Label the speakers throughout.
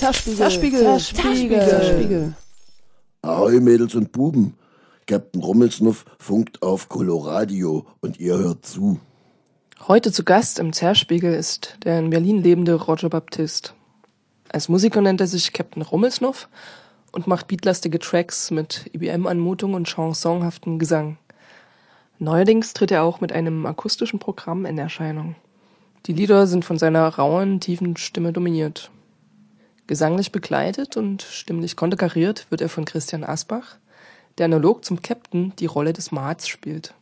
Speaker 1: Zerspiegel, Zerspiegel, Zerspiegel, Zerspiegel.
Speaker 2: Ahoi Mädels und Buben. Captain Rummelsnuff funkt auf Coloradio und ihr hört zu.
Speaker 3: Heute zu Gast im Zerspiegel ist der in Berlin lebende Roger Baptist. Als Musiker nennt er sich Captain Rummelsnuff und macht beatlastige Tracks mit IBM-Anmutung und chansonhaftem Gesang. Neuerdings tritt er auch mit einem akustischen Programm in Erscheinung. Die Lieder sind von seiner rauen, tiefen Stimme dominiert. Gesanglich begleitet und stimmlich konterkariert wird er von Christian Asbach, der analog zum Captain die Rolle des Marts spielt.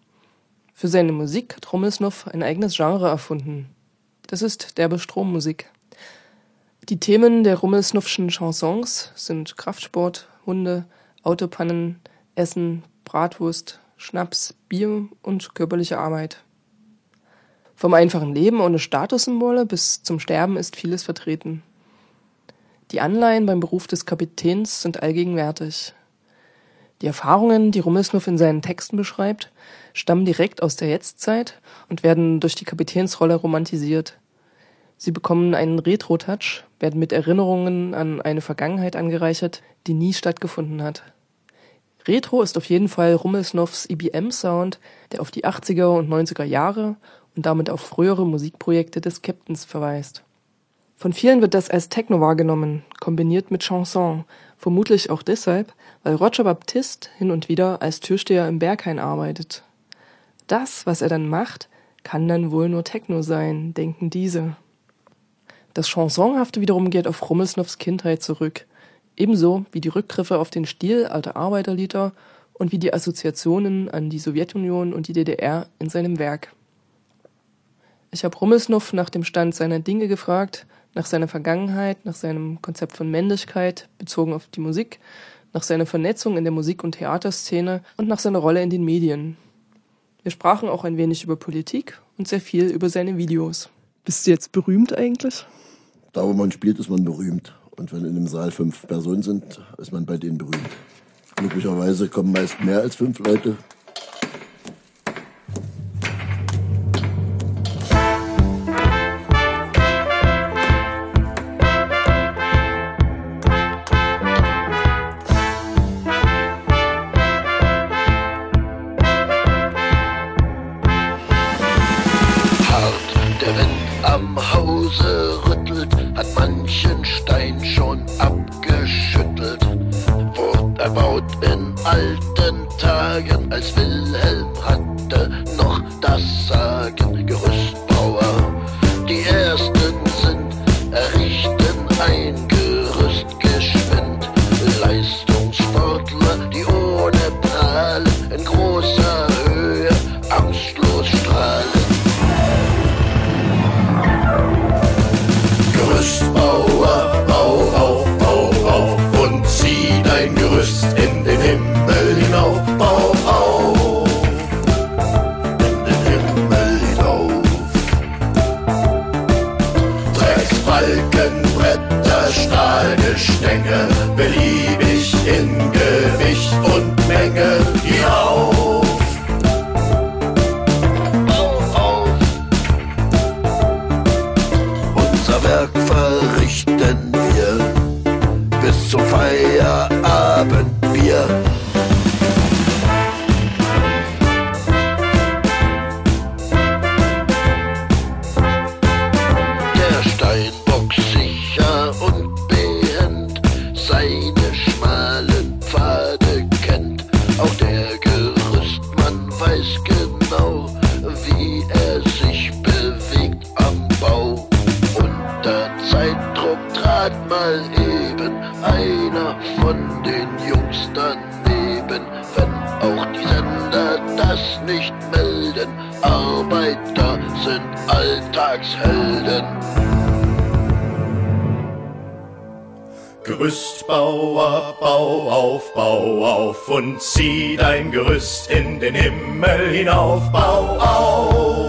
Speaker 3: Für seine Musik hat Rummelsnuff ein eigenes Genre erfunden. Das ist derbe Strommusik. Die Themen der Rummelsnuffschen Chansons sind Kraftsport, Hunde, Autopannen, Essen, Bratwurst, Schnaps, Bier und körperliche Arbeit. Vom einfachen Leben ohne Statussymbole bis zum Sterben ist vieles vertreten. Die Anleihen beim Beruf des Kapitäns sind allgegenwärtig. Die Erfahrungen, die Rummelsnuff in seinen Texten beschreibt, stammen direkt aus der Jetztzeit und werden durch die Kapitänsrolle romantisiert. Sie bekommen einen Retro-Touch, werden mit Erinnerungen an eine Vergangenheit angereichert, die nie stattgefunden hat. Retro ist auf jeden Fall Rummelsnuffs IBM-Sound, der auf die 80er und 90er Jahre und damit auf frühere Musikprojekte des Captains verweist. Von vielen wird das als Techno wahrgenommen, kombiniert mit Chanson, vermutlich auch deshalb, weil Roger Baptiste hin und wieder als Türsteher im Berghain arbeitet. Das, was er dann macht, kann dann wohl nur Techno sein, denken diese. Das Chansonhafte wiederum geht auf Rummelsnuffs Kindheit zurück, ebenso wie die Rückgriffe auf den Stil alter Arbeiterlieder und wie die Assoziationen an die Sowjetunion und die DDR in seinem Werk. Ich habe Rummelsnuff nach dem Stand seiner Dinge gefragt, nach seiner Vergangenheit, nach seinem Konzept von Männlichkeit bezogen auf die Musik, nach seiner Vernetzung in der Musik- und Theaterszene und nach seiner Rolle in den Medien. Wir sprachen auch ein wenig über Politik und sehr viel über seine Videos. Bist du jetzt berühmt eigentlich?
Speaker 2: Da, wo man spielt, ist man berühmt. Und wenn in einem Saal fünf Personen sind, ist man bei denen berühmt. Glücklicherweise kommen meist mehr als fünf Leute.
Speaker 4: Unser Werk verrichten wir bis zum Feierabendbier.
Speaker 5: Gerüstbauer, bau auf, bau auf und zieh dein Gerüst in den Himmel hinauf, bau auf.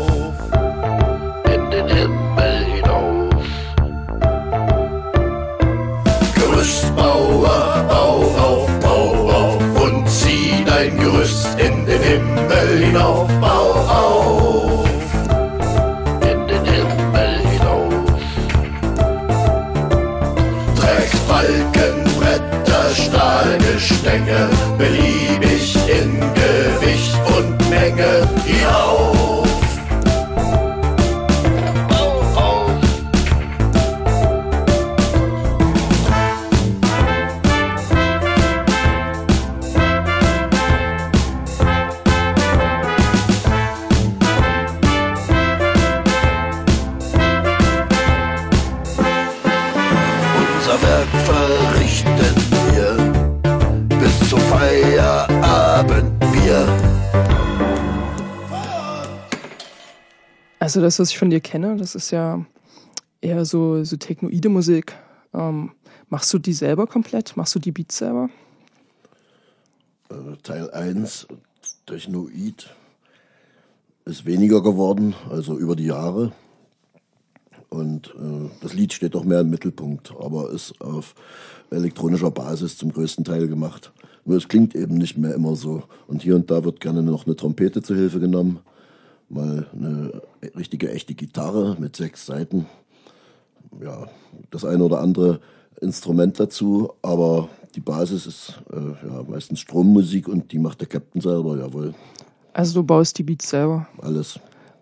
Speaker 3: Also das, was ich von dir kenne, das ist ja eher so, so technoide Musik. Ähm, machst du die selber komplett? Machst du die Beats selber?
Speaker 2: Äh, Teil 1, Technoid, ist weniger geworden, also über die Jahre. Und äh, das Lied steht auch mehr im Mittelpunkt, aber ist auf elektronischer Basis zum größten Teil gemacht. Nur es klingt eben nicht mehr immer so. Und hier und da wird gerne noch eine Trompete zu Hilfe genommen. Mal eine richtige, echte Gitarre mit sechs Seiten. Ja, das eine oder andere Instrument dazu, aber die Basis ist äh, ja, meistens Strommusik und die macht der Captain selber, jawohl.
Speaker 3: Also du baust die Beats selber.
Speaker 2: Alles.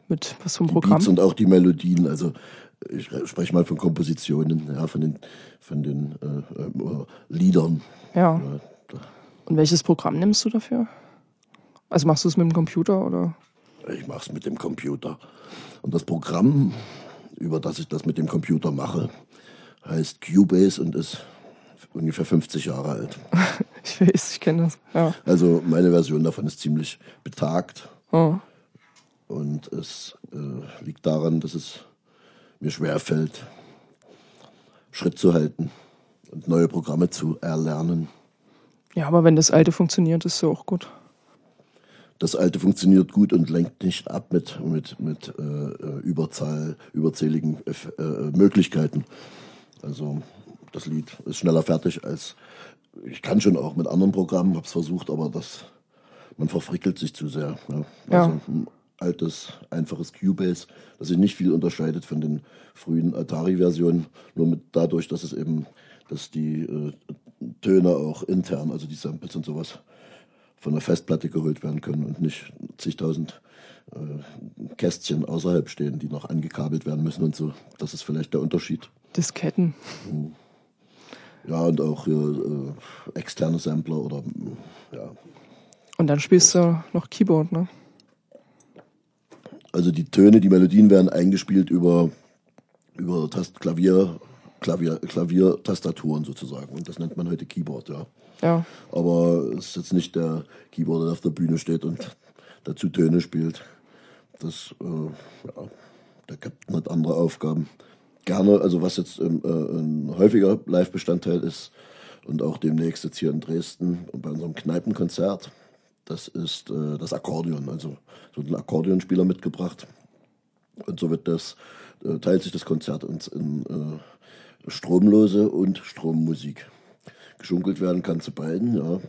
Speaker 3: Mit was
Speaker 2: Die
Speaker 3: Programm?
Speaker 2: Beats und auch die Melodien. Also ich spreche mal von Kompositionen, ja, von den, von den äh, äh, Liedern.
Speaker 3: ja.
Speaker 2: Ja,
Speaker 3: Und welches Programm nimmst du dafür? Also machst du es mit dem Computer oder?
Speaker 2: Ich mache es mit dem Computer. Und das Programm, über das ich das mit dem Computer mache, heißt Cubase und ist ungefähr 50 Jahre alt.
Speaker 3: Ich weiß, ich kenne das. Ja.
Speaker 2: Also meine Version davon ist ziemlich betagt
Speaker 3: Oh.
Speaker 2: und es äh, liegt daran, dass es mir schwerfällt, Schritt zu halten und neue Programme zu erlernen.
Speaker 3: Ja, aber wenn das alte funktioniert, ist ja auch gut.
Speaker 2: Das alte funktioniert gut und lenkt nicht ab mit, mit, mit äh, äh, Überzahl, überzähligen äh, äh, Möglichkeiten. Also das Lied ist schneller fertig als ich kann schon auch mit anderen Programmen, habe es versucht, aber das man verfrickelt sich zu sehr. Ja. Also ein altes, einfaches Cubase, das sich nicht viel unterscheidet von den frühen Atari-Versionen, nur mit dadurch, dass es eben, dass die äh, Töne auch intern, also die Samples und sowas, von der Festplatte geholt werden können und nicht zigtausend äh, Kästchen außerhalb stehen, die noch angekabelt werden müssen und so. Das ist vielleicht der Unterschied.
Speaker 3: Disketten.
Speaker 2: Ja, und auch hier, äh, externe Sampler oder ja.
Speaker 3: Und dann spielst du noch Keyboard, ne?
Speaker 2: Also die Töne, die Melodien werden eingespielt über, über Tast Klavier, Klavier, Klaviertastaturen sozusagen. Und das nennt man heute Keyboard, ja.
Speaker 3: Ja.
Speaker 2: Aber es ist jetzt nicht der Keyboarder, der auf der Bühne steht und dazu Töne spielt. Das, äh, ja, der Captain hat andere Aufgaben. Gerne, also was jetzt ähm, äh, ein häufiger Live-Bestandteil ist und auch demnächst jetzt hier in Dresden und bei unserem Kneipenkonzert, das ist äh, das Akkordeon. Also so ein Akkordeonspieler mitgebracht. Und so wird das, äh, teilt sich das Konzert ins, in äh, stromlose und Strommusik. Geschunkelt werden kann zu beiden, ja.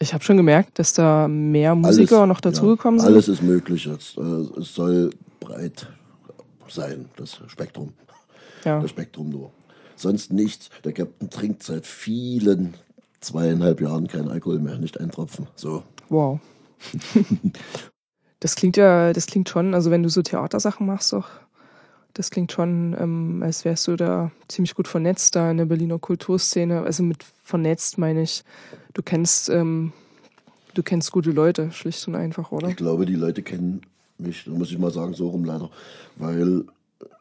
Speaker 3: Ich habe schon gemerkt, dass da mehr Musiker noch dazugekommen
Speaker 2: ja,
Speaker 3: sind.
Speaker 2: Alles ist möglich jetzt. Äh, Es soll breit sein, das Spektrum.
Speaker 3: Ja.
Speaker 2: Das Spektrum nur. Sonst nichts. Der Captain trinkt seit vielen zweieinhalb Jahren keinen Alkohol mehr, nicht ein Tropfen. So.
Speaker 3: Wow. das klingt ja, das klingt schon, also wenn du so Theatersachen machst, doch, das klingt schon, ähm, als wärst du da ziemlich gut vernetzt da in der Berliner Kulturszene. Also mit vernetzt meine ich, du kennst, ähm, du kennst gute Leute, schlicht und einfach, oder?
Speaker 2: Ich glaube, die Leute kennen mich, da muss ich mal sagen, so rum leider. Weil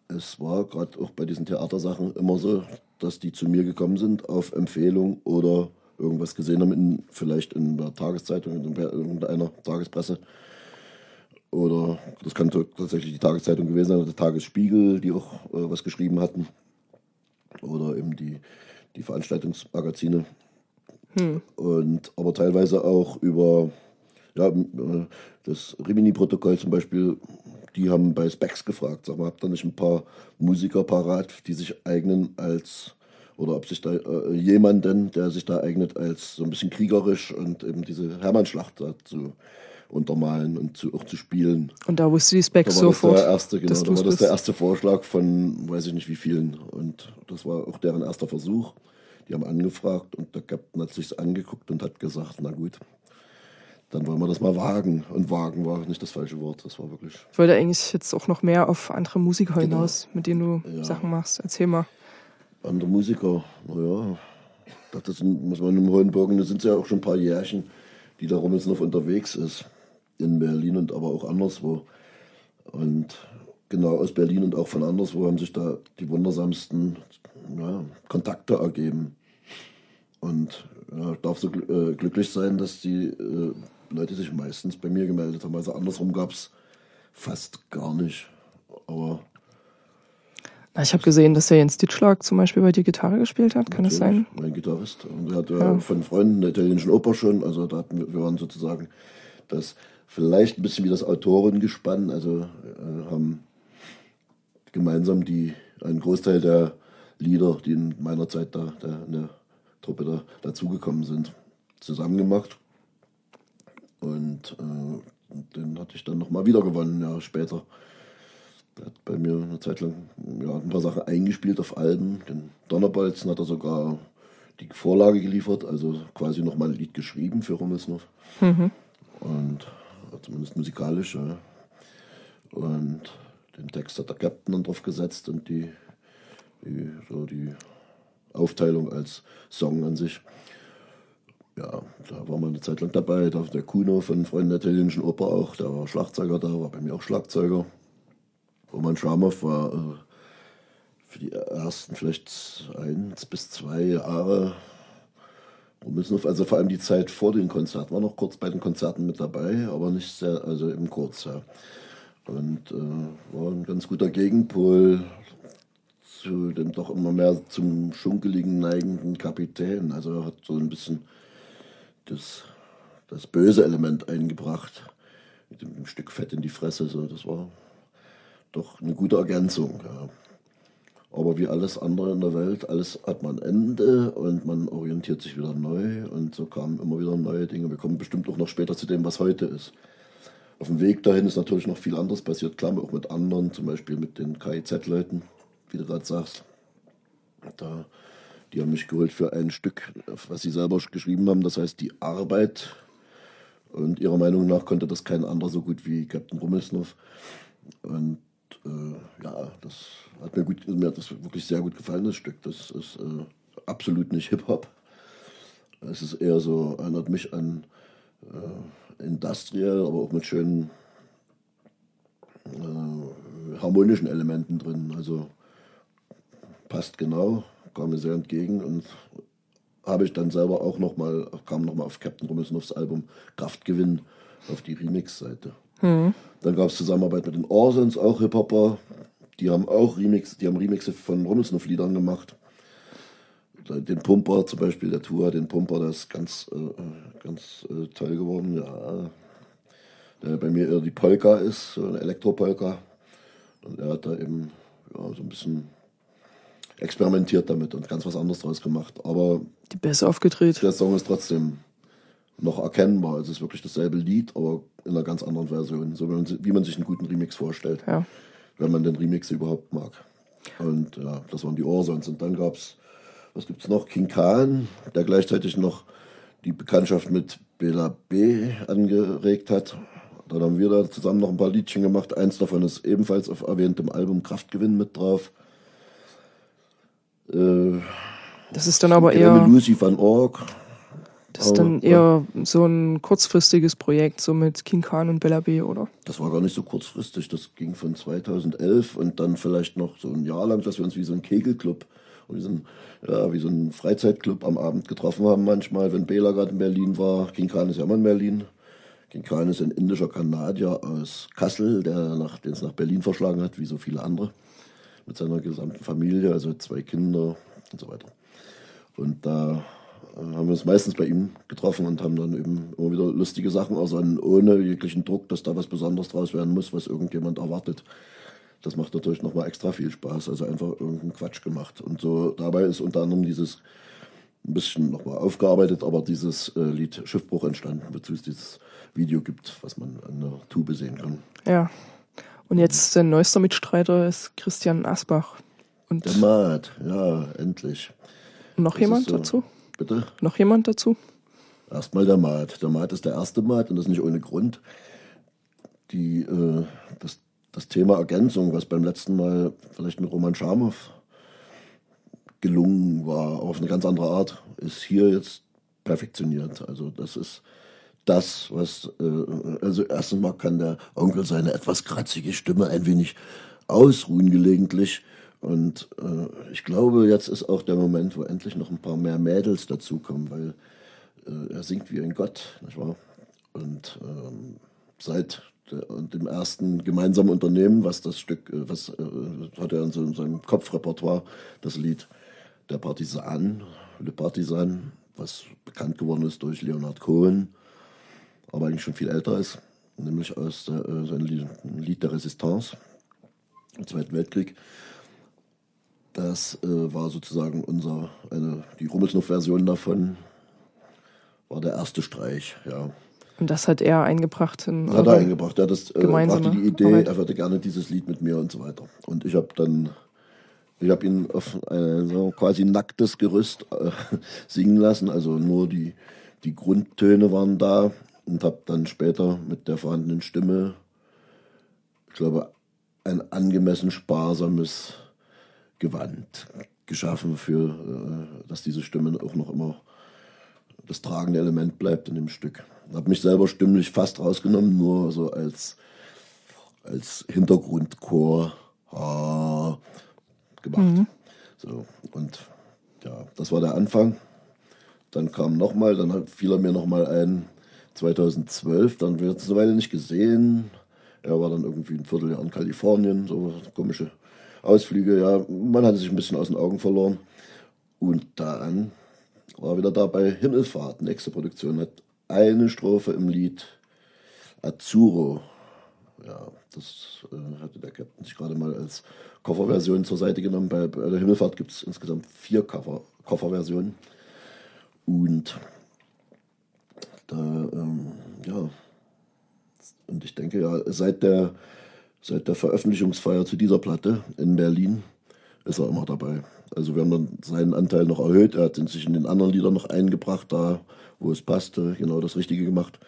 Speaker 2: es war gerade auch bei diesen Theatersachen immer so, dass die zu mir gekommen sind auf Empfehlung oder irgendwas gesehen haben, in, vielleicht in der Tageszeitung, in irgendeiner Tagespresse. Oder das kann tatsächlich die Tageszeitung gewesen sein, oder der Tagesspiegel, die auch äh, was geschrieben hatten. Oder eben die, die Veranstaltungsmagazine. Und aber teilweise auch über ja, äh, das Rimini-Protokoll zum Beispiel, die haben bei Specs gefragt, sag mal, habt ihr nicht ein paar Musiker parat, die sich eignen als, oder ob sich da äh, jemanden, der sich da eignet als so ein bisschen kriegerisch und eben diese Hermannschlacht da zu untermalen und zu, auch zu spielen.
Speaker 3: Und da wusste die Specs
Speaker 2: Da das
Speaker 3: sofort,
Speaker 2: der erste, genau,
Speaker 3: dass
Speaker 2: da war das der erste Vorschlag von weiß ich nicht wie vielen. Und das war auch deren erster Versuch. Die haben angefragt und der Captain hat sich's angeguckt und hat gesagt, na gut, dann wollen wir das mal wagen. Und wagen war nicht das falsche Wort, das war wirklich.
Speaker 3: Ich wollte eigentlich jetzt auch noch mehr auf andere Musiker
Speaker 2: Genau.
Speaker 3: hinaus, mit denen du
Speaker 2: Ja.
Speaker 3: Sachen machst. Erzähl mal.
Speaker 2: Andere Musiker, naja, das sind, muss man im Hohenbogen, da sind ja auch schon ein paar Jährchen, die da Rummelsnow unterwegs ist. In Berlin und aber auch anderswo. Und genau aus Berlin und auch von anderswo haben sich da die wundersamsten ja, Kontakte ergeben. Und ja, ich darf so gl- äh, glücklich sein, dass die äh, Leute sich meistens bei mir gemeldet haben. Also andersrum gab es fast gar nicht. Aber
Speaker 3: Na, ich habe gesehen, dass der Jens Ditschlag zum Beispiel bei dir Gitarre gespielt hat. Kann das sein?
Speaker 2: Mein Gitarrist. Und er hat ja,
Speaker 3: Ja.
Speaker 2: von Freunden der italienischen Oper schon, also da hatten wir, wir waren sozusagen das vielleicht ein bisschen wie das Autorengespann, also äh, haben gemeinsam die einen Großteil der Lieder, die in meiner Zeit da, da in der Truppe da dazugekommen sind, zusammen gemacht. Und äh, den hatte ich dann nochmal wieder gewonnen, Jahre später. Der hat bei mir eine Zeit lang ja, ein paar Sachen eingespielt auf Alben. Den Donnerbolzen hat er sogar die Vorlage geliefert, also quasi nochmal ein Lied geschrieben für Rummelsnow. Und äh, zumindest musikalisch. Ja. Und den Text hat der Captain dann drauf gesetzt und die, die, so die Aufteilung als Song an sich. Ja, da war man eine Zeit lang dabei. Da der Kuno von Freunden der italienischen Oper auch, der war Schlagzeuger da, war bei mir auch Schlagzeuger. Roman Schamow war äh, für die ersten vielleicht eins bis zwei Jahre, wir müssen auf, also vor allem die Zeit vor dem Konzert, war noch kurz bei den Konzerten mit dabei, aber nicht sehr, also eben kurz, ja. Und äh, war ein ganz guter Gegenpol zu dem doch immer mehr zum schunkeligen, neigenden Kapitän. Also hat so ein bisschen das, das böse Element eingebracht. Mit dem Stück Fett in die Fresse. So. Das war doch eine gute Ergänzung. Ja. Aber wie alles andere in der Welt, alles hat man Ende und man orientiert sich wieder neu und so kamen immer wieder neue Dinge. Wir kommen bestimmt auch noch später zu dem, was heute ist. Auf dem Weg dahin ist natürlich noch viel anderes passiert, klar, auch mit anderen, zum Beispiel mit den KIZ-Leuten, wie du gerade sagst. Da, die haben mich geholt für ein Stück, was sie selber geschrieben haben, das heißt die Arbeit. Und ihrer Meinung nach konnte das kein anderer so gut wie Captain Rummelsnow. Und äh, ja, das hat mir gut, mir hat das wirklich sehr gut gefallen, das Stück. Das ist äh, absolut nicht Hip-Hop. Es ist eher so, erinnert mich an äh, Industrial, aber auch mit schönen äh, harmonischen Elementen drin. Also passt genau, kam mir sehr entgegen und habe ich dann selber auch nochmal, kam nochmal auf Captain Rummelsnows Album Kraftgewinn auf die Remix-Seite. Dann gab es Zusammenarbeit mit den Orsons, auch Hip-Hopper. Die haben auch Remix, die haben Remixe von Rummelsnow-Liedern gemacht. Den Pumper zum Beispiel, der Tour, den Pumper, der ist ganz, äh, ganz äh, toll geworden. Ja. Der bei mir eher die Polka ist, so eine Elektropolka. Und er hat da eben ja, so ein bisschen experimentiert damit und ganz was anderes draus gemacht. Aber
Speaker 3: Die Bässe aufgedreht.
Speaker 2: der Song ist trotzdem noch erkennbar. Es ist wirklich dasselbe Lied, aber in einer ganz anderen Version. So wie man, wie man sich einen guten Remix vorstellt.
Speaker 3: Ja.
Speaker 2: Wenn man den Remix überhaupt mag. Und ja, das waren die Orsons. Und dann gab es, was gibt es noch? King Khan, der gleichzeitig noch die Bekanntschaft mit Bela B. angeregt hat. Dann haben wir da zusammen noch ein paar Liedchen gemacht. Eins davon ist ebenfalls auf erwähntem Album Kraftgewinn mit drauf. Äh,
Speaker 3: Das ist dann aber eher,
Speaker 2: Lucy van Org.
Speaker 3: Das ist dann eher so ein kurzfristiges Projekt, so mit King Khan und Bella B, oder?
Speaker 2: Das war gar nicht so kurzfristig. Das ging von 2011 und dann vielleicht noch so ein Jahr lang, dass wir uns wie so ein Kegelclub, wie so ein, ja, wie so ein Freizeitclub am Abend getroffen haben manchmal, wenn Bela gerade in Berlin war. King Khan ist ja immer in Berlin. King Khan ist ein indischer Kanadier aus Kassel, der nach, den es nach Berlin verschlagen hat, wie so viele andere. Mit seiner gesamten Familie, also zwei Kinder und so weiter. Und da haben wir uns meistens bei ihm getroffen und haben dann eben immer wieder lustige Sachen ersonnen, ohne jeglichen Druck, dass da was Besonderes draus werden muss, was irgendjemand erwartet. Das macht natürlich nochmal extra viel Spaß. Also einfach irgendeinen Quatsch gemacht. Und so dabei ist unter anderem dieses ein bisschen nochmal aufgearbeitet, aber dieses äh, Lied Schiffbruch entstanden, wozu es dieses Video gibt, was man an der Tube sehen kann.
Speaker 3: Ja. Und jetzt sein neuester Mitstreiter ist Christian Asbach. Und
Speaker 2: Der Maat, ja, endlich.
Speaker 3: Noch
Speaker 2: Das
Speaker 3: jemand
Speaker 2: so-
Speaker 3: dazu?
Speaker 2: Bitte?
Speaker 3: Noch jemand dazu?
Speaker 2: Erstmal der Maat. Der Maat ist der erste Maat und das nicht ohne Grund. Die, äh, das, das Thema Ergänzung, was beim letzten Mal vielleicht mit Roman Schamow gelungen war, auf eine ganz andere Art, ist hier jetzt perfektioniert. Also das ist das, was, äh, also erstens mal kann der Onkel seine etwas kratzige Stimme ein wenig ausruhen gelegentlich. Und äh, ich glaube, jetzt ist auch der Moment, wo endlich noch ein paar mehr Mädels dazukommen, weil äh, er singt wie ein Gott, nicht wahr? Und ähm, seit der, und dem ersten gemeinsamen Unternehmen, was das Stück, äh, was äh, hat er in, so, in seinem Kopfrepertoire, das Lied Der Partisan, Le Partisan, was bekannt geworden ist durch Leonard Cohen, aber eigentlich schon viel älter ist, nämlich aus äh, sein Lied, Lied der Resistance im Zweiten Weltkrieg. Das äh, war sozusagen unser, eine, die Rummelsnuff-Version davon, war der erste Streich, ja.
Speaker 3: Und das hat er eingebracht in
Speaker 2: Hat er eingebracht. Er hat das, äh, brachte die Idee,
Speaker 3: Arbeit.
Speaker 2: er würde gerne dieses Lied mit mir und so weiter. Und ich habe dann, ich habe ihn auf ein so quasi nacktes Gerüst äh, singen lassen. Also nur die, die Grundtöne waren da und habe dann später mit der vorhandenen Stimme, ich glaube, ein angemessen sparsames Gewand geschaffen für, äh, dass diese Stimme auch noch immer das tragende Element bleibt in dem Stück. Habe mich selber stimmlich fast rausgenommen, nur so als, als Hintergrundchor ah, gemacht. So, und ja, das war der Anfang. Dann kam nochmal, dann hat- fiel er mir nochmal ein, 2012, dann wird es eine Weile nicht gesehen. Er war dann irgendwie ein Vierteljahr in Kalifornien, so komische Ausflüge. Ja, man hatte sich ein bisschen aus den Augen verloren. Und dann war er wieder da bei Himmelfahrt, nächste Produktion, hat eine Strophe im Lied Azzurro. Ja, das äh, hatte der Captain sich gerade mal als Coverversion zur Seite genommen. Bei, bei der Himmelfahrt gibt es insgesamt vier Cover, Coverversionen. Und da, ähm, ja, und ich denke ja, seit der, seit der Veröffentlichungsfeier zu dieser Platte in Berlin ist er immer dabei. Also wir haben dann seinen Anteil noch erhöht. Er hat sich in den anderen Liedern noch eingebracht, da wo es passte, genau das Richtige gemacht.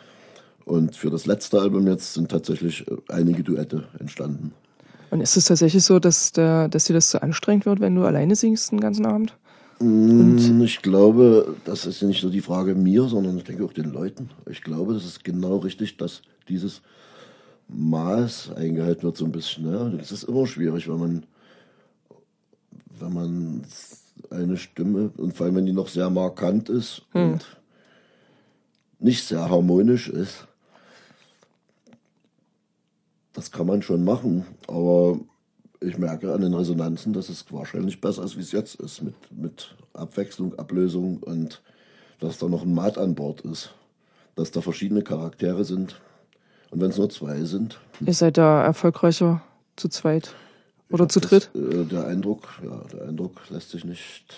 Speaker 2: Und für das letzte Album jetzt sind tatsächlich äh, einige Duette entstanden.
Speaker 3: Und ist es tatsächlich so, dass, der, dass dir das zu anstrengend wird, wenn du alleine singst den ganzen Abend?
Speaker 2: Mm, Ich glaube, das ist nicht nur die Frage mir, sondern ich denke auch den Leuten. Ich glaube, das ist genau richtig, dass dieses Maß eingehalten wird so ein bisschen. Ja. Das ist immer schwierig, wenn man, wenn man eine Stimme und vor allem wenn die noch sehr markant ist und nicht sehr harmonisch ist. Das kann man schon machen, aber ich merke an den Resonanzen, dass es wahrscheinlich besser ist, wie es jetzt ist, mit, mit Abwechslung, Ablösung und dass da noch ein Mat an Bord ist, dass da verschiedene Charaktere sind. Und wenn es nur zwei sind,
Speaker 3: Ihr seid da erfolgreicher zu zweit oder zu dritt?
Speaker 2: das, äh, der Eindruck, ja, der Eindruck lässt sich nicht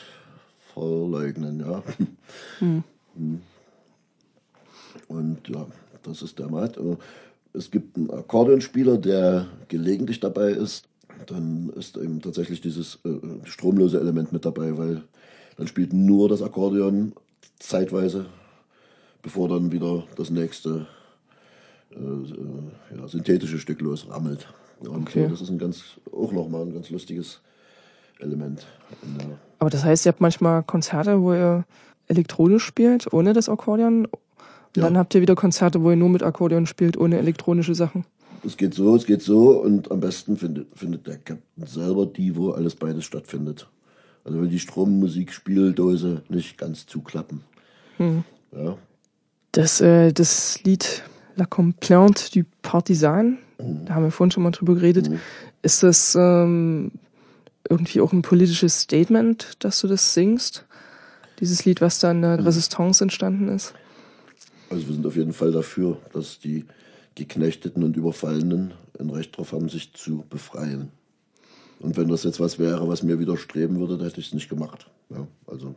Speaker 2: verleugnen, ja. Hm. Und ja, das ist der Mat. Es gibt einen Akkordeonspieler, der gelegentlich dabei ist. Dann ist eben tatsächlich dieses äh, stromlose Element mit dabei, weil dann spielt nur das Akkordeon zeitweise, bevor dann wieder das nächste äh, äh, ja, synthetische Stück losrammelt. Und
Speaker 3: Okay.
Speaker 2: so, das ist ein ganz, auch nochmal ein ganz lustiges Element. der-
Speaker 3: Aber das heißt, ihr habt manchmal Konzerte, wo ihr elektronisch spielt, ohne das Akkordeon. Und
Speaker 2: Ja.
Speaker 3: dann habt ihr wieder Konzerte, wo ihr nur mit Akkordeon spielt, ohne elektronische Sachen.
Speaker 2: Es geht so, es geht so und am besten findet, findet der Captain selber die, wo alles beides stattfindet. Also wenn die Strommusik-Spieldose nicht ganz zuklappen. Ja,
Speaker 3: Das, äh, das Lied La Complainte du Partisan, da haben wir vorhin schon mal drüber geredet. Ist das ähm, irgendwie auch ein politisches Statement, dass du das singst? Dieses Lied, was da in der Resistance entstanden ist?
Speaker 2: also wir sind auf jeden Fall dafür, dass die Geknechteten und Überfallenen ein Recht darauf haben, sich zu befreien. Und wenn das jetzt was wäre, was mir widerstreben würde, dann hätte ich es nicht gemacht. Ja, also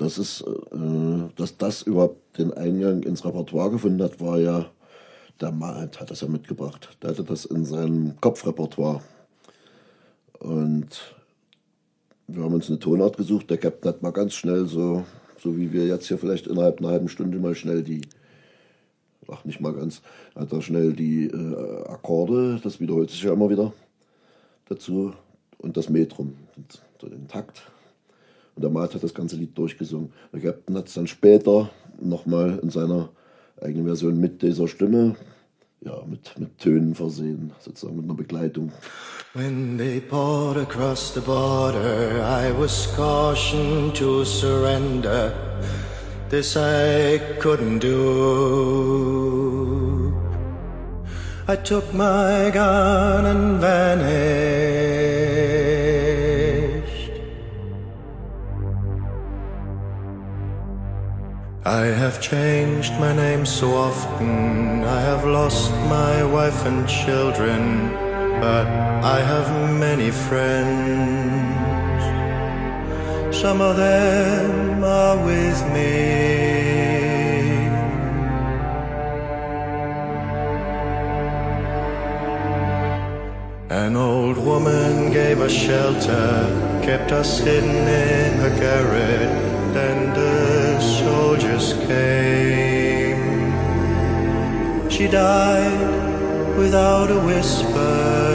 Speaker 2: das ist, äh, dass das überhaupt den Eingang ins Repertoire gefunden hat, war ja, der Maat hat das ja mitgebracht. Der hatte das in seinem Kopfrepertoire. Und wir haben uns eine Tonart gesucht. Der Captain hat mal ganz schnell so, so wie wir jetzt hier vielleicht innerhalb einer halben Stunde mal schnell die, ach nicht mal ganz, hat er schnell die äh, Akkorde, das wiederholt sich ja immer wieder dazu und das Metrum, und den Takt. Und der Maat hat das ganze Lied durchgesungen. Der Captain hat es dann später nochmal in seiner eigenen Version mit dieser Stimme, ja, mit, mit Tönen versehen, sozusagen mit einer Begleitung.
Speaker 5: When they poured across the border, I was cautioned to surrender. This I couldn't do. I took my gun and vanished. I have changed my name so often. I have lost my wife and children but I have many friends. Some of them are with me. An old woman gave us shelter, kept us hidden in her garret, came. She died without a whisper.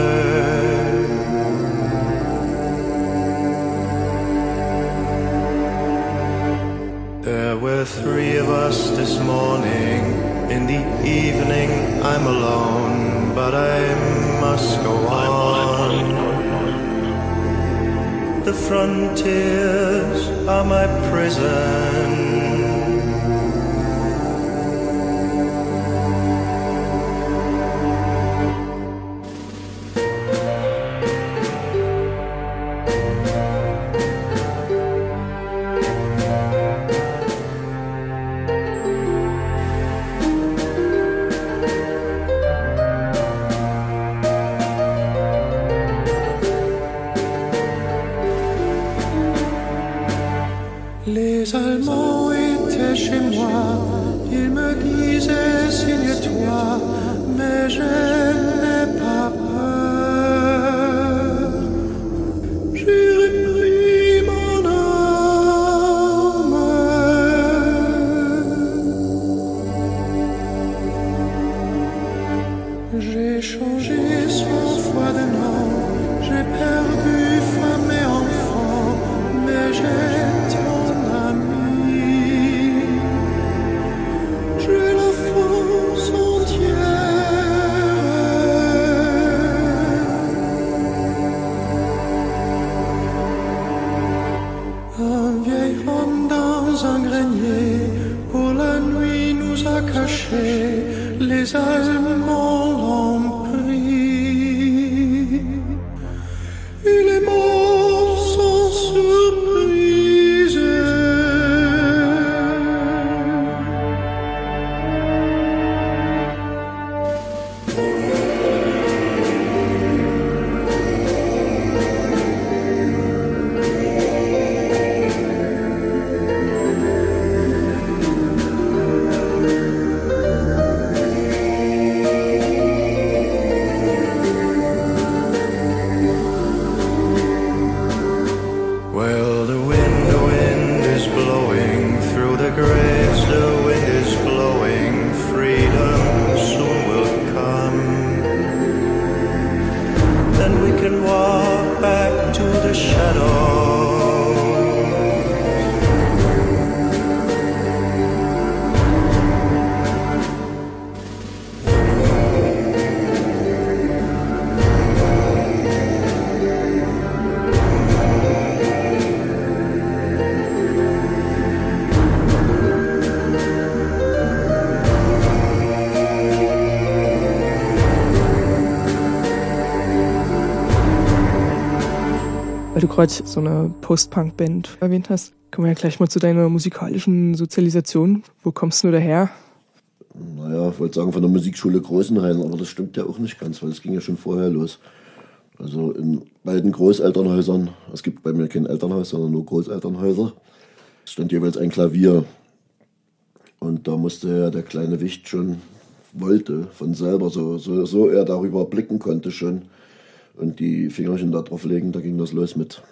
Speaker 5: There were three of us this morning. In the evening, I'm alone, but I must go on. The frontiers are my prison.
Speaker 3: Gerade so eine Post-Punk-Band erwähnt hast, kommen wir ja gleich mal zu deiner musikalischen Sozialisation. Wo kommst du daher?
Speaker 2: Naja, ich wollte sagen von der Musikschule Großenrhein, aber das stimmt ja auch nicht ganz, weil es ging ja schon vorher los. Also in beiden Großelternhäusern, es gibt bei mir kein Elternhaus, sondern nur Großelternhäuser, stand jeweils ein Klavier. Und da musste ja der kleine Wicht schon, wollte von selber, so, so, so er darüber blicken konnte schon, und die Fingerchen da drauf legen, da ging das los mit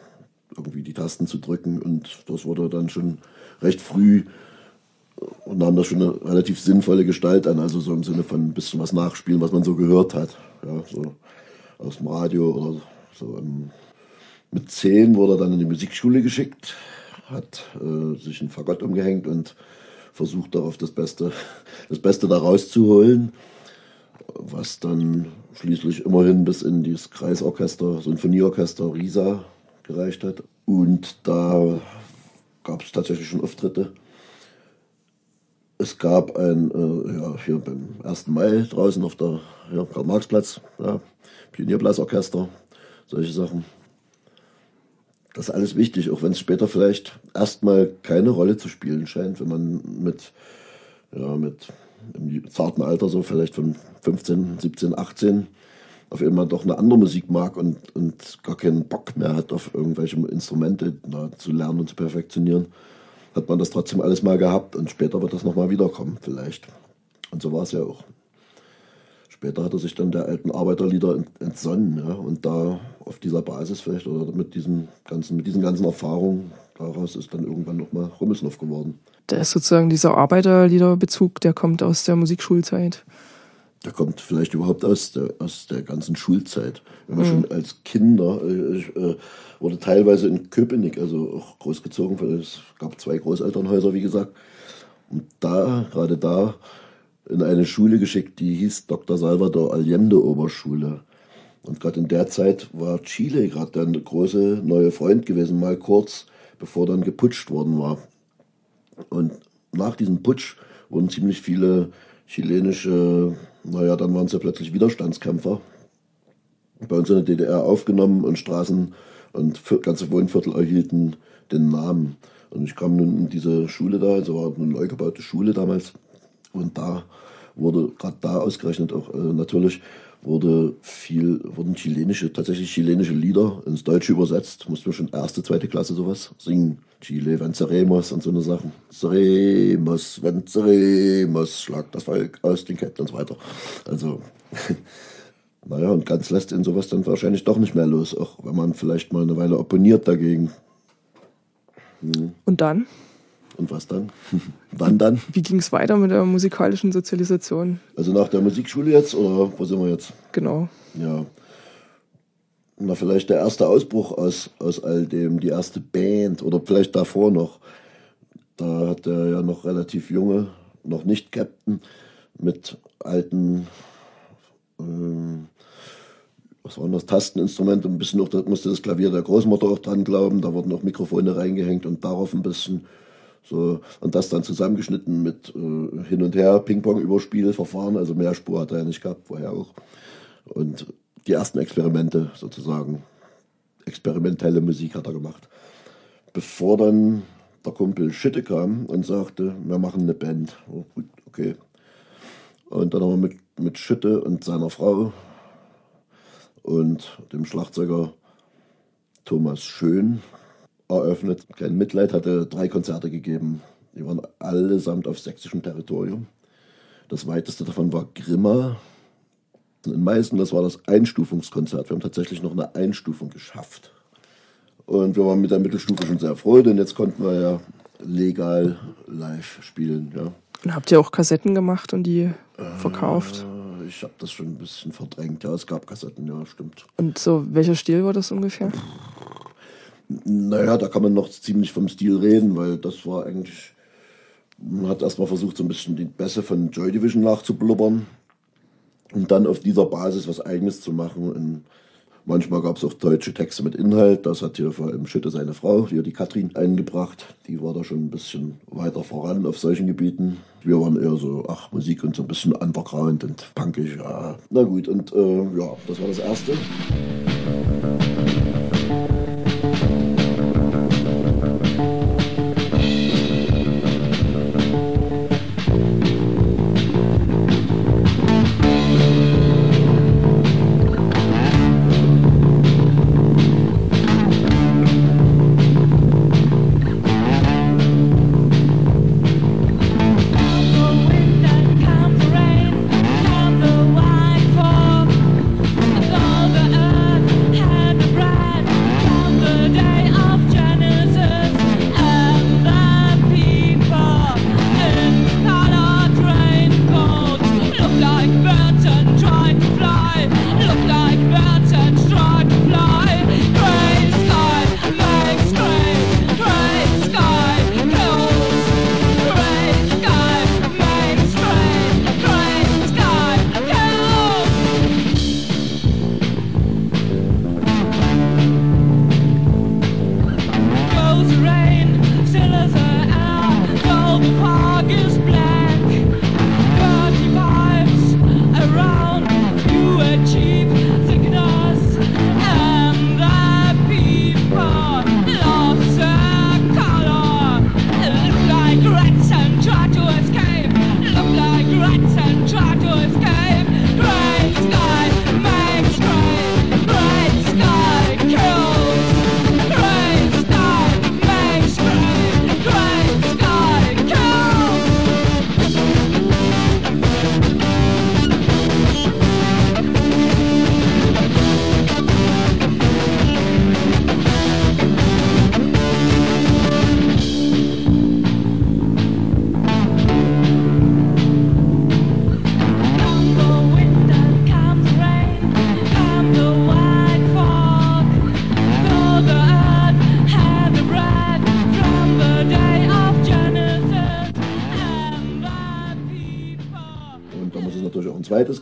Speaker 2: irgendwie die Tasten zu drücken. Und das wurde dann schon recht früh und nahm das schon eine relativ sinnvolle Gestalt an, also so im Sinne von ein bisschen was nachspielen, was man so gehört hat. Ja, so aus dem Radio oder so. Mit zehn wurde er dann in die Musikschule geschickt, hat äh, sich ein Fagott umgehängt und versucht darauf das Beste, das Beste da rauszuholen, was dann schließlich immerhin bis in dieses Kreisorchester, Sinfonieorchester Risa gereicht hat. Und da gab es tatsächlich schon Auftritte es gab ein, äh, ja, hier beim 1. Mai draußen auf der ja, Karl-Marx-Platz, ja, Pionierblasorchester, solche Sachen. Das ist alles wichtig, auch wenn es später vielleicht erstmal keine Rolle zu spielen scheint, wenn man mit, ja, mit im zarten Alter, so vielleicht von 15, 17, 18, auf einmal doch eine andere Musik mag und, und gar keinen Bock mehr hat, auf irgendwelche Instrumente na, zu lernen und zu perfektionieren hat man das trotzdem alles mal gehabt und später wird das nochmal wiederkommen vielleicht. Und so war es ja auch. Später hat er sich dann der alten Arbeiterlieder entsonnen ja, und da auf dieser Basis vielleicht oder mit diesen ganzen, mit diesen ganzen Erfahrungen, daraus ist dann irgendwann nochmal Rummelsnow geworden.
Speaker 3: Da ist sozusagen dieser Arbeiterliederbezug, der kommt aus der Musikschulzeit.
Speaker 2: Der kommt vielleicht überhaupt aus der, aus der ganzen Schulzeit. Wenn man mhm. schon als Kinder, äh, ich äh, wurde teilweise in Köpenick, also auch großgezogen, weil es gab zwei Großelternhäuser, wie gesagt. Und da, gerade da, in eine Schule geschickt, die hieß Dr. Salvador Allende Oberschule. Und gerade in der Zeit war Chile gerade der große neue Freund gewesen, mal kurz, bevor dann geputscht worden war. Und nach diesem Putsch wurden ziemlich viele chilenische naja, dann waren sie plötzlich Widerstandskämpfer. Bei uns in der DDR aufgenommen und Straßen und ganze Wohnviertel erhielten den Namen. Und ich kam nun in diese Schule da, also war eine neu gebaute Schule damals. Und da wurde gerade da ausgerechnet auch äh, natürlich wurde viel, wurden chilenische, tatsächlich chilenische Lieder ins Deutsche übersetzt. Mussten wir schon erste, zweite Klasse sowas singen. Chile, venceremos und so eine Sachen. Seremos, venceremos, schlag das Volk aus den Ketten und so weiter. Also, naja, und ganz lässt ihn sowas dann wahrscheinlich doch nicht mehr los, auch wenn man vielleicht mal eine Weile opponiert dagegen.
Speaker 3: Hm. Und dann?
Speaker 2: Und was dann? Wann dann?
Speaker 3: Wie ging es weiter mit der musikalischen Sozialisation?
Speaker 2: Also nach der Musikschule jetzt oder wo sind wir jetzt?
Speaker 3: Genau.
Speaker 2: Ja. Na, vielleicht der erste Ausbruch aus, aus all dem, die erste Band oder vielleicht davor noch. Da hat er ja noch relativ junge, noch nicht Captain, mit alten, ähm, was waren das, Tasteninstrumente, ein bisschen noch, da musste das Klavier der Großmutter auch dran glauben, da wurden auch Mikrofone reingehängt und darauf ein bisschen so, und das dann zusammengeschnitten mit äh, Hin und Her, Ping-Pong-Überspielverfahren, also mehr Spur hat er ja nicht gehabt, vorher auch. Und die ersten Experimente sozusagen, experimentelle Musik hat er gemacht. Bevor dann der Kumpel Schitte kam und sagte, wir machen eine Band. Oh, gut, okay. Und dann haben wir mit, mit Schütte und seiner Frau und dem Schlagzeuger Thomas Schön eröffnet. Kein Mitleid hatte drei Konzerte gegeben. Die waren allesamt auf sächsischem Territorium. Das weiteste davon war Grimma. In Meißen, das war das Einstufungskonzert. Wir haben tatsächlich noch eine Einstufung geschafft. Und wir waren mit der Mittelstufe schon sehr froh, denn jetzt konnten wir ja legal live spielen. Ja.
Speaker 3: Und habt ihr auch Kassetten gemacht und die äh, verkauft?
Speaker 2: Ich habe das schon ein bisschen verdrängt. Ja, es gab Kassetten, ja, stimmt.
Speaker 3: Und so, welcher Stil war das ungefähr?
Speaker 2: Naja, da kann man noch ziemlich vom Stil reden, weil das war eigentlich. Man hat erstmal versucht, so ein bisschen die Bässe von Joy Division nachzublubbern und dann auf dieser Basis was Eigenes zu machen. Und manchmal gab es auch deutsche Texte mit Inhalt. Das hat hier vor allem Schütte seine Frau, hier die Katrin, eingebracht. Die war da schon ein bisschen weiter voran auf solchen Gebieten. Wir waren eher so, ach, Musik und so ein bisschen underground und punkig. Ja. Na gut, und äh, ja, das war das Erste.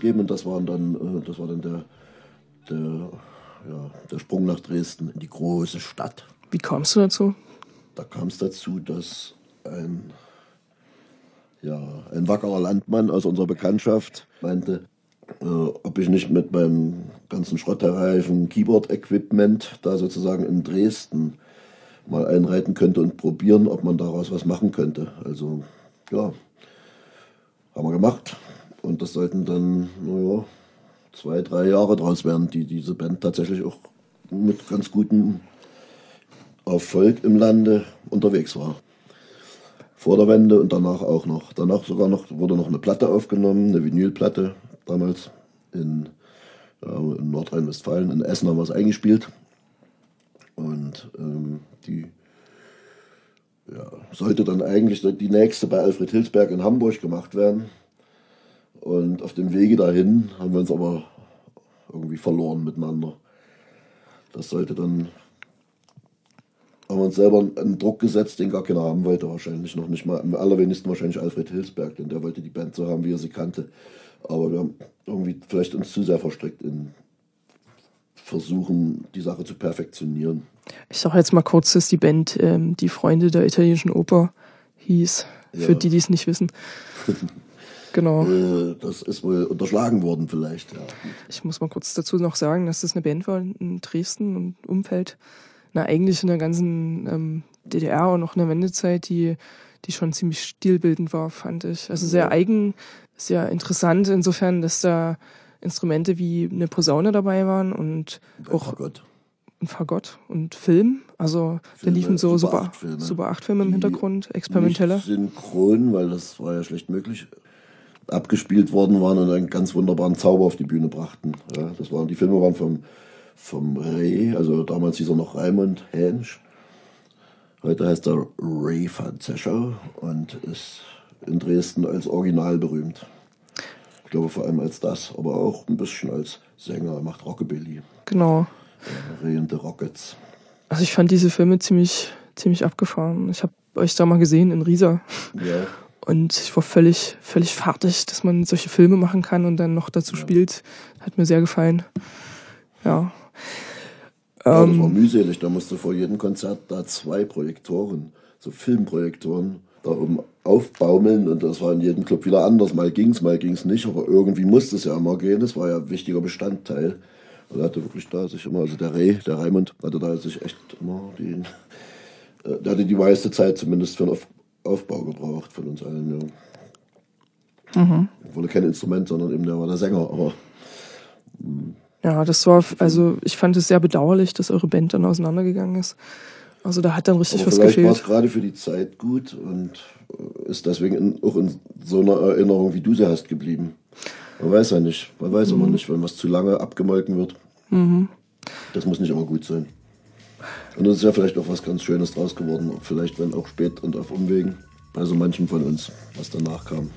Speaker 2: Geben und das, waren dann, äh, das war dann der, der, ja, der Sprung nach Dresden in die große Stadt.
Speaker 3: Wie kamst du dazu?
Speaker 2: Da kam es dazu, dass ein, ja, ein wackerer Landmann aus unserer Bekanntschaft meinte, äh, ob ich nicht mit meinem ganzen Schrottreifen Keyboard-Equipment da sozusagen in Dresden mal einreiten könnte und probieren, ob man daraus was machen könnte. Also ja, haben wir gemacht. Und das sollten dann, naja, zwei, drei Jahre draus werden, die diese Band tatsächlich auch mit ganz gutem Erfolg im Lande unterwegs war. Vor der Wende und danach auch noch. Danach sogar noch wurde noch eine Platte aufgenommen, eine Vinylplatte damals in, ja, in Nordrhein-Westfalen. In Essen haben wir es eingespielt. Und ähm, die ja, sollte dann eigentlich die nächste bei Alfred Hilsberg in Hamburg gemacht werden. Und auf dem Wege dahin haben wir uns aber irgendwie verloren miteinander. Das sollte dann, haben wir uns selber einen Druck gesetzt, den gar keiner haben wollte, wahrscheinlich noch nicht mal. Am allerwenigsten wahrscheinlich Alfred Hilsberg, denn der wollte die Band so haben, wie er sie kannte. Aber wir haben irgendwie vielleicht uns zu sehr verstrickt in Versuchen, die Sache zu perfektionieren.
Speaker 3: Ich sage jetzt mal kurz, dass die Band ähm, die Freunde der italienischen Oper hieß, für
Speaker 2: Ja.
Speaker 3: die, die es nicht wissen. genau.
Speaker 2: Äh, Das ist wohl unterschlagen worden vielleicht, ja.
Speaker 3: Ich muss mal kurz dazu noch sagen, dass das eine Band war in Dresden und Umfeld. Na, eigentlich in der ganzen ähm, DDR und auch in der Wendezeit, die, die schon ziemlich stilbildend war, fand ich. Also sehr eigen, sehr interessant insofern, dass da Instrumente wie eine Posaune dabei waren und auch ein Fagott und Film. Also da
Speaker 2: Filme,
Speaker 3: liefen so
Speaker 2: Super
Speaker 3: Super,
Speaker 2: 8 Filme,
Speaker 3: Super 8 Filme im Hintergrund, experimentelle.
Speaker 2: Nicht synchron, weil das war ja schlecht möglich, abgespielt worden waren und einen ganz wunderbaren Zauber auf die Bühne brachten. Ja, das waren, die Filme waren vom, vom Ray, also damals hieß er noch Raimund Hensch. Heute heißt er Ray van Zeschau und ist in Dresden als Original berühmt. Ich glaube vor allem als das, aber auch ein bisschen als Sänger. Er macht Rockabilly.
Speaker 3: Genau.
Speaker 2: Ray and the Rockets.
Speaker 3: Also ich fand diese Filme ziemlich, ziemlich abgefahren. Ich habe euch da mal gesehen in Riesa.
Speaker 2: Ja,
Speaker 3: Und ich war völlig, völlig fertig, dass man solche Filme machen kann und dann noch dazu spielt. Hat mir sehr gefallen. Ja.
Speaker 2: Ja, das war
Speaker 3: Ähm,
Speaker 2: mühselig. Da musste vor jedem Konzert da zwei Projektoren, so Filmprojektoren, da oben aufbaumeln und das war in jedem Club wieder anders. Mal ging's, mal ging's nicht, aber irgendwie musste es ja immer gehen. Das war ja ein wichtiger Bestandteil. Und er hatte wirklich da sich immer, also der Ray, der Raimund, hatte da sich echt immer die, äh, der hatte die meiste Zeit zumindest für den Auf, Aufbau gebraucht von uns allen. Ja.
Speaker 3: Mhm.
Speaker 2: Wurde kein Instrument, sondern eben der war der Sänger. Aber
Speaker 3: ja, das war, also ich fand es sehr bedauerlich, dass eure Band dann auseinandergegangen ist. Also da hat dann richtig
Speaker 2: Aber
Speaker 3: was
Speaker 2: vielleicht war es
Speaker 3: gefehlt.
Speaker 2: gerade für die Zeit gut und äh, ist deswegen in, auch in so einer Erinnerung, wie du sie hast, geblieben. Man weiß ja nicht. Man weiß immer nicht, wenn was zu lange abgemolken wird. Das muss nicht immer gut sein. Und es ist ja vielleicht auch was ganz Schönes draus geworden. Vielleicht, wenn auch spät und auf Umwegen. Bei so manchem von uns, was danach kam.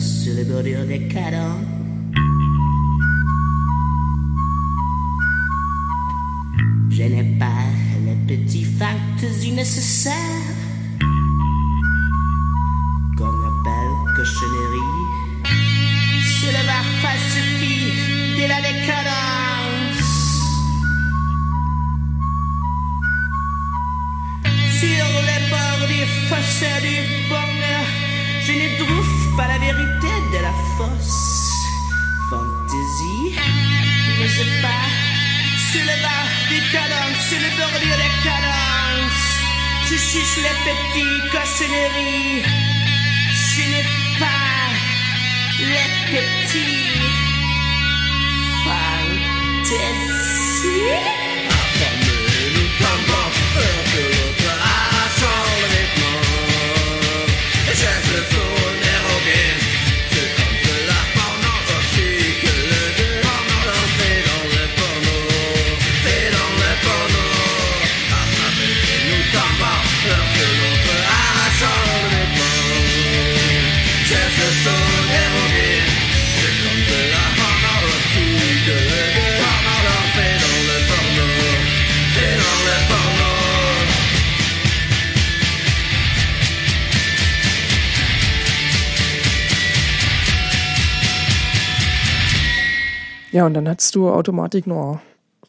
Speaker 6: Sur les bordures des cadans. Je n'ai pas les petits facts nécessaires suce les petites cochonneries. Ce n'est pas les petits fantaisies.
Speaker 3: Ja, und dann hattest du Automatik Noir.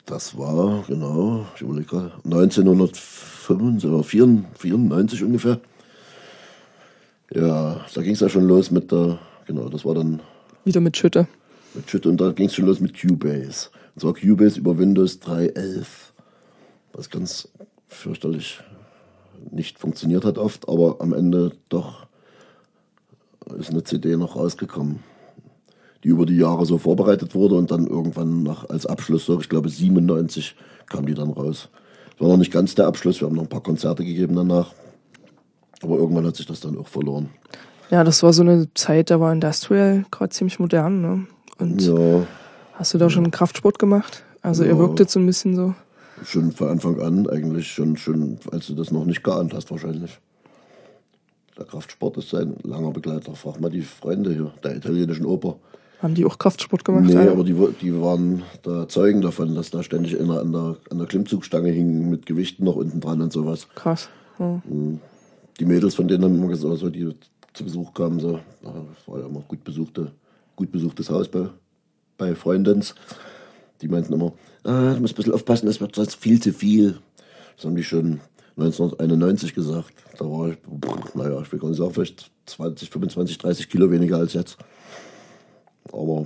Speaker 2: Das war, genau, ich überlege gerade, 1994 ungefähr. Ja, da ging es ja schon los mit der, genau, das war dann
Speaker 3: Wieder mit Schütte.
Speaker 2: mit Shit und da ging es schon los mit Cubase. Und zwar Cubase über Windows 3.11. Was ganz fürchterlich nicht funktioniert hat oft, aber am Ende doch ist eine CD noch rausgekommen, die über die Jahre so vorbereitet wurde und dann irgendwann nach, als Abschluss, so, ich glaube 97, kam die dann raus. Das war noch nicht ganz der Abschluss, wir haben noch ein paar Konzerte gegeben danach, aber irgendwann hat sich das dann auch verloren.
Speaker 3: Ja, das war so eine Zeit, da war Industrial gerade ziemlich modern, ne? Und
Speaker 2: Ja,
Speaker 3: hast du da schon Kraftsport gemacht? Also ihr
Speaker 2: Ja.
Speaker 3: wirktet so ein bisschen so.
Speaker 2: Schon von Anfang an, eigentlich schon, schon, als du das noch nicht geahnt hast, wahrscheinlich. Der Kraftsport ist ein langer Begleiter. Frag mal die Freunde hier, der italienischen Oper.
Speaker 3: Haben die auch Kraftsport gemacht?
Speaker 2: Nee,
Speaker 3: ja?
Speaker 2: aber die, die waren da Zeugen davon, dass da ständig einer an der, an der Klimmzugstange hing mit Gewichten noch unten dran und sowas.
Speaker 3: Krass. Ja.
Speaker 2: Die Mädels von denen haben immer gesagt, so, die zu Besuch kamen, so, das war ja immer gut, besuchte, gut besuchtes Haus bei, bei Freundins. Die meinten immer, ah, du musst ein bisschen aufpassen, das wird sonst viel zu viel. Das haben die schon 1991 gesagt. Da war ich, naja, ich will gar nicht sagen, vielleicht 20, 25, 30 Kilo weniger als jetzt. Aber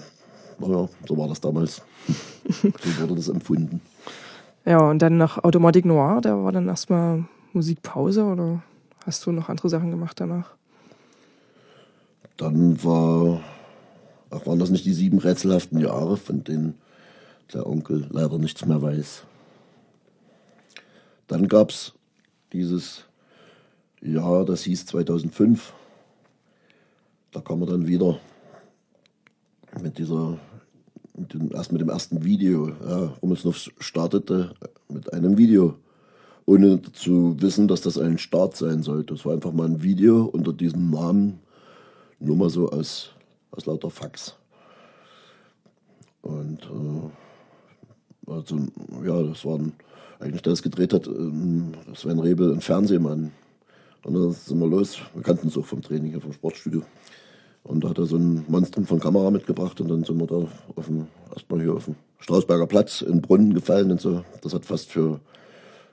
Speaker 2: naja, so war das damals. so wurde das empfunden.
Speaker 3: ja, und dann nach Automatik Noir, da war dann erstmal Musikpause oder hast du noch andere Sachen gemacht danach?
Speaker 2: Dann war, ach, waren das nicht die sieben rätselhaften Jahre, von denen der Onkel leider nichts mehr weiß. Dann gab es dieses Jahr, das hieß 2005. Da kam er dann wieder mit dieser, mit dem, erst mit dem ersten Video. Ja, Rummelsnuff startete mit einem Video, ohne zu wissen, dass das ein Start sein sollte. Es war einfach mal ein Video unter diesem Namen, nur mal so aus, aus lauter Fax. Und äh, also, ja, das war ein, eigentlich, der das gedreht hat, ähm, Sven Rebel, ein Fernsehmann. Und dann sind wir los. Wir kannten es auch vom Training hier vom Sportstudio. Und da hat er so ein Monstrum von Kamera mitgebracht und dann sind wir da auf dem, erstmal hier auf dem Strausberger Platz in Brunnen gefallen und so. Das hat fast für,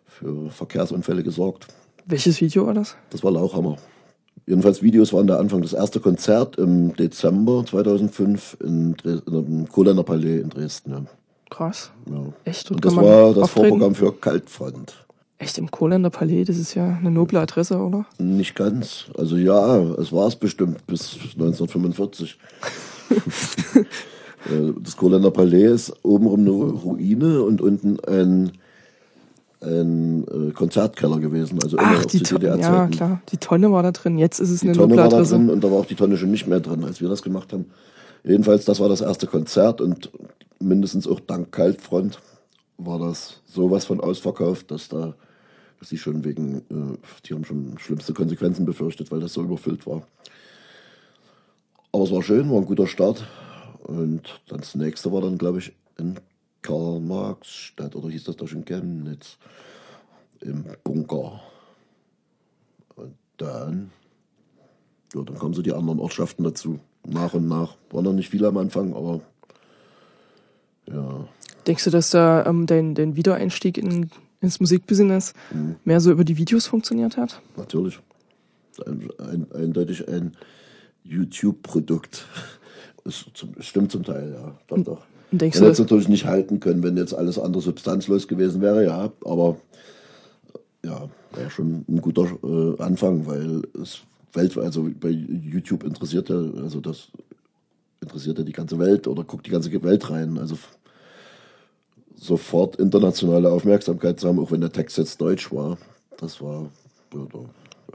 Speaker 2: für Verkehrsunfälle gesorgt.
Speaker 3: Welches Video war das?
Speaker 2: Das war Lauchhammer. Jedenfalls Videos waren der Anfang. Das erste Konzert im Dezember 2005 in, Dres in dem Kohlener Palais in Dresden. Ja.
Speaker 3: Krass.
Speaker 2: Ja.
Speaker 3: Echt?
Speaker 2: Und
Speaker 3: kann
Speaker 2: das war das
Speaker 3: auftreten?
Speaker 2: Vorprogramm für Kaltfront.
Speaker 3: Echt im Kohländer Palais, das ist ja eine noble Adresse, oder?
Speaker 2: Nicht ganz. Also ja, es war es bestimmt bis 1945. Äh, das Kohlener Palais ist obenrum eine Ruine und unten ein, ein äh, Konzertkeller gewesen. Also immer
Speaker 3: Ach, die Tonne, ja klar. Die Tonne war da drin. Jetzt ist es
Speaker 2: Die
Speaker 3: eine
Speaker 2: Tonne war da drin und da war auch die Tonne schon nicht mehr drin, als wir das gemacht haben. Jedenfalls, das war das erste Konzert und mindestens auch dank Kaltfront war das sowas von ausverkauft, dass da sie schon wegen, äh, die haben schon schlimmste Konsequenzen befürchtet, weil das so überfüllt war. Aber es war schön, war ein guter Start. Und dann das nächste war dann, glaube ich, in Karl-Marx-Stadt oder hieß das doch schon Chemnitz im Bunker. Und dann, ja, dann kamen so die anderen Ortschaften dazu. Nach und nach. War noch nicht viel am Anfang, aber ja,
Speaker 3: Denkst du, dass da ähm, dein, dein Wiedereinstieg in, ins Musikbusiness mehr so über die Videos funktioniert hat?
Speaker 2: natürlich. Ein, ein, eindeutig ein YouTube-Produkt. Zum- stimmt zum Teil, ja. Doch, doch.
Speaker 3: Denkst
Speaker 2: hätte es natürlich nicht halten können, wenn jetzt alles andere substanzlos gewesen wäre, ja. Aber ja, war schon ein guter äh, Anfang, weil es weltweit, also bei YouTube interessiert ja, also das interessiert ja die ganze Welt oder guckt die ganze Welt rein. Also sofort internationale Aufmerksamkeit zu haben, auch wenn der Text jetzt deutsch war. Das war, ja, da,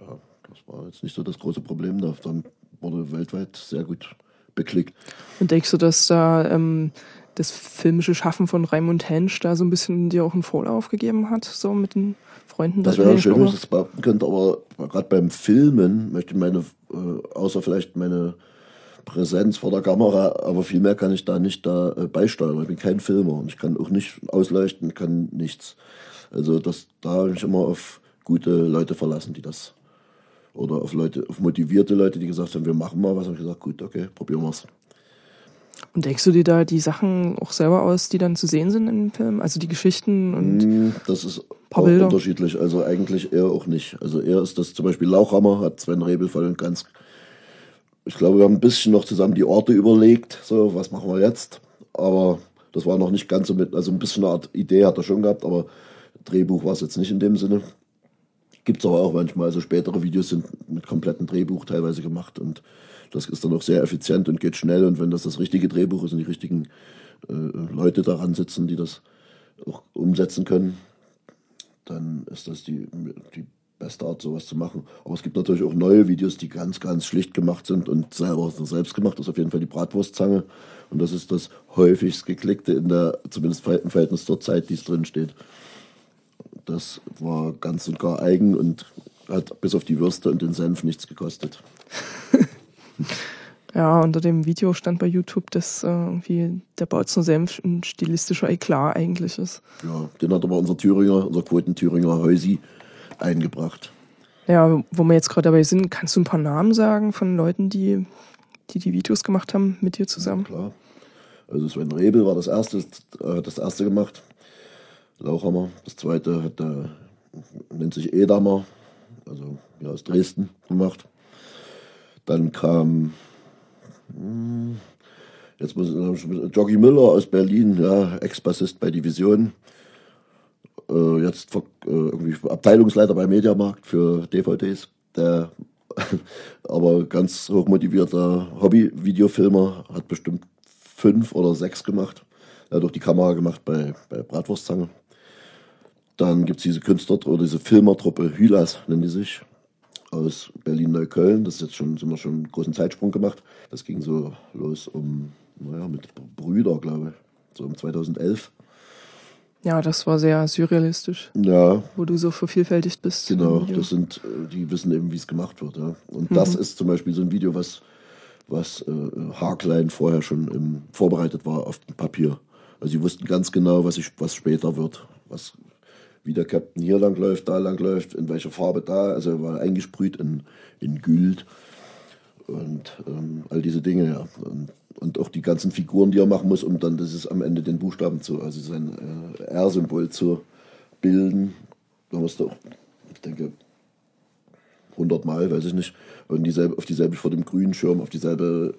Speaker 2: ja, das war jetzt nicht so das große Problem. Da dann wurde weltweit sehr gut beklickt.
Speaker 3: und denkst du, dass da ähm, das filmische Schaffen von Raimund Hensch da so ein bisschen dir auch einen Vorlauf gegeben hat, so mit den Freunden
Speaker 2: Das
Speaker 3: da
Speaker 2: wäre schön, wenn ich das behaupten könnte, aber gerade beim Filmen möchte ich meine, äh, außer vielleicht meine Präsenz vor der Kamera, aber viel mehr kann ich da nicht da äh, beisteuern. Ich bin kein Filmer und ich kann auch nicht ausleuchten, kann nichts. Also das, da habe ich mich immer auf gute Leute verlassen, die das oder auf Leute, auf motivierte Leute, die gesagt haben, wir machen mal was. Habe ich gesagt, gut, okay, probieren wir's.
Speaker 3: Und denkst du dir da die Sachen auch selber aus, die dann zu sehen sind im Film? Also die Geschichten und
Speaker 2: Mm, Das ist
Speaker 3: Paar Bilder.
Speaker 2: unterschiedlich. Also eigentlich eher auch nicht. Also eher ist das zum Beispiel Lauchhammer, hat Sven Rebel voll und ganz. Ich glaube, wir haben ein bisschen noch zusammen die Orte überlegt. So, was machen wir jetzt? Aber das war noch nicht ganz so mit, also ein bisschen eine Art Idee hat er schon gehabt, aber Drehbuch war es jetzt nicht in dem Sinne. Gibt es aber auch manchmal. Also spätere Videos sind mit komplettem Drehbuch teilweise gemacht und das ist dann auch sehr effizient und geht schnell. Und wenn das das richtige Drehbuch ist und die richtigen äh, Leute daran sitzen, die das auch umsetzen können, dann ist das die, die beste Art, sowas zu machen. Aber es gibt natürlich auch neue Videos, die ganz, ganz schlicht gemacht sind und selber selbst gemacht. Das ist auf jeden Fall die Bratwurstzange. Und das ist das häufigst geklickte in der, zumindest im Verhältnis zur Zeit, die es drin steht. Das war ganz und gar eigen und hat bis auf die Würste und den Senf nichts gekostet.
Speaker 3: ja, unter dem Video stand bei YouTube, dass äh, irgendwie der Bautzner Senf ein stilistischer Eklat eigentlich ist.
Speaker 2: Ja, den hat aber unser Thüringer, unser Quoten-Thüringer Heusi eingebracht.
Speaker 3: Ja, wo wir jetzt gerade dabei sind, kannst du ein paar Namen sagen von Leuten, die die, die Videos gemacht haben mit dir zusammen?
Speaker 2: Klar. Also Sven Rebel war das erste, äh, das erste gemacht. Lauchhammer. Das zweite hat der, nennt sich Edamer, also ja, aus Dresden gemacht. Dann kam hm, jetzt muss ich, Joggy Müller aus Berlin, ja, Ex-Bassist bei Division. Äh, jetzt äh, irgendwie Abteilungsleiter bei Mediamarkt für DVDs. Der aber ganz hochmotivierter Hobby-Videofilmer, hat bestimmt fünf oder sechs gemacht. Er hat auch die Kamera gemacht bei, bei Bratwurstzange. Dann gibt es diese Künstler- oder diese Filmertruppe Hylas, nennen die sich, aus Berlin-Neukölln. Das ist jetzt schon, sind wir schon einen großen Zeitsprung gemacht. Das ging so los um, naja, mit Brüder, glaube ich, so um 2011.
Speaker 3: Ja, das war sehr surrealistisch,
Speaker 2: Ja,
Speaker 3: wo du so vervielfältigt bist.
Speaker 2: Genau, das sind, äh, die wissen eben, wie es gemacht wird. Ja. Und das ist zum Beispiel so ein Video, was, was äh, haarklein vorher schon im, vorbereitet war auf dem Papier. Also sie wussten ganz genau, was, ich, was später wird. Was, wie der Captain hier lang läuft, da lang läuft, in welcher Farbe da. Also er war eingesprüht in, in Güld und ähm, all diese Dinge, ja. Und, und auch die ganzen Figuren, die er machen muss, um dann das ist am Ende den Buchstaben zu, also sein äh, R-Symbol zu bilden. Da musste auch, ich denke, 100 Mal, weiß ich nicht, und dieselbe, auf dieselbe vor dem grünen Schirm auf dieselbe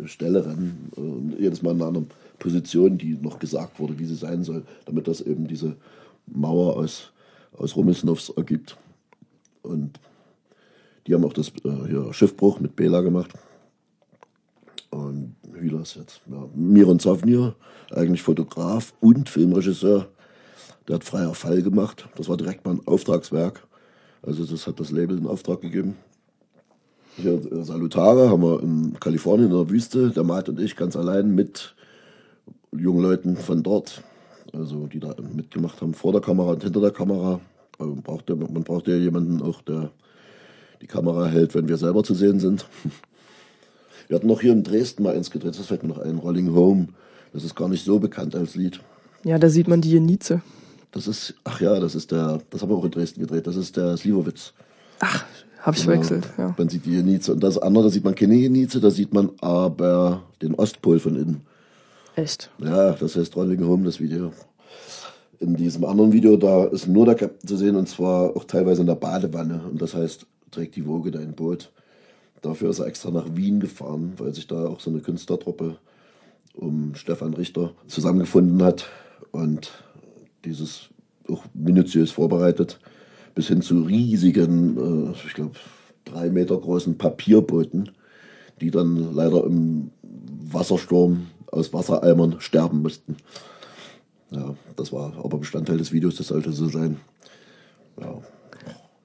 Speaker 2: äh, Stelle rennen. Und jedes Mal in einer anderen Position, die noch gesagt wurde, wie sie sein soll, damit das eben diese Mauer aus, aus Rummelsnuffs ergibt. Und die haben auch das äh, Schiffbruch mit Bela gemacht. Und Hülas jetzt. Ja. Miron Zavnir, eigentlich Fotograf und Filmregisseur. Der hat freier Fall gemacht. Das war direkt mal Auftragswerk. Also das hat das Label in Auftrag gegeben. Hier äh, Salutare haben wir in Kalifornien in der Wüste, der Maat und ich ganz allein mit jungen Leuten von dort, also die da mitgemacht haben, vor der Kamera und hinter der Kamera. Also man, braucht ja, man braucht ja jemanden auch, der die Kamera hält, wenn wir selber zu sehen sind. Wir hatten noch hier in Dresden mal eins gedreht, das fällt mir noch ein, Rolling Home. Das ist gar nicht so bekannt als Lied.
Speaker 3: Ja, da sieht man die Jenize.
Speaker 2: Das ist, ach ja, das ist der, das haben wir auch in Dresden gedreht, das ist der Slivovitz.
Speaker 3: Ach, habe ich
Speaker 2: Genau.
Speaker 3: verwechselt. Ja.
Speaker 2: Man sieht die Jenize. Und das andere, da sieht man keine Jenize, da sieht man aber den Ostpol von innen.
Speaker 3: Echt.
Speaker 2: Ja, das heißt Rolling Home, das Video. In diesem anderen Video, da ist nur der Captain zu sehen und zwar auch teilweise in der Badewanne. Und das heißt, trägt die Woge dein Boot. Dafür ist er extra nach Wien gefahren, weil sich da auch so eine Künstlertruppe um Stefan Richter zusammengefunden hat und dieses auch minutiös vorbereitet, bis hin zu riesigen, äh, ich glaube, drei Meter großen Papierbooten, die dann leider im Wassersturm aus Wassereimern sterben mussten. Ja, das war aber Bestandteil des Videos, das sollte so sein. Ja,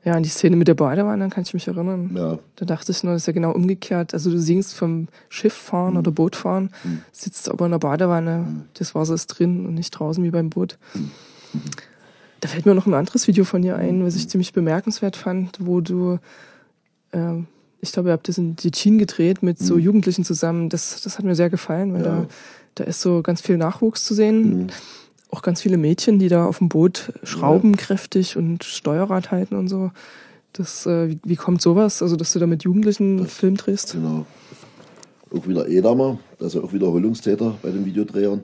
Speaker 3: Ja, an die Szene mit der Badewanne kann ich mich erinnern.
Speaker 2: ja,
Speaker 3: Da dachte ich nur, das ist ja genau umgekehrt. Also du singst vom Schiff fahren oder Boot fahren, sitzt aber in der Badewanne, das Wasser ist drin und nicht draußen wie beim Boot. Da fällt mir noch ein anderes Video von dir ein, was ich ziemlich bemerkenswert fand, wo du, ähm, ich glaube, ihr habt das in Tschetschen gedreht mit so Jugendlichen zusammen. Das, das hat mir sehr gefallen, weil
Speaker 2: Ja.
Speaker 3: da, da ist so ganz viel Nachwuchs zu sehen. Auch ganz viele Mädchen, die da auf dem Boot schrauben kräftig und Steuerrad halten und so. Das, äh, wie, wie kommt sowas? Also, dass du da mit Jugendlichen einen Film drehst?
Speaker 2: genau. Auch wieder Edamer, das ist ja auch Wiederholungstäter bei den Videodrehern.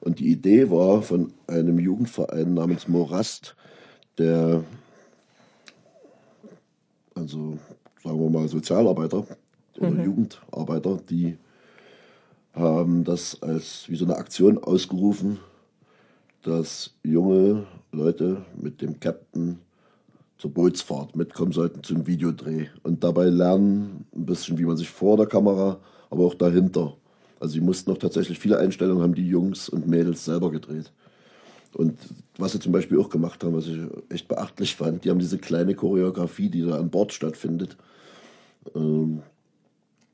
Speaker 2: Und die Idee war von einem Jugendverein namens Morast, der, also sagen wir mal Sozialarbeiter oder Jugendarbeiter, die haben das als wie so eine Aktion ausgerufen, dass junge Leute mit dem Captain zur Bootsfahrt mitkommen sollten zum Videodreh und dabei lernen ein bisschen, wie man sich vor der Kamera, aber auch dahinter. Also sie mussten noch tatsächlich viele Einstellungen haben die Jungs und Mädels selber gedreht. Und was sie zum Beispiel auch gemacht haben, was ich echt beachtlich fand, die haben diese kleine Choreografie, die da an Bord stattfindet, ähm,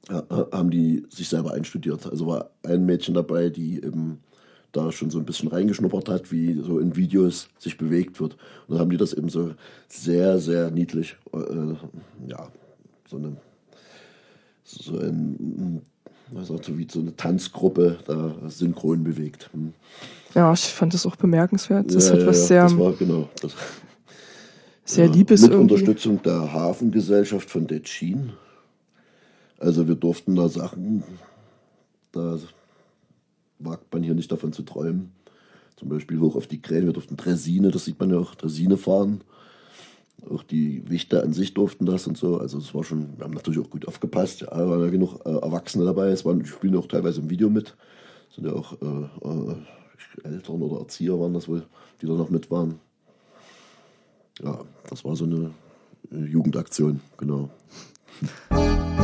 Speaker 2: haben die sich selber einstudiert. Also war ein Mädchen dabei, die eben da schon so ein bisschen reingeschnuppert hat, wie so in Videos sich bewegt wird. Und dann haben die das eben so sehr, sehr niedlich, äh, ja, so eine, so ein, was sagt so wie so eine Tanzgruppe da synchron bewegt. Hm.
Speaker 3: Ja, ich fand das auch bemerkenswert. Das
Speaker 2: Ja,
Speaker 3: hat
Speaker 2: ja,
Speaker 3: was sehr,
Speaker 2: das war genau. Das,
Speaker 3: sehr
Speaker 2: ja,
Speaker 3: Liebes
Speaker 2: Mit
Speaker 3: irgendwie.
Speaker 2: Unterstützung der Hafengesellschaft von Detschin. Also wir durften da Sachen, da wagt man hier nicht davon zu träumen. Zum Beispiel hoch auf die Kräne, wir durften Dresine, das sieht man ja auch, Dresine fahren. Auch die Wichter an sich durften das und so. Also es war schon, wir haben natürlich auch gut aufgepasst. Ja, waren ja genug äh, Erwachsene dabei. Es waren, spielen auch teilweise im Video mit. Sind ja auch äh, äh, Eltern oder Erzieher waren das wohl, die da noch mit waren. Ja, das war so eine Jugendaktion, genau.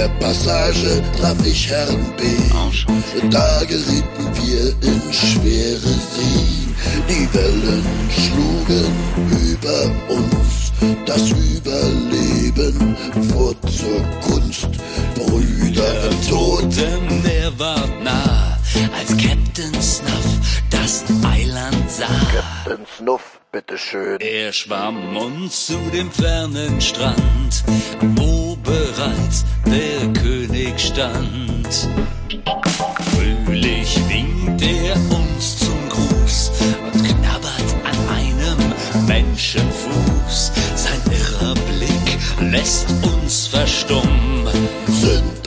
Speaker 4: der Passage traf ich Herrn B. Da gerieten wir in schwere See. Die Wellen schlugen über uns. Das Überleben wurde zur Kunst. Brüder im Tod.
Speaker 7: Totem, der war nah, als Captain Snuff das Eiland sah.
Speaker 2: Captain Snuff, bitteschön.
Speaker 7: Er schwamm uns zu dem fernen Strand, wo bereits der König stand. Fröhlich winkt er uns zum Gruß und knabbert an einem Menschenfuß. Sein irrer Blick lässt uns verstummen
Speaker 4: Sind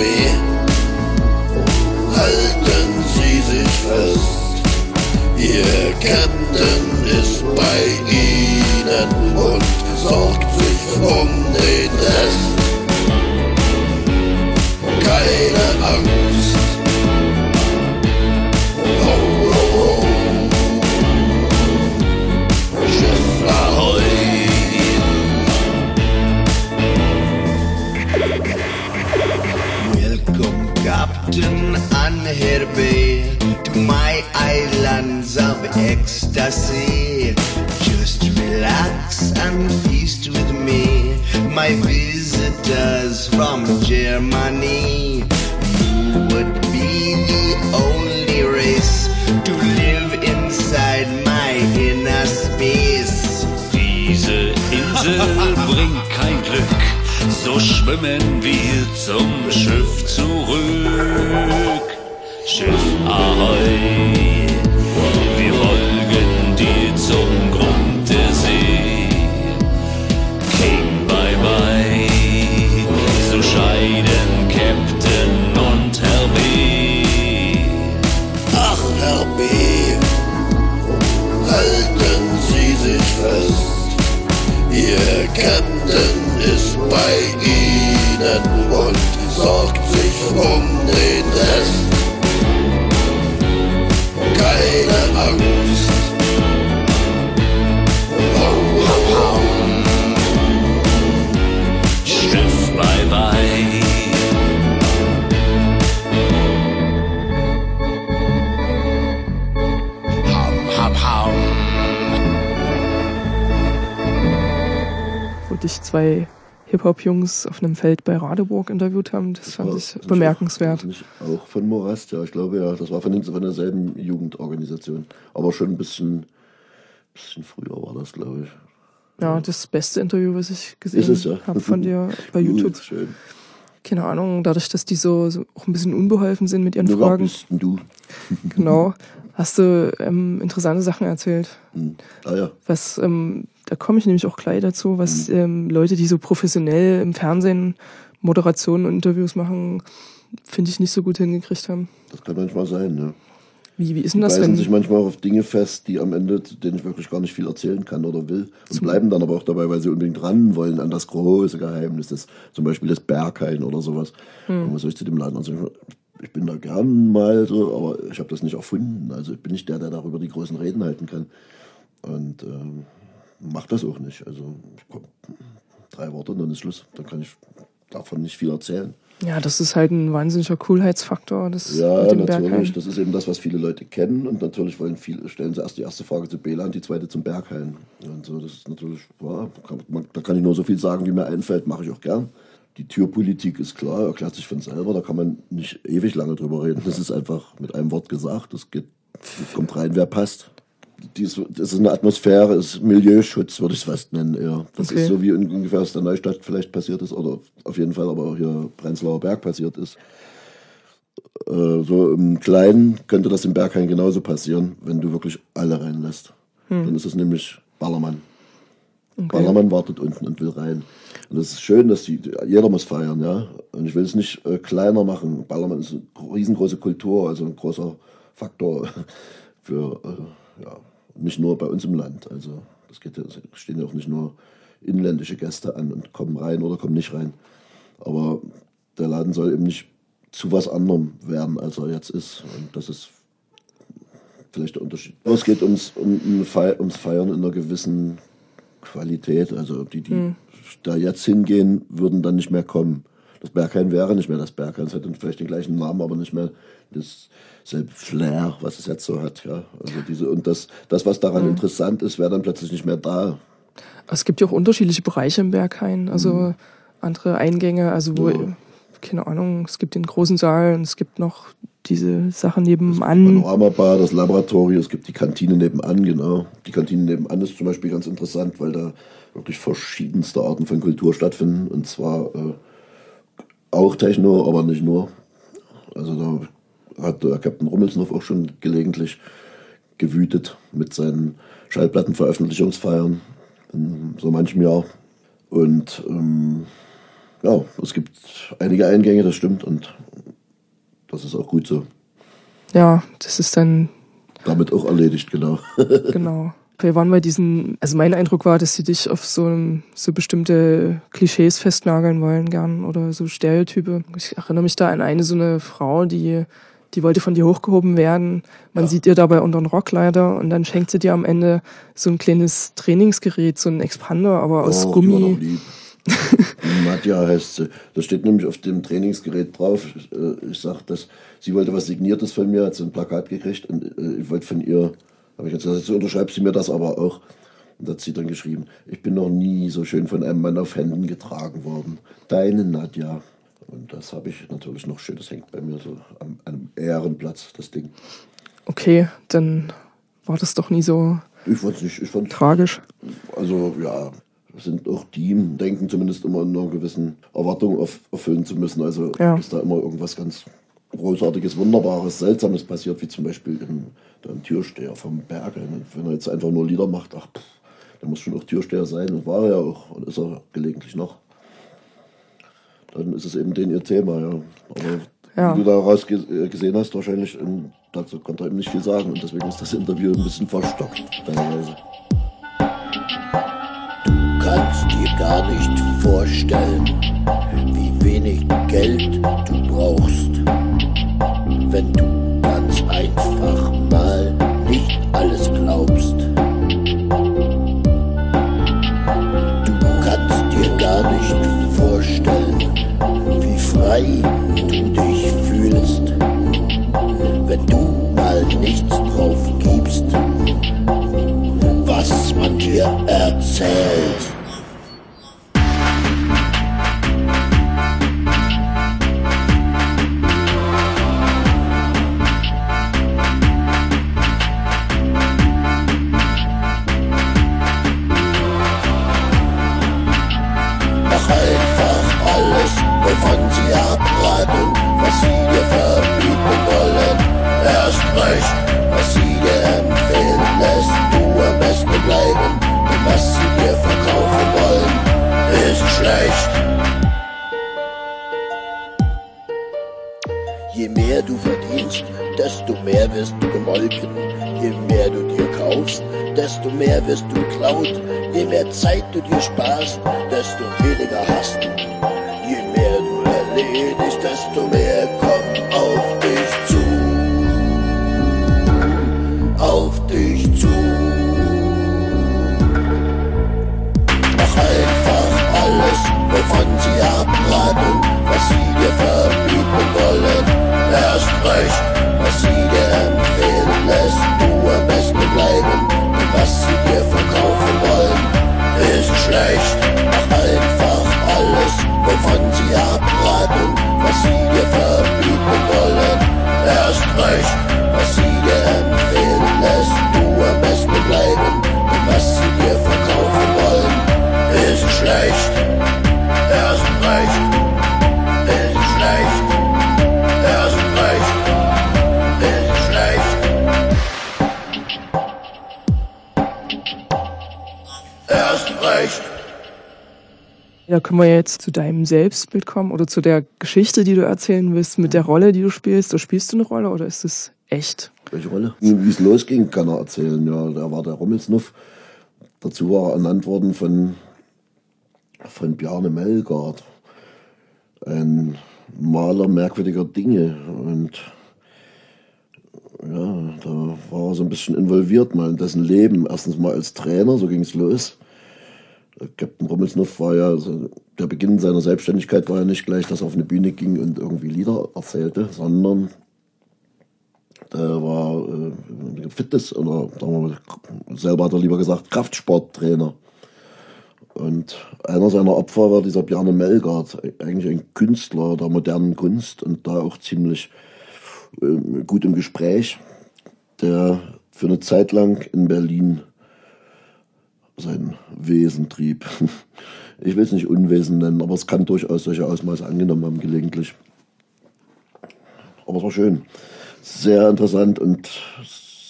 Speaker 4: RB, halten Sie sich fest. Ihr Captain ist bei Ihnen und sorgt sich um den Rest. Keine Angst.
Speaker 5: Captain Anherbe, to my islands of ecstasy. Just relax and feast with me, my visitors from Germany. You would be the only race to live inside my inner space.
Speaker 7: Diese Insel bringt kein Glück, so schwimmen wir zum Schiff zurück. Schiff Ahoi, wir folgen dir zum Grund der See. King bye bye, so scheiden Captain und Herr B.
Speaker 4: Ach, Herr B., halten Sie sich fest. Ihr Captain bei Ihnen und sorgt sich um den Rest. Keine Angst. Hau, hau, hau.
Speaker 7: Schiff bye bye.
Speaker 3: Dich zwei Hip-Hop-Jungs auf einem Feld bei Radeburg interviewt haben, das fand
Speaker 2: war-
Speaker 3: ich
Speaker 2: das
Speaker 3: bemerkenswert.
Speaker 2: Auch, nicht auch von Morast, ja, ich glaube ja. Das war von, von derselben Jugendorganisation. Aber schon ein bisschen, bisschen früher war das, glaube ich.
Speaker 3: Ja, das beste Interview, was ich gesehen
Speaker 2: ja.
Speaker 3: habe von dir bei
Speaker 2: Gut,
Speaker 3: YouTube.
Speaker 2: schön.
Speaker 3: Keine Ahnung, dadurch, dass die so, so auch ein bisschen unbeholfen sind mit ihren
Speaker 2: Nur
Speaker 3: Fragen.
Speaker 2: bist du?
Speaker 3: Genau. Hast du ähm, interessante Sachen erzählt.
Speaker 2: Hm. Ah ja.
Speaker 3: Was, ähm, da komme ich nämlich auch gleich dazu, was
Speaker 2: Mhm.
Speaker 3: ähm, Leute, die so professionell im Fernsehen Moderationen und Interviews machen, finde ich nicht so gut hingekriegt haben.
Speaker 2: Das kann manchmal sein, ja.
Speaker 3: Wie, wie ist denn
Speaker 2: Die
Speaker 3: das, wenn.
Speaker 2: sich manchmal auch auf Dinge fest, die am Ende, denen ich wirklich gar nicht viel erzählen kann oder will. Und bleiben dann aber auch dabei, weil sie unbedingt ran wollen an das große Geheimnis, das, zum Beispiel das Berghain oder sowas.
Speaker 3: Hm.
Speaker 2: Und was soll ich zu dem Laden erzählen? Ich bin da gern mal so, aber ich habe das nicht erfunden. Also ich bin nicht der, der darüber die großen Reden halten kann. Und ähm, mach das auch nicht. Also komm, drei Worte und dann ist Schluss. Dann kann ich davon nicht viel erzählen.
Speaker 3: Ja, das ist halt ein wahnsinniger Coolheitsfaktor. Das
Speaker 2: Ja, natürlich.
Speaker 3: Berghain.
Speaker 2: Das ist eben das, was viele Leute kennen. Und natürlich wollen viele, stellen sie erst die erste Frage zu Bela und die zweite zum Berghain. Und so, das ist natürlich, ja, kann, man, da kann ich nur so viel sagen, wie mir einfällt, mache ich auch gern. Die Türpolitik ist klar, erklärt sich von selber, da kann man nicht ewig lange drüber reden. Das ist einfach mit einem Wort gesagt, das geht, kommt rein, wer passt. Dies, das ist eine Atmosphäre, ist Milieuschutz, würde ich es fast nennen eher. Das
Speaker 3: Okay.
Speaker 2: ist so wie in- ungefähr aus der Neustadt vielleicht passiert ist, oder auf jeden Fall aber auch hier Prenzlauer Berg passiert ist. Äh, so im Kleinen könnte das im Berghain genauso passieren, wenn du wirklich alle reinlässt. Dann ist es nämlich Ballermann. Ballermann wartet unten und will rein. Und das ist schön, dass die, jeder muss feiern, ja. Und ich will es nicht äh, kleiner machen. Ballermann ist eine riesengroße Kultur, also ein großer Faktor für, äh, ja, nicht nur bei uns im Land. Also das geht ja, es stehen ja auch nicht nur inländische Gäste an und kommen rein oder kommen nicht rein. Aber der Laden soll eben nicht zu was anderem werden, als er jetzt ist. Und das ist vielleicht der Unterschied. Es geht ums, um, um ums Feiern in einer gewissen Qualität. Also die, die da jetzt hingehen, würden dann nicht mehr kommen. Das Berghain wäre nicht mehr das Berghain. Es hätte vielleicht den gleichen Namen, aber nicht mehr dasselbe Flair, was es jetzt so hat. Ja. Also diese, und das, das, was daran interessant ist, wäre dann plötzlich nicht mehr da.
Speaker 3: Es gibt ja auch unterschiedliche Bereiche im Berghain, also andere Eingänge, also wo,
Speaker 2: Mhm. Ja.
Speaker 3: keine Ahnung, es gibt den großen Saal und es gibt noch diese Sachen nebenan.
Speaker 2: Panoramabar, das Laboratorium, es gibt die Kantine nebenan, genau. Die Kantine nebenan ist zum Beispiel ganz interessant, weil da wirklich verschiedenste Arten von Kultur stattfinden. Und zwar äh, auch Techno, aber nicht nur. Also da hat der Captain Rummelsnow auch schon gelegentlich gewütet mit seinen Schallplattenveröffentlichungsfeiern in so manchem Jahr. Und ähm, ja, es gibt einige Eingänge, das stimmt. Und das ist auch gut so.
Speaker 3: Ja, das ist dann
Speaker 2: Damit auch erledigt, genau.
Speaker 3: Genau. Wir waren bei diesen, also mein Eindruck war, dass sie dich auf so, so bestimmte Klischees festnageln wollen gern oder so Stereotype. Ich erinnere mich da an eine so eine Frau, die, die wollte von dir hochgehoben werden. Man sieht ihr dabei unter den Rock leider und dann schenkt sie dir am Ende so ein kleines Trainingsgerät, so ein Expander, aber aus
Speaker 2: Oh, die war
Speaker 3: Gummi.
Speaker 2: doch lieb. Nadja heißt sie. Das steht nämlich auf dem Trainingsgerät drauf. Äh, Ich sag, dass sie wollte was Signiertes von mir, hat sie ein Plakat gekriegt und äh, ich wollte von ihr, habe ich jetzt gesagt, so unterschreibst du mir das aber auch. Und da hat sie dann geschrieben, ich bin noch nie so schön von einem Mann auf Händen getragen worden. Deine Nadja. Und das habe ich natürlich noch schön, das hängt bei mir so am, einem Ehrenplatz, das Ding.
Speaker 3: Okay, dann war das doch nie so
Speaker 2: Ich fand's nicht, ich fand
Speaker 3: tragisch.
Speaker 2: Also ja, sind auch die, denken zumindest immer in einer gewissen Erwartung erf- erfüllen zu müssen. Also
Speaker 3: Ja.
Speaker 2: ist da immer irgendwas ganz Großartiges, Wunderbares, Seltsames passiert, wie zum Beispiel im, da im Türsteher vom Berge. Wenn er jetzt einfach nur Lieder macht, ach, pff, der muss schon auch Türsteher sein und war er ja auch und ist er gelegentlich noch. Dann ist es eben den ihr Thema, ja. Aber
Speaker 3: Ja.
Speaker 2: wie du daraus ge gesehen hast, wahrscheinlich, ähm, dazu konnte er eben nicht viel sagen und deswegen ist das Interview ein bisschen verstockt, teilweise.
Speaker 4: kannst dir gar nicht vorstellen, wie wenig Geld du brauchst, wenn du ganz einfach mal alles glaubst. Du kannst dir gar nicht vorstellen, wie frei du dich fühlst, wenn du mal nichts drauf gibst, was man dir erzählt. Recht, was sie dir empfehlen lässt, du am besten bleiben. Und was sie dir verkaufen wollen, ist schlecht. Je mehr du verdienst, desto mehr wirst du gemolken. Je mehr du dir kaufst, desto mehr wirst du geklaut. Je mehr Zeit du dir sparst, desto weniger hast du. Je mehr du erledigst, desto mehr kommt auf dich abraten, was sie dir verbieten wollen. Erst recht, was sie dir empfehlen lässt, du am besten bleiben. Und was sie dir verkaufen wollen, ist schlecht. Mach einfach alles, wovon sie abraten, was sie dir verbieten wollen. Erst recht, was sie dir empfehlen
Speaker 3: Ja, können wir jetzt zu deinem Selbstbild kommen oder zu der Geschichte, die du erzählen willst, mit der Rolle, die du spielst. Oder spielst du eine Rolle oder ist es echt?
Speaker 2: Welche Rolle? Wie es losging, kann er erzählen. Ja, da war der Rummelsnuff. Dazu war er ernannt worden von, von Bjarne Melgard. Ein Maler merkwürdiger Dinge. Und ja, da war er so ein bisschen involviert mal in dessen Leben. Erstens mal als Trainer, so ging es los. Captain Rummelsnuff war ja, also der Beginn seiner Selbstständigkeit war ja nicht gleich, dass er auf eine Bühne ging und irgendwie Lieder erzählte, sondern der war äh, Fitness oder sagen wir mal, selber hat er lieber gesagt Kraftsporttrainer. Und einer seiner Opfer war dieser Bjarne Melgard, eigentlich ein Künstler der modernen Kunst und da auch ziemlich äh, gut im Gespräch, der für eine Zeit lang in Berlin sein Wesen trieb. Ich will es nicht Unwesen nennen, aber es kann durchaus solche Ausmaße angenommen haben, gelegentlich. Aber es war schön. Sehr interessant und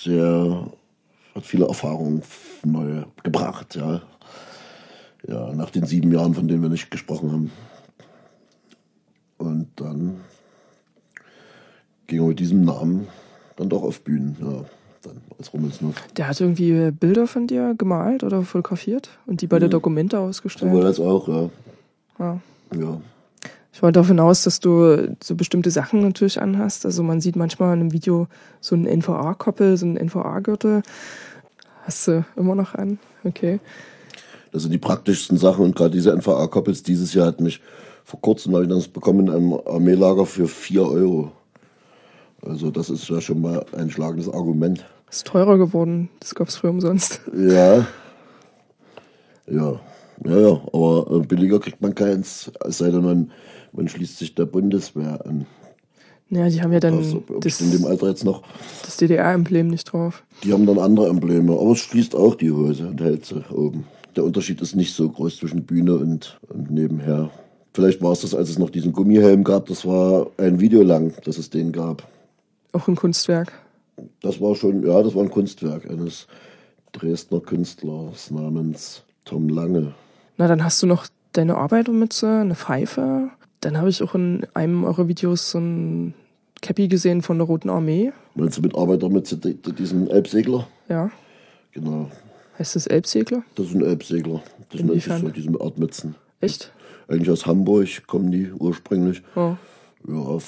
Speaker 2: sehr, hat viele Erfahrungen neu gebracht, ja. Ja, nach den sieben Jahren, von denen wir nicht gesprochen haben. Und dann ging er mit diesem Namen dann doch auf Bühnen, ja, dann als Rummelsnuff.
Speaker 3: Der hat irgendwie Bilder von dir gemalt oder fotografiert und die bei der Dokumente ausgestellt.
Speaker 2: Sowohl als auch, ja.
Speaker 3: Ja.
Speaker 2: ja.
Speaker 3: Ich war davon aus, dass du so bestimmte Sachen natürlich anhast. Also man sieht manchmal in einem Video so einen NVA-Koppel, so einen NVA-Gürtel. Hast du immer noch an? Okay.
Speaker 2: Das sind die praktischsten Sachen und gerade diese NVA-Koppels dieses Jahr hat mich vor kurzem habe ich das bekommen in einem Armeelager für 4 Euro. Also das ist ja schon mal ein schlagendes Argument.
Speaker 3: Ist teurer geworden. Das gab's früher umsonst.
Speaker 2: Ja. Ja. Ja, ja, aber äh, billiger kriegt man keins, es sei denn, man, man schließt sich der Bundeswehr an.
Speaker 3: Ja, die haben ja dann
Speaker 2: Also,
Speaker 3: das,
Speaker 2: in dem Alter jetzt noch.
Speaker 3: das DDR-Emblem nicht drauf.
Speaker 2: Die haben dann andere Embleme, aber es schließt auch die Hose und hält sie oben. Der Unterschied ist nicht so groß zwischen Bühne und, und nebenher. Vielleicht war es das, als es noch diesen Gummihelm gab. Das war ein Video lang, dass es den gab.
Speaker 3: Auch ein Kunstwerk.
Speaker 2: Das war schon, ja, das war ein Kunstwerk eines Dresdner Künstlers namens Tom Lange.
Speaker 3: Na, dann hast du noch deine Arbeitermütze, eine Pfeife. Dann habe ich auch in einem eurer Videos so ein Cappy gesehen von der Roten Armee.
Speaker 2: Meinst du mit Arbeiter mit die- die- diesem Elbsegler?
Speaker 3: Ja.
Speaker 2: Genau.
Speaker 3: Heißt das Elbsegler?
Speaker 2: Das ist ein Elbsegler. Das nennt sich
Speaker 3: Inwiefern?
Speaker 2: so, diese Art Mützen.
Speaker 3: Echt?
Speaker 2: Eigentlich aus Hamburg kommen die ursprünglich.
Speaker 3: Oh,
Speaker 2: Ja,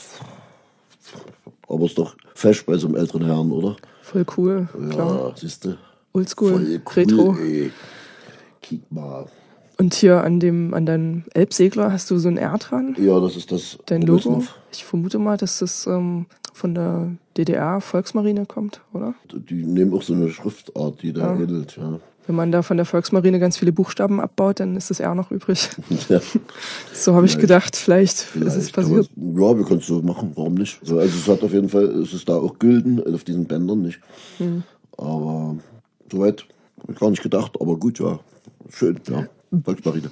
Speaker 2: aber ist doch fesch bei so einem älteren Herrn, oder?
Speaker 3: voll cool.
Speaker 2: Ja, siehst du.
Speaker 3: Oldschool, Retro.
Speaker 2: ey. Kick mal.
Speaker 3: Und hier an dem, an deinem Elbsegler hast du so ein R dran,
Speaker 2: Ja, das ist das.
Speaker 3: dein Logo.
Speaker 2: Rummelsnuff.
Speaker 3: Ich vermute mal, dass das ähm, von der DDR-Volksmarine kommt, oder?
Speaker 2: Die nehmen auch so eine Schriftart, die da ähnelt, ja.
Speaker 3: Wenn man da von der Volksmarine ganz viele Buchstaben abbaut, dann ist das R noch übrig.
Speaker 2: ja.
Speaker 3: So habe ich
Speaker 2: Vielleicht.
Speaker 3: gedacht, vielleicht, ist es
Speaker 2: Vielleicht,
Speaker 3: passiert.
Speaker 2: aber- Ja, wir können es so machen, warum nicht? Also es hat auf jeden Fall, es ist da auch gülden, auf diesen Bändern nicht.
Speaker 3: Hm.
Speaker 2: Aber soweit hab ich gar nicht gedacht, aber gut, ja. Schön, ja. Volksmarine.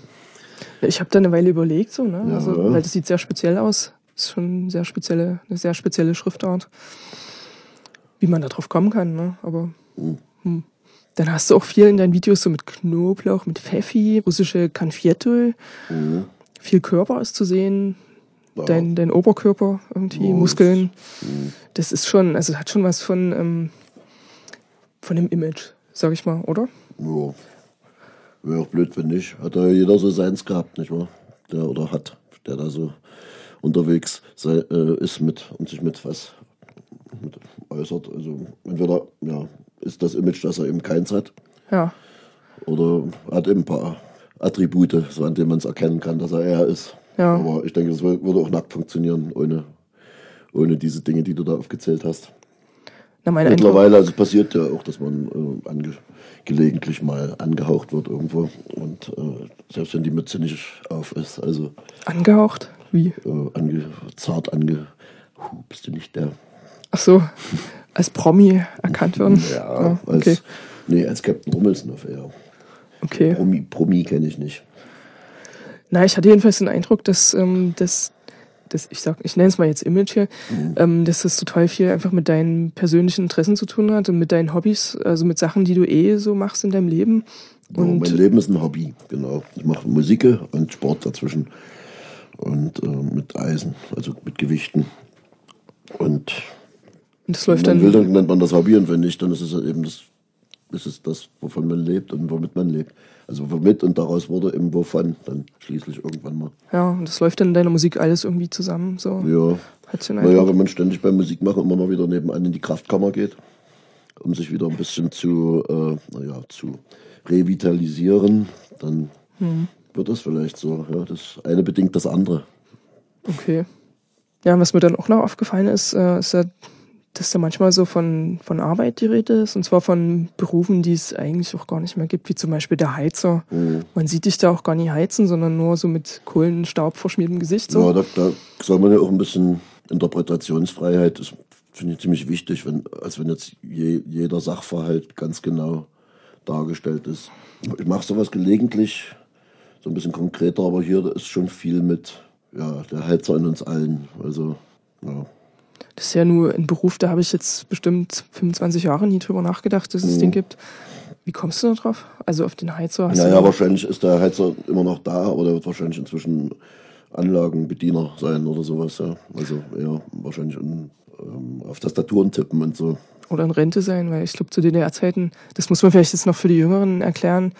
Speaker 3: Ich habe da eine Weile überlegt, so, ne?
Speaker 2: Ja.
Speaker 3: Also, weil das sieht sehr speziell aus. Ist schon sehr spezielle, eine sehr spezielle Schriftart. Wie man da drauf kommen kann, ne? Aber hm. Dann hast du auch viel in deinen Videos so mit Knoblauch, mit Pfeffi, russische Konfietul. Viel Körper ist zu sehen.
Speaker 2: Ja.
Speaker 3: Dein, dein Oberkörper irgendwie,
Speaker 2: Ja,
Speaker 3: Muskeln. Das ist schon, also hat schon was von, ähm, von dem Image, sag ich mal, oder?
Speaker 2: Ja. Wäre auch blöd, wenn nicht. Hat ja jeder so seins gehabt, nicht wahr? Der oder hat, der da so unterwegs sei, äh, ist mit und sich mit was mit äußert. Also entweder ja, ist das Image, dass er eben keins hat,
Speaker 3: Ja.
Speaker 2: oder hat eben ein paar Attribute, so an denen man es erkennen kann, dass er er ist.
Speaker 3: Ja.
Speaker 2: Aber ich denke, das wür- würde auch nackt funktionieren, ohne, ohne diese Dinge, die du da aufgezählt hast.
Speaker 3: Na,
Speaker 2: Mittlerweile, also passiert ja auch, dass man äh, ange gelegentlich mal angehaucht wird irgendwo. Und äh, selbst wenn die Mütze nicht auf ist, also
Speaker 3: angehaucht. Wie?
Speaker 2: äh, ange zart ange... Huh, bist du nicht der?
Speaker 3: Ach so, als Promi erkannt werden.
Speaker 2: Ja,
Speaker 3: okay.
Speaker 2: als, nee, als Captain Rummelsnuff, ja.
Speaker 3: okay.
Speaker 2: Promi, Promi kenne ich nicht.
Speaker 3: Na, ich hatte jedenfalls den Eindruck, dass ähm, das, das ich sag, ich nenne es mal jetzt Image hier, ähm, dass das total viel einfach mit deinen persönlichen Interessen zu tun hat und mit deinen Hobbys, also mit Sachen, die du eh so machst in deinem Leben.
Speaker 2: Ja,
Speaker 3: Und
Speaker 2: mein Leben ist ein Hobby, genau. Ich mache Musik und Sport dazwischen. Und äh, mit Eisen, also mit Gewichten. Und
Speaker 3: das läuft
Speaker 2: wenn man will,
Speaker 3: dann.
Speaker 2: dann nennt man das Hobby und wenn nicht, dann ist es eben das, ist es das, wovon man lebt und womit man lebt. Also womit und daraus wurde eben wovon dann schließlich irgendwann mal.
Speaker 3: Ja, und das läuft dann in deiner Musik alles irgendwie zusammen. So.
Speaker 2: Ja. Naja, wenn man ständig beim Musik machen immer mal wieder nebenan in die Kraftkammer geht, um sich wieder ein bisschen zu, äh, naja, zu revitalisieren, dann
Speaker 3: Hm.
Speaker 2: wird das vielleicht so. Ja, das eine bedingt das andere.
Speaker 3: Okay. Ja, was mir dann auch noch aufgefallen ist, äh, ist ja, dass da manchmal so von, von Arbeit die Rede ist, und zwar von Berufen, die es eigentlich auch gar nicht mehr gibt, wie zum Beispiel der Heizer. Man sieht dich da auch gar nicht heizen, sondern nur so mit Kohlenstaub verschmiertem Gesicht. So.
Speaker 2: Ja, da, da soll man ja auch ein bisschen Interpretationsfreiheit, das finde ich ziemlich wichtig, wenn, als wenn jetzt je, jeder Sachverhalt ganz genau dargestellt ist. Ich mache sowas gelegentlich, so ein bisschen konkreter, aber hier ist schon viel mit ja, der Heizer in uns allen. Also, ja.
Speaker 3: Das ist ja nur ein Beruf, da habe ich jetzt bestimmt 25 Jahre nie drüber nachgedacht, dass es
Speaker 2: Mhm.
Speaker 3: den gibt. Wie kommst du da drauf? Also auf den Heizer hast
Speaker 2: Naja, wahrscheinlich ist der Heizer immer noch da, aber der wird wahrscheinlich inzwischen Anlagenbediener sein oder sowas. Ja. Also eher wahrscheinlich in, ähm, auf Tastaturen tippen und so.
Speaker 3: Oder in Rente sein, weil ich glaube, zu DDR-Zeiten, das muss man vielleicht jetzt noch für die Jüngeren erklären,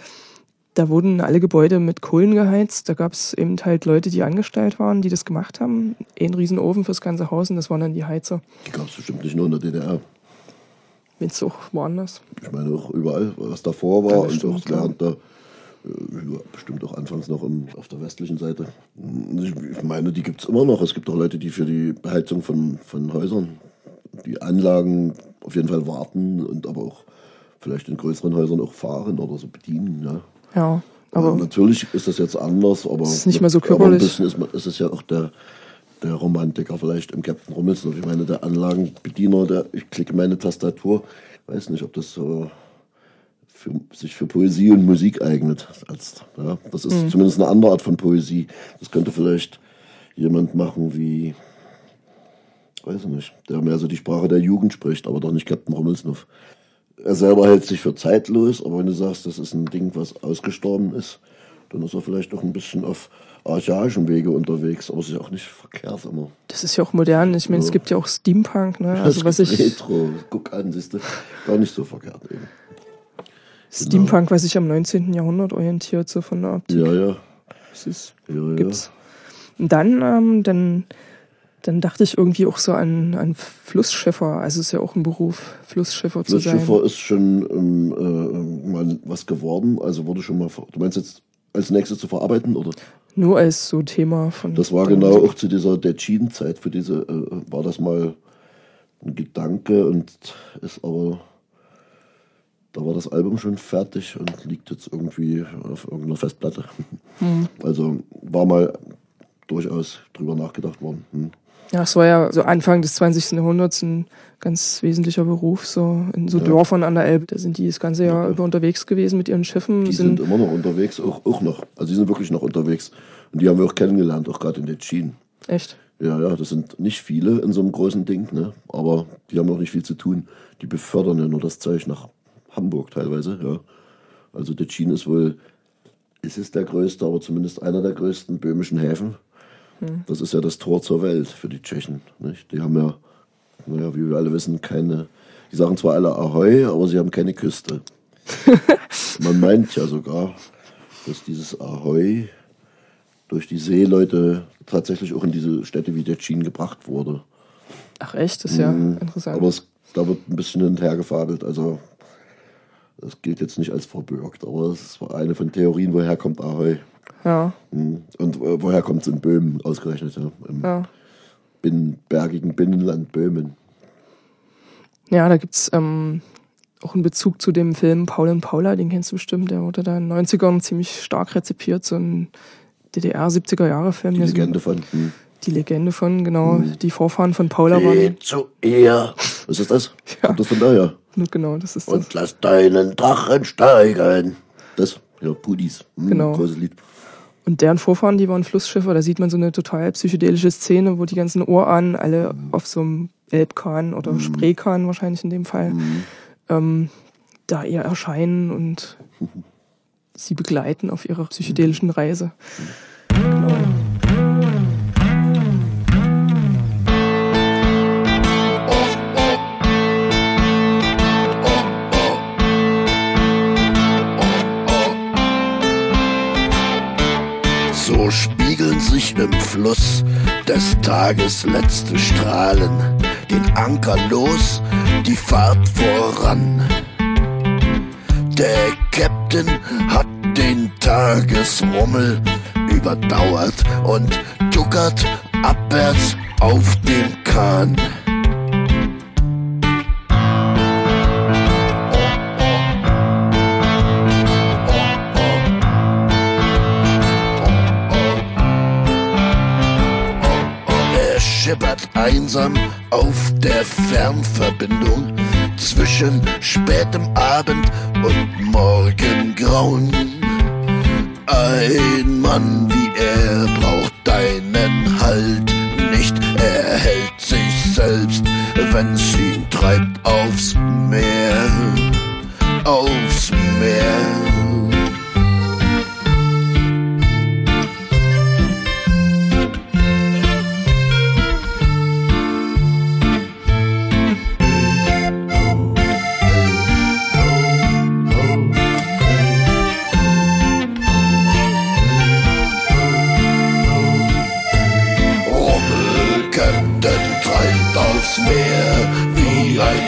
Speaker 3: da wurden alle Gebäude mit Kohlen geheizt. Da gab es eben halt Leute, die angestellt waren, die das gemacht haben. Ein Riesenofen fürs ganze Haus und das waren dann die Heizer.
Speaker 2: Die gab es bestimmt nicht nur in der DDR.
Speaker 3: Wenn es auch woanders.
Speaker 2: Ich meine auch überall, was davor war
Speaker 3: Ja,
Speaker 2: und
Speaker 3: bestimmt,
Speaker 2: auch während der, äh, ja, bestimmt auch anfangs noch im, auf der westlichen Seite. Ich, ich meine, die gibt es immer noch. Es gibt auch Leute, die für die Beheizung von, von Häusern die Anlagen auf jeden Fall warten und aber auch vielleicht in größeren Häusern auch fahren oder so bedienen. Ja.
Speaker 3: Ja,
Speaker 2: Aber
Speaker 3: aber
Speaker 2: natürlich ist das jetzt anders, aber
Speaker 3: ist nicht mehr so
Speaker 2: aber ein
Speaker 3: körperlich.
Speaker 2: bisschen ist, ist es ja auch der, der Romantiker vielleicht im Captain Rummelsdorf. Ich meine, der Anlagenbediener, der, ich klicke meine Tastatur, weiß nicht, ob das so für, sich für Poesie und Musik eignet. Als, ja, das ist
Speaker 3: Mhm.
Speaker 2: zumindest eine andere Art von Poesie. Das könnte vielleicht jemand machen wie, weiß ich nicht, der mehr so die Sprache der Jugend spricht, aber doch nicht Captain Rummelsdorf. Er selber hält sich für zeitlos, aber wenn du sagst, das ist ein Ding, was ausgestorben ist, dann ist er vielleicht auch ein bisschen auf archaischen Wege unterwegs, aber es ist ja auch nicht verkehrt immer.
Speaker 3: das ist ja auch modern. Ich meine, es
Speaker 2: Ja.
Speaker 3: gibt ja auch Steampunk, ne? Also was ich
Speaker 2: Retro, guck an, siehst du, gar nicht so verkehrt eben.
Speaker 3: Steampunk, was sich am 19. Jahrhundert orientiert, so von der Optik.
Speaker 2: Ja, ja,
Speaker 3: Das ist,
Speaker 2: ja, ja.
Speaker 3: gibt's. Und dann, ähm, dann, dann dachte ich irgendwie auch so an, an Flussschiffer. Also es ist ja auch ein Beruf, Flussschiffer, zu
Speaker 2: Flussschiffer
Speaker 3: sein.
Speaker 2: ist schon ähm, äh, mal was geworden, also wurde schon mal, du meinst jetzt als nächstes zu verarbeiten, oder?
Speaker 3: Nur als so Thema von.
Speaker 2: Das war genau auch zu dieser Decin-Zeit, für diese, äh, war das mal ein Gedanke und ist aber, da war das Album schon fertig und liegt jetzt irgendwie auf irgendeiner Festplatte. Also war mal durchaus drüber nachgedacht worden. Hm.
Speaker 3: Ja, es war ja so Anfang des 20. Jahrhunderts ein ganz wesentlicher Beruf, so in so Dörfern an der Elbe. Da sind die das ganze Jahr über unterwegs gewesen mit ihren Schiffen.
Speaker 2: Die sind immer noch unterwegs, auch, auch noch. Also die sind wirklich noch unterwegs. Und die haben wir auch kennengelernt, auch gerade in Decin.
Speaker 3: echt.
Speaker 2: Ja, ja, das sind nicht viele in so einem großen Ding, ne? aber die haben auch nicht viel zu tun. Die befördern ja nur das Zeug nach Hamburg teilweise, ja. Also Decin ist wohl, ist es der größte, aber zumindest einer der größten böhmischen Häfen. Das ist ja das Tor zur Welt für die Tschechen. Nicht? Die haben ja, naja, wie wir alle wissen, keine, die sagen zwar alle Ahoi, aber sie haben keine Küste. Man meint ja sogar, dass dieses Ahoi durch die Seeleute tatsächlich auch in diese Städte wie Decin gebracht wurde.
Speaker 3: Ach echt, das ist ja interessant.
Speaker 2: Aber es, da wird ein bisschen hin und her gefabelt. Also das gilt jetzt nicht als verbürgt, aber es war eine von Theorien, woher kommt Ahoi.
Speaker 3: Ja,
Speaker 2: Mhm. Und äh, woher kommt es in Böhmen ausgerechnet, ja, im
Speaker 3: ja.
Speaker 2: binnen, bergigen Binnenland Böhmen.
Speaker 3: Ja, da gibt's ähm, auch einen Bezug zu dem Film Paul und Paula, den kennst du bestimmt, der wurde da in den 90ern ziemlich stark rezipiert, so ein DDR 70er Jahre Film.
Speaker 2: Die Legende von hm.
Speaker 3: Die Legende von, genau, die Vorfahren von Paula waren.
Speaker 2: Geh zu ihr. Was ist das?
Speaker 3: Ja.
Speaker 2: Kommt das von daher?
Speaker 3: Genau, das ist das.
Speaker 2: Und lass deinen Drachen steigen. Das, ja, Pudis. Hm,
Speaker 3: Genau.
Speaker 2: Großes Lied.
Speaker 3: Und deren Vorfahren, die waren Flussschiffer, da sieht man so eine total psychedelische Szene, wo die ganzen Ohrahnen alle auf so einem Elbkahn oder Spreekahn wahrscheinlich in dem Fall, ähm, da ihr erscheinen und sie begleiten auf ihrer psychedelischen Reise. Genau.
Speaker 4: Im Fluss des Tages letzte Strahlen, den Anker los, die Fahrt voran. Der Captain hat den Tagesrummel überdauert und tuckert abwärts auf dem Kahn. Einsam auf der Fernverbindung zwischen spätem Abend und Morgengrauen. Ein Mann wie er braucht deinen Halt nicht, er hält sich selbst, wenn's ihn treibt aufs Meer, aufs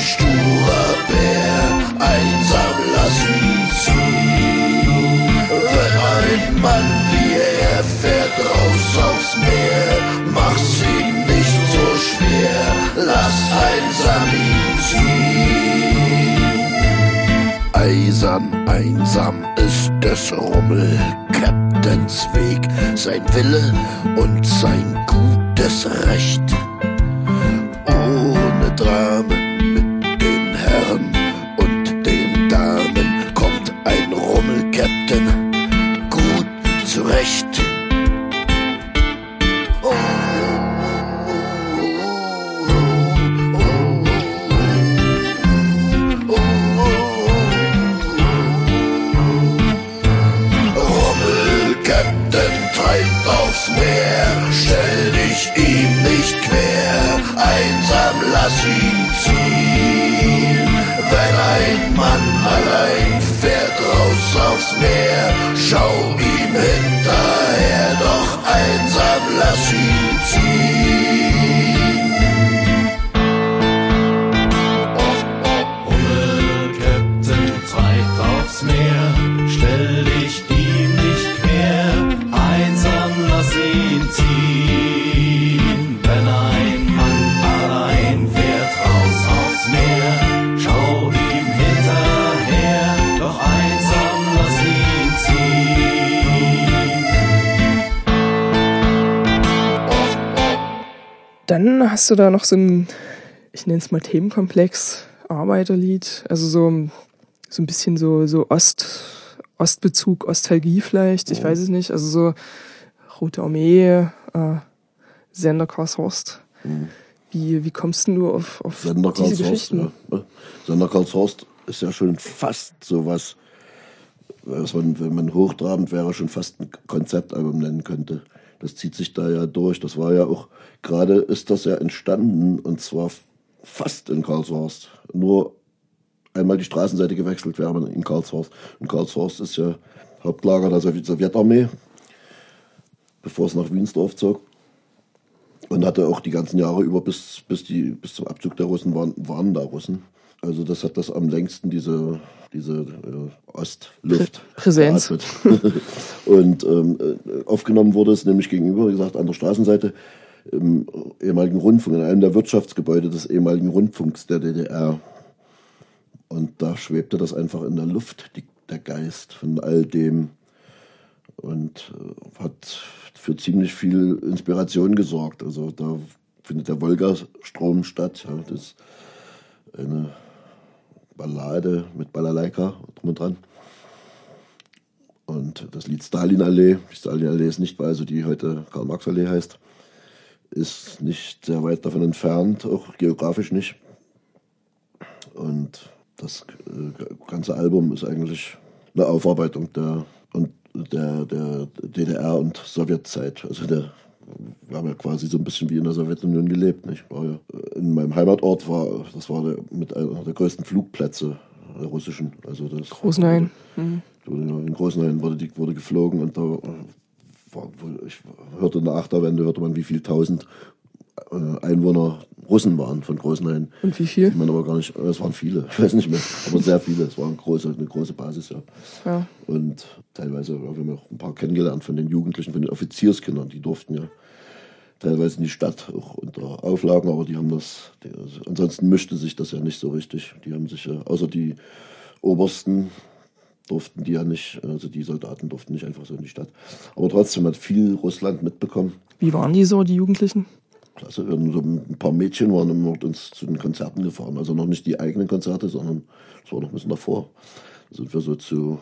Speaker 4: sturer Bär, einsam lass ihn ziehen. Wenn ein Mann wie er fährt raus aufs Meer, mach's ihm nicht so schwer, lass einsam ihn ziehen. Eisern, einsam ist des Rummel Captains Weg, sein Wille und sein gutes Recht. Ohne lass ihn ziehen. Wenn ein Mann allein fährt raus aufs Meer, schau ihm hinterher, doch einsam lass ihn
Speaker 3: hast du da noch so ein, ich nenne es mal Themenkomplex, Arbeiterlied, also so, so ein bisschen so, so Ost, Ostbezug, Ostalgie vielleicht, ich weiß es nicht, also so Rote Armee, äh, Sender Karlshorst. Wie, wie kommst denn du auf, auf
Speaker 2: Sender
Speaker 3: diese
Speaker 2: Karlshorst,
Speaker 3: Geschichten?
Speaker 2: ja. Sender Karlshorst ist ja schon fast sowas, was man, wenn man hochtrabend wäre, schon fast ein Konzeptalbum nennen könnte. Das zieht sich da ja durch. Das war ja auch, gerade ist das ja entstanden und zwar fast in Karlshorst. Nur einmal die Straßenseite gewechselt wäre in Karlshorst. Und Karlshorst ist ja Hauptlager der Sowjet- Sowjetarmee, bevor es nach Wiensdorf zog. Und hatte auch die ganzen Jahre über bis, bis, die, bis zum Abzug der Russen waren, waren da Russen. Also das hat das am längsten, diese, diese äh, Ostluft.
Speaker 3: Prä- Präsenz.
Speaker 2: Und ähm, äh, aufgenommen wurde es nämlich gegenüber, wie gesagt, an der Straßenseite im ehemaligen Rundfunk, in einem der Wirtschaftsgebäude des ehemaligen Rundfunks der DDR. Und da schwebte das einfach in der Luft, die, der Geist von all dem. Und äh, hat für ziemlich viel Inspiration gesorgt. Also da findet der Wolga-Strom statt. Ja, das ist eine Ballade mit Balalaika drum und dran. Und das Lied Stalinallee, Stalinallee ist nicht, weil also die heute Karl-Marx-Allee heißt, ist nicht sehr weit davon entfernt, auch geografisch nicht. Und das äh, ganze Album ist eigentlich eine Aufarbeitung der, und der, der DDR- und Sowjetzeit. Also der, wir haben ja quasi so ein bisschen wie in der Sowjetunion gelebt. Nicht? Ja, in meinem Heimatort war, das war der, mit einer der größten Flugplätze der russischen. Also das,
Speaker 3: Großenhain.
Speaker 2: wurde in Großenhain wurde, wurde geflogen und da äh, war, ich hörte nach der Wende, hörte man, wie viel tausend äh, Einwohner Russen waren von Großenhain.
Speaker 3: Und wie viel?
Speaker 2: Sieht man aber gar nicht, es waren viele, ich weiß nicht mehr, aber sehr viele. Es war eine große, eine große Basis, ja.
Speaker 3: Ja.
Speaker 2: Und teilweise, ja, wir haben auch ein paar kennengelernt von den Jugendlichen, von den Offizierskindern, die durften ja teilweise in die Stadt, auch unter Auflagen, aber die haben das, die, also, ansonsten mischte sich das ja nicht so richtig. Die haben sich außer die Obersten durften die ja nicht, also die Soldaten durften nicht einfach so in die Stadt. Aber trotzdem hat viel Russland mitbekommen.
Speaker 3: Wie waren die so, die Jugendlichen?
Speaker 2: Hatten so ein paar Mädchen waren immer mit uns zu den Konzerten gefahren. Also noch nicht die eigenen Konzerte, sondern das war noch ein bisschen davor. Da sind wir so zu,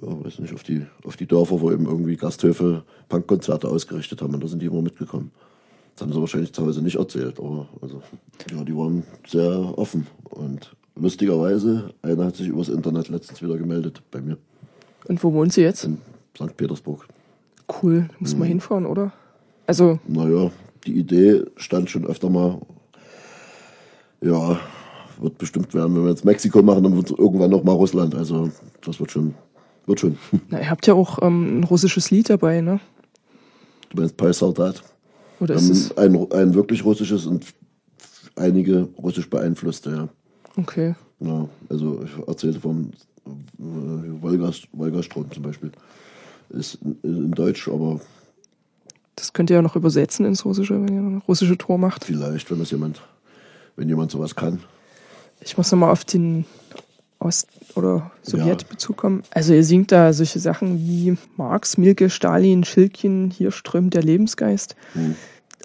Speaker 2: ja, weiß nicht, auf die, auf die Dörfer, wo eben irgendwie Gasthöfe Punkkonzerte ausgerichtet haben. Und da sind die immer mitgekommen. Das haben sie wahrscheinlich Hause nicht erzählt, aber also, ja, die waren sehr offen. Und lustigerweise, einer hat sich übers Internet letztens wieder gemeldet bei mir
Speaker 3: Und wo wohnt sie jetzt?
Speaker 2: in St. Petersburg.
Speaker 3: Cool, muss man hinfahren, oder? Also,
Speaker 2: Naja, die Idee stand schon öfter mal, ja, wird bestimmt werden, wenn wir jetzt Mexiko machen, dann wird irgendwann noch mal Russland. Also das wird schon, wird schon.
Speaker 3: na, ihr habt ja auch ähm, ein russisches Lied dabei, ne?
Speaker 2: Du meinst Pai Soldat?
Speaker 3: Oder ist es?
Speaker 2: Ein, ein wirklich russisches und einige russisch beeinflusste, ja.
Speaker 3: Okay.
Speaker 2: ja also ich erzählte vom äh, Wolga, Wolgastrom zum Beispiel. Ist in, in Deutsch, aber
Speaker 3: Das könnt ihr ja noch übersetzen ins Russische, wenn ihr eine russische Tour macht.
Speaker 2: vielleicht, wenn das jemand, wenn jemand sowas kann.
Speaker 3: Ich muss nochmal auf den Ost- oder
Speaker 2: Ja.
Speaker 3: Sowjetbezug kommen. Also ihr singt da solche Sachen wie Marx, Milke, Stalin, Schilkin, hier strömt der Lebensgeist.
Speaker 2: Hm.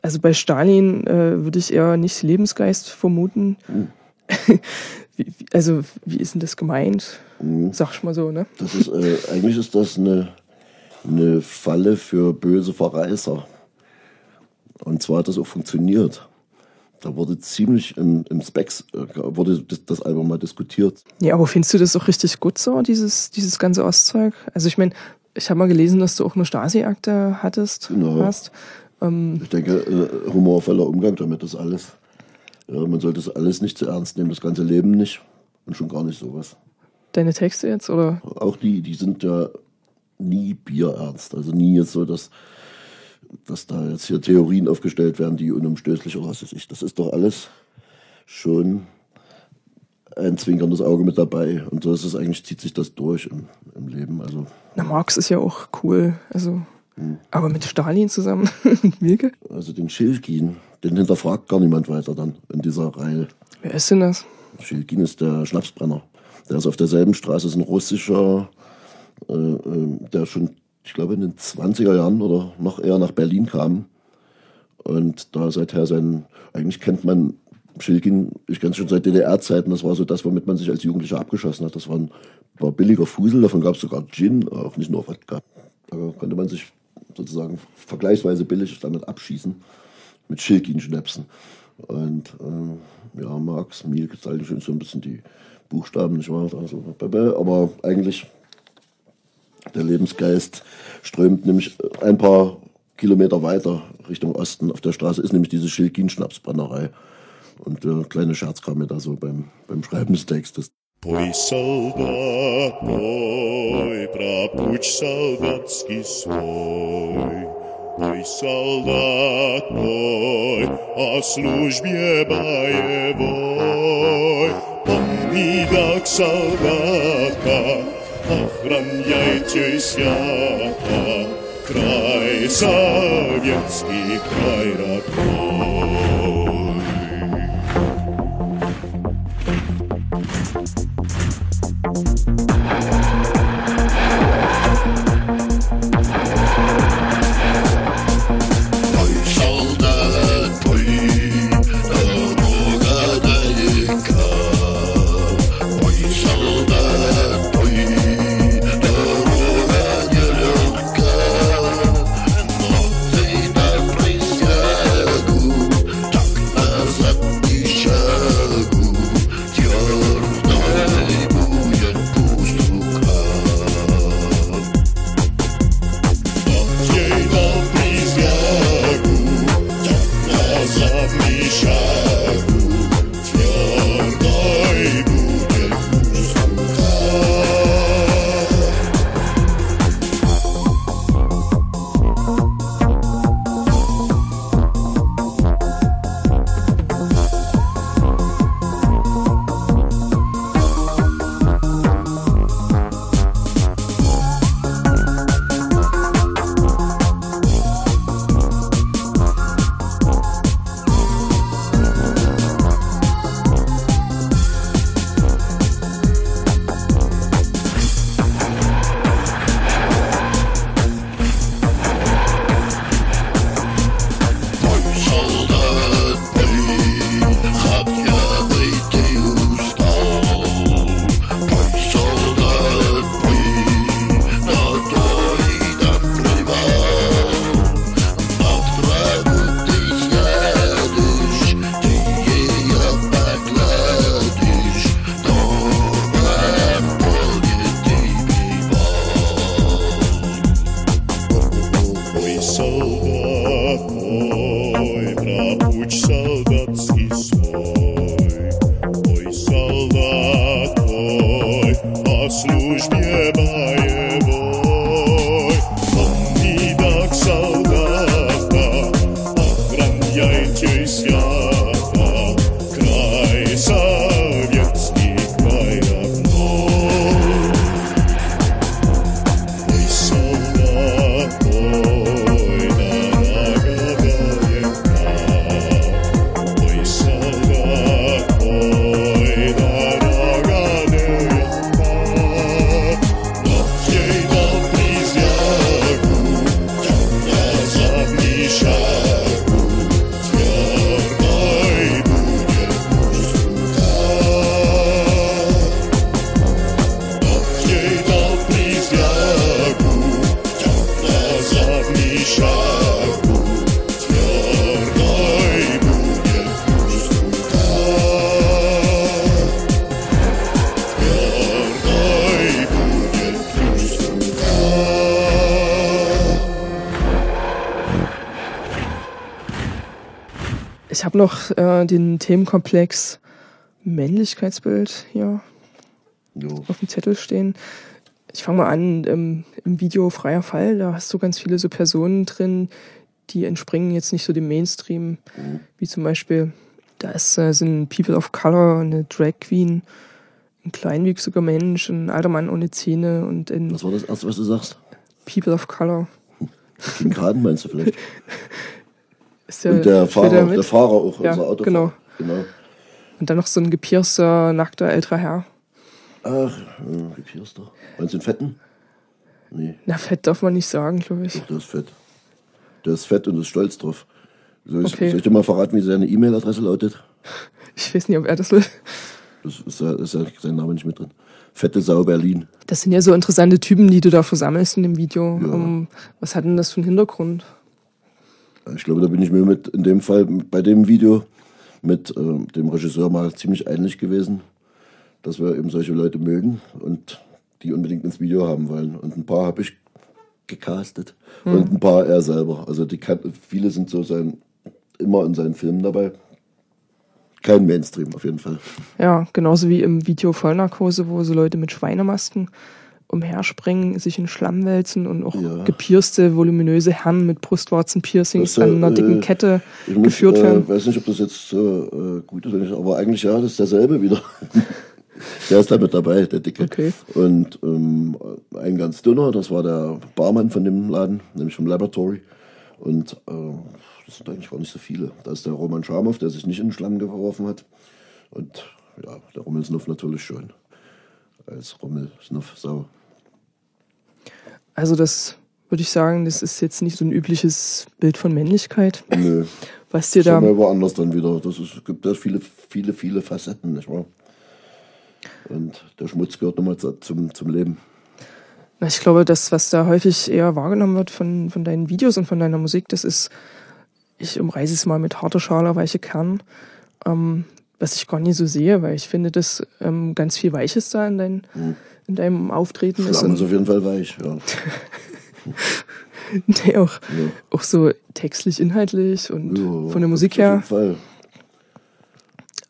Speaker 3: Also bei Stalin äh, würde ich eher nicht Lebensgeist vermuten.
Speaker 2: Hm.
Speaker 3: wie, also wie ist denn das gemeint?
Speaker 2: Hm.
Speaker 3: Sag ich mal so, ne?
Speaker 2: Das ist, äh, eigentlich ist das eine, eine Falle für böse Verreißer. Und zwar hat das auch funktioniert. Da wurde ziemlich im, im Specs, äh, wurde das, das Album mal diskutiert.
Speaker 3: Ja, aber findest du das auch richtig gut so, dieses, dieses ganze Ostzeug? Also ich meine, ich habe mal gelesen, dass du auch eine Stasi-Akte hattest,
Speaker 2: Genau.
Speaker 3: hast. Ähm,
Speaker 2: Ich denke, äh, humorvoller Umgang damit ist alles. Ja, man sollte das alles nicht zu ernst nehmen, das ganze Leben nicht. Und schon gar nicht sowas.
Speaker 3: deine Texte jetzt, oder?
Speaker 2: Auch die, die sind ja nie bierernst. Also nie jetzt so, dass, dass da jetzt hier Theorien aufgestellt werden, die unumstößlich oder was weiß ich. Das ist doch alles schon ein zwinkerndes Auge mit dabei. Und so ist es eigentlich, zieht sich das durch im, im Leben. Also,
Speaker 3: Na, Marx ist ja auch cool. Also,
Speaker 2: Hm.
Speaker 3: aber mit Stalin zusammen, mit Milke?
Speaker 2: also den Schilkin, den hinterfragt gar niemand weiter dann in dieser Reihe.
Speaker 3: Wer ist denn das?
Speaker 2: Schilkin ist der Schnapsbrenner. Der ist auf derselben Straße, ist ein russischer, der schon, ich glaube, in den 20er Jahren oder noch eher nach Berlin kam. Und da seither sein, eigentlich kennt man Schilkin, ich kenne es schon seit DDR-Zeiten, das war so das, womit man sich als Jugendlicher abgeschossen hat. Das war, ein, war billiger Fusel, davon gab es sogar Gin, auch nicht nur Wodka. Da konnte man sich sozusagen vergleichsweise billig damit abschießen, mit Schilkin-Schnäpsen. Und ähm, ja, Marx, Milk, das alte schon so ein bisschen die Buchstaben, nicht wahr? Also, aber eigentlich der Lebensgeist strömt nämlich ein paar Kilometer weiter Richtung Osten. Auf der Straße ist nämlich diese Schilkin-Schnapsbrennerei. Und der kleine Scherz kam mir da so beim, beim Schreiben des Textes.
Speaker 8: Poj soldat moj, prapuć soldatski svoj. Poj soldat moj, a službje bajevoj. Pomni dak soldata, Обороняйтеся, край советский, край родной.
Speaker 3: Habe noch äh, den Themenkomplex Männlichkeitsbild hier
Speaker 2: Jo.
Speaker 3: auf dem Zettel stehen. Ich fange mal an, ähm, im Video Freier Fall, da hast du ganz viele so Personen drin, die entspringen jetzt nicht so dem Mainstream, wie zum Beispiel, da ist, äh, sind People of Color, eine Drag Queen, ein kleinwüchsiger Mensch, ein alter Mann ohne Zähne und ein
Speaker 2: Was war das erste, was du sagst?
Speaker 3: People of Color.
Speaker 2: King Khan meinst du vielleicht?
Speaker 3: Ist ja
Speaker 2: Und der Fahrer, der Fahrer auch,
Speaker 3: Ja,
Speaker 2: unser Autofahrer.
Speaker 3: genau.
Speaker 2: genau.
Speaker 3: Und dann noch so ein gepierster, nackter älterer Herr.
Speaker 2: Ach, ja, ist doch? Meinst du den Fetten? Nee,
Speaker 3: Na, fett darf man nicht sagen, glaube ich.
Speaker 2: doch, der ist fett. Der ist fett und ist stolz drauf. Soll ich,
Speaker 3: Okay.
Speaker 2: soll ich dir mal verraten, wie seine E-Mail-Adresse lautet?
Speaker 3: Ich weiß nicht, ob er das will.
Speaker 2: Das ist, ja- ist ja sein Name nicht mit drin. Fette Sau Berlin.
Speaker 3: Das sind ja so interessante Typen, die du da versammelst in dem Video.
Speaker 2: Ja.
Speaker 3: Um, was hat denn das für einen Hintergrund?
Speaker 2: Ich glaube, da bin ich mir mit in dem Fall bei dem Video mit ähm, dem Regisseur mal ziemlich einig gewesen, dass wir eben solche Leute mögen und die unbedingt ins Video haben wollen. Und ein paar habe ich gecastet und ein paar er selber. Also die kann, viele sind so sein, immer in seinen Filmen dabei. Kein Mainstream auf jeden Fall.
Speaker 3: Ja, genauso wie im Video Vollnarkose, wo so Leute mit Schweinemasken umherspringen, sich in Schlamm wälzen und auch
Speaker 2: Ja.
Speaker 3: gepierste, voluminöse Herren mit Brustwarzenpiercings
Speaker 2: äh,
Speaker 3: an einer dicken
Speaker 2: äh,
Speaker 3: Kette
Speaker 2: Ich muss,
Speaker 3: geführt
Speaker 2: äh,
Speaker 3: werden.
Speaker 2: weiß nicht, ob das jetzt so äh, gut ist oder nicht, aber eigentlich ja, das ist derselbe wieder. der ist da mit dabei, der Dicke.
Speaker 3: Okay.
Speaker 2: Und ähm, ein ganz dünner, das war der Barmann von dem Laden, nämlich vom Laboratory. Und äh, das sind eigentlich gar nicht so viele. Da ist der Roman Schamow, der sich nicht in den Schlamm geworfen hat. Und ja, der Rummelsnuff natürlich schon. Als Rummelsnuff-Sau.
Speaker 3: Also das würde ich sagen, das ist jetzt nicht so ein übliches Bild von Männlichkeit,
Speaker 2: Nö.
Speaker 3: was dir da...
Speaker 2: mal woanders dann wieder. Das ist, gibt ja viele, viele, viele Facetten, nicht wahr? Und der Schmutz gehört nochmal zu- zum, zum Leben.
Speaker 3: Na, Ich glaube, das, was da häufig eher wahrgenommen wird von, von deinen Videos und von deiner Musik, das ist, ich umreiße es mal mit harter Schale, weiche Kern, ähm, was ich gar nicht so sehe, weil ich finde, dass ähm, ganz viel Weiches da in, dein, in deinem Auftreten ist.
Speaker 2: Flamme ist auf jeden Fall weich. Ja.
Speaker 3: nee, auch, auch so textlich, inhaltlich und
Speaker 2: Ja,
Speaker 3: von der Musik
Speaker 2: Auf
Speaker 3: her.
Speaker 2: jeden Fall.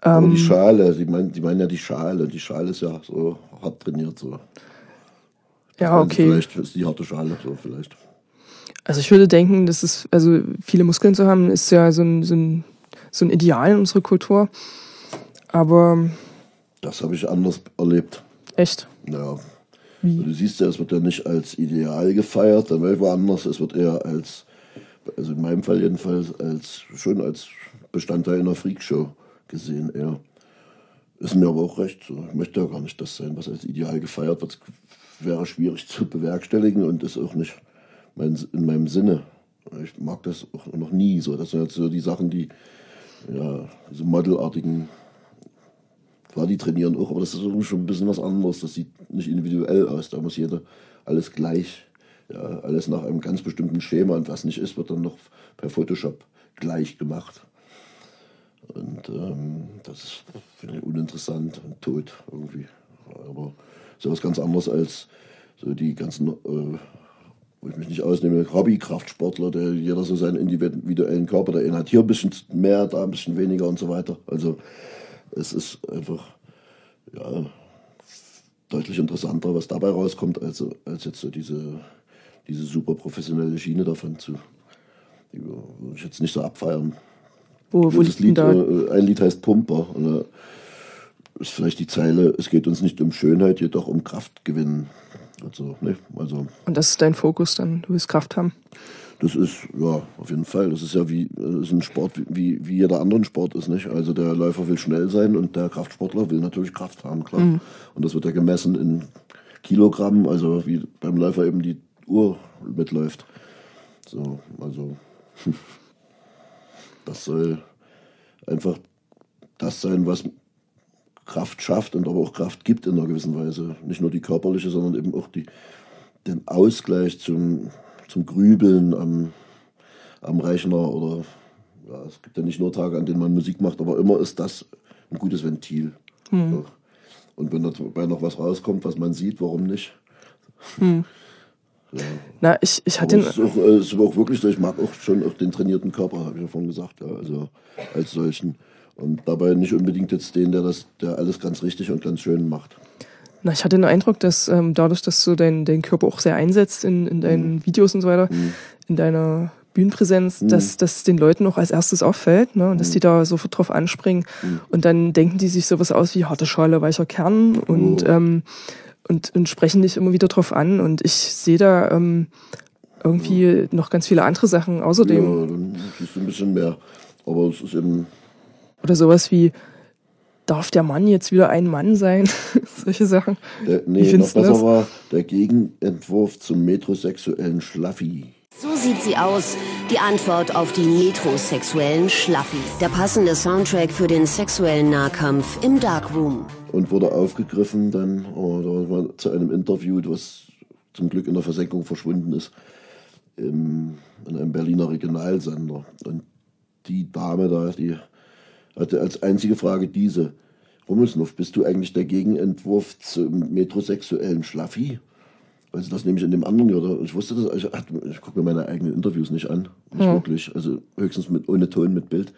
Speaker 2: Aber
Speaker 3: Ähm,
Speaker 2: die Schale, die meinen, die meinen ja die Schale. Die Schale ist ja so hart trainiert. So.
Speaker 3: ja, okay.
Speaker 2: Vielleicht ist die harte Schale, so vielleicht.
Speaker 3: Also ich würde denken, dass es, also viele Muskeln zu haben, ist ja so ein, so ein, so ein Ideal in unserer Kultur. Aber
Speaker 2: Das habe ich anders erlebt.
Speaker 3: echt,
Speaker 2: Ja.
Speaker 3: Wie?
Speaker 2: Du siehst ja, es wird ja nicht als Ideal gefeiert, dann wäre woanders. Es wird eher als, also in meinem Fall jedenfalls, als schon als Bestandteil einer Freakshow gesehen eher. Ist mir aber auch recht. So. Ich möchte ja gar nicht das sein, was als Ideal gefeiert wird. Wäre schwierig zu bewerkstelligen und ist auch nicht mein, in meinem Sinne. Ich mag das auch noch nie so. Das sind jetzt so die Sachen, die, ja, diese modelartigen Klar, die trainieren auch, aber das ist schon ein bisschen was anderes. Das sieht nicht individuell aus. Da muss jeder alles gleich, ja, alles nach einem ganz bestimmten Schema. Und was nicht ist, wird dann noch per Photoshop gleich gemacht. Und ähm, das ist finde ich uninteressant und tot irgendwie. Aber so was ganz anderes als so die ganzen, äh, wo ich mich nicht ausnehme, Hobby-Kraftsportler, der jeder so seinen individuellen Körper, der eine hat hier ein bisschen mehr, da ein bisschen weniger und so weiter. Also es ist einfach ja, deutlich interessanter, was dabei rauskommt, als, als jetzt so diese, diese super professionelle Schiene davon zu. Würde ich jetzt nicht so abfeiern.
Speaker 3: wo, wo
Speaker 2: das Lied,
Speaker 3: da?
Speaker 2: äh, ein Lied heißt Pumper. Und ist vielleicht die Zeile, es geht uns nicht um Schönheit, jedoch um Kraftgewinn. Also, ne, also
Speaker 3: Und das ist dein Fokus dann, du willst Kraft haben.
Speaker 2: Das ist, ja, auf jeden Fall. Das ist ja wie äh, ist ein Sport, wie, wie jeder anderen Sport ist, nicht? Also der Läufer will schnell sein und der Kraftsportler will natürlich Kraft haben, klar. Und das wird ja gemessen in Kilogramm, also wie beim Läufer eben die Uhr mitläuft. So, also das soll einfach das sein, was Kraft schafft und aber auch Kraft gibt in einer gewissen Weise. Nicht nur die körperliche, sondern eben auch die, den Ausgleich zum, zum Grübeln am, am Rechner oder ja, es gibt ja nicht nur Tage, an denen man Musik macht, aber immer ist das ein gutes Ventil. Doch. Und wenn dabei noch was rauskommt, was man sieht, warum nicht?
Speaker 3: Na, ich, ich hatte
Speaker 2: es ist, auch, äh, es ist aber auch wirklich so, ich mag auch schon auch den trainierten Körper, habe ich ja vorhin gesagt, ja, also als solchen. Und dabei nicht unbedingt jetzt den, der das, der alles ganz richtig und ganz schön macht.
Speaker 3: Na, ich hatte den Eindruck, dass ähm, dadurch, dass du deinen deinen Körper auch sehr einsetzt in, in deinen Videos und so weiter, in deiner Bühnenpräsenz, dass das den Leuten auch als erstes auffällt ne? und dass die da sofort drauf anspringen. Und dann denken die sich sowas aus wie harte Schale, weicher Kern und, ähm, und, und sprechen dich immer wieder drauf an. Und ich sehe da ähm, irgendwie noch ganz viele andere Sachen außerdem.
Speaker 2: Ja, dann siehst du ein bisschen mehr. Aber es ist eben,
Speaker 3: oder sowas wie darf der Mann jetzt wieder ein Mann sein? Solche Sachen.
Speaker 2: der,
Speaker 3: Wie
Speaker 2: nee, noch besser
Speaker 3: das?
Speaker 2: war der Gegenentwurf zum metrosexuellen Schlaffi.
Speaker 9: So sieht sie aus. Die Antwort auf die metrosexuellen Schlaffis. Der passende Soundtrack für den sexuellen Nahkampf im Darkroom.
Speaker 2: und wurde aufgegriffen dann oh, da war zu einem Interview, was zum Glück in der Versenkung verschwunden ist, im, in einem Berliner Regionalsender. Und die Dame da, die hatte als einzige Frage diese. Rummelsnuff, bist du eigentlich der Gegenentwurf zum metrosexuellen Schlaffi? Sie das nämlich in dem anderen, oder ich wusste das, ich, ich gucke mir meine eigenen Interviews nicht an, nicht wirklich, also höchstens mit, ohne Ton, mit Bild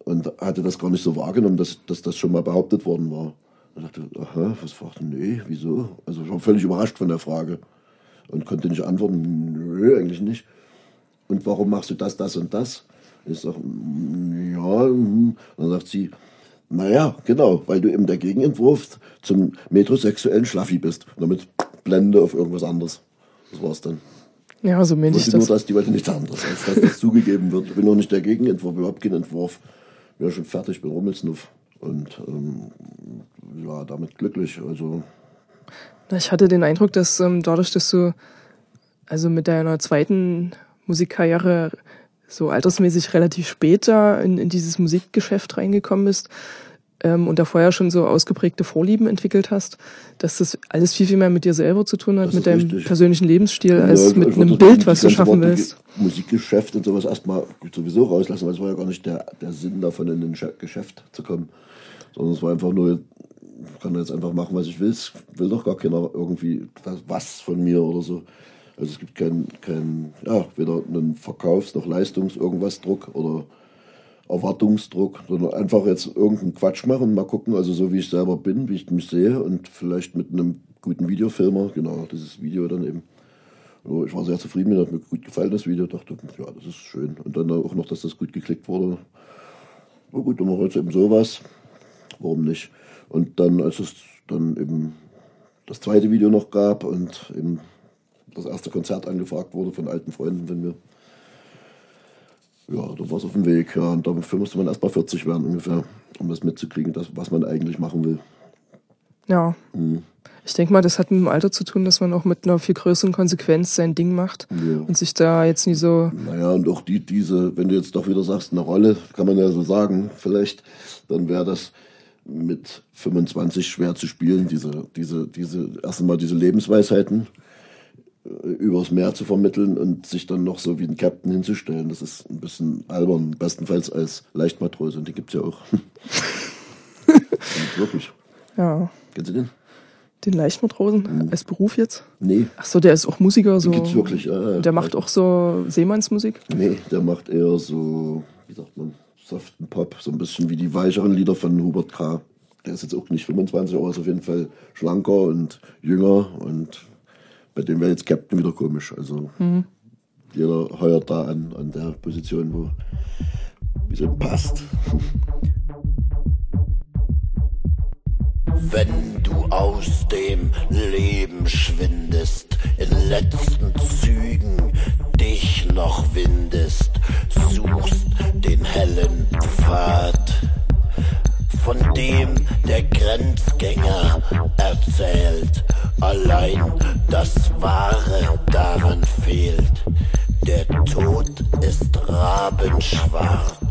Speaker 2: und hatte das gar nicht so wahrgenommen, dass, dass das schon mal behauptet worden war. Ich dachte, aha, was fragte, nee, wieso? Also ich war völlig überrascht von der Frage und konnte nicht antworten, nö, eigentlich nicht. Und warum machst du das, das und das? Ich sage, ja, hm. dann sagt sie, naja, genau, weil du eben der Gegenentwurf zum metrosexuellen Schlaffi bist. Und damit Blende auf irgendwas anderes. Das war's dann.
Speaker 3: Ja, so meine
Speaker 2: Ich
Speaker 3: ich
Speaker 2: wollte nur,
Speaker 3: das.
Speaker 2: dass die wollte nichts anderes, als dass das zugegeben wird. Ich bin noch nicht der Gegenentwurf, überhaupt kein Entwurf. Bin ja schon fertig, bin Rummelsnuff. Und ähm, ja, damit glücklich. Also
Speaker 3: Ich hatte den Eindruck, dass ähm, dadurch, dass du also mit deiner zweiten Musikkarriere so altersmäßig relativ später in, in dieses Musikgeschäft reingekommen bist ähm, und da vorher schon so ausgeprägte Vorlieben entwickelt hast, dass das alles viel, viel mehr mit dir selber zu tun hat,
Speaker 2: Das
Speaker 3: mit deinem
Speaker 2: richtig.
Speaker 3: persönlichen Lebensstil,
Speaker 2: Ja,
Speaker 3: als mit einem Bild, was du schaffen
Speaker 2: Wort
Speaker 3: willst.
Speaker 2: Ge- Musikgeschäft und sowas erstmal sowieso rauslassen, weil es war ja gar nicht der, der Sinn davon, in ein Geschäft zu kommen. Sondern es war einfach nur, ich kann jetzt einfach machen, was ich will. Es will doch gar keiner irgendwie was von mir oder so. Also es gibt keinen, kein, ja, weder einen Verkaufs- noch Leistungs-, irgendwas Druck oder Erwartungsdruck, sondern einfach jetzt irgendeinen Quatsch machen mal gucken, also so wie ich selber bin, wie ich mich sehe und vielleicht mit einem guten Videofilmer, genau, dieses Video dann eben. Ja, ich war sehr zufrieden, mir hat mir gut gefallen, das Video, dachte, ja, das ist schön. Und dann auch noch, dass das gut geklickt wurde. Na gut, dann machen wir jetzt eben sowas. Warum nicht? Und dann, als es dann eben das zweite Video noch gab und eben das erste Konzert angefragt wurde von alten Freunden von mir, ja, da war es auf dem Weg. Ja, und dafür musste man erst mal 40 werden ungefähr, um das mitzukriegen, das, was man eigentlich machen will.
Speaker 3: Ja.
Speaker 2: Mhm.
Speaker 3: Ich denke mal, das hat mit dem Alter zu tun, dass man auch mit einer viel größeren Konsequenz sein Ding macht
Speaker 2: Ja.
Speaker 3: und sich da jetzt nie so
Speaker 2: Naja, und auch die, diese, wenn du jetzt doch wieder sagst, eine Rolle, kann man ja so sagen, vielleicht, dann wäre das mit 25 schwer zu spielen, diese, diese, diese, erst einmal diese Lebensweisheiten übers Meer zu vermitteln und sich dann noch so wie ein Captain hinzustellen. Das ist ein bisschen albern, bestenfalls als Leichtmatrose, und die gibt's ja auch. Wirklich.
Speaker 3: Ja.
Speaker 2: Kennst du den?
Speaker 3: Den Leichtmatrosen als Beruf jetzt?
Speaker 2: Nee,
Speaker 3: Ach so, der ist auch Musiker, so.
Speaker 2: gibt's wirklich. Ja, ja.
Speaker 3: Der macht auch so Seemannsmusik.
Speaker 2: Nee, der macht eher so, wie sagt man, soften Pop, so ein bisschen wie die weicheren Lieder von Hubert K. Der ist jetzt auch nicht 25, aber ist auf jeden Fall schlanker und jünger und bei dem wäre jetzt Captain wieder komisch. Also jeder heuert da an, an der Position, wo es ihm passt.
Speaker 4: Wenn du aus dem Leben schwindest, in letzten Zügen dich noch windest, suchst den hellen Pfad, von dem der Grenzgänger erzählt, allein das Wahre daran fehlt. Der Tod ist rabenschwarz.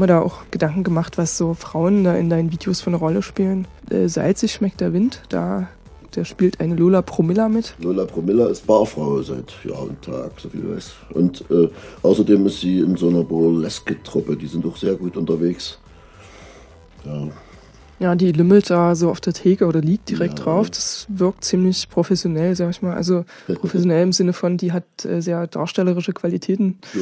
Speaker 3: mir da auch Gedanken gemacht, was so Frauen da in deinen Videos für eine Rolle spielen. Äh, Salzig schmeckt der Wind, da der spielt eine Lola Promilla mit.
Speaker 2: Lola Promilla ist Barfrau seit Jahr und Tag, so viel ich weiß. Und äh, außerdem ist sie in so einer Burlesque-Truppe, die sind auch sehr gut unterwegs. Ja,
Speaker 3: Ja, die lümmelt da so auf der Theke oder liegt direkt
Speaker 2: Ja.
Speaker 3: drauf. Das wirkt ziemlich professionell, sag ich mal. Also professionell im Sinne von, die hat äh, sehr darstellerische Qualitäten
Speaker 2: so.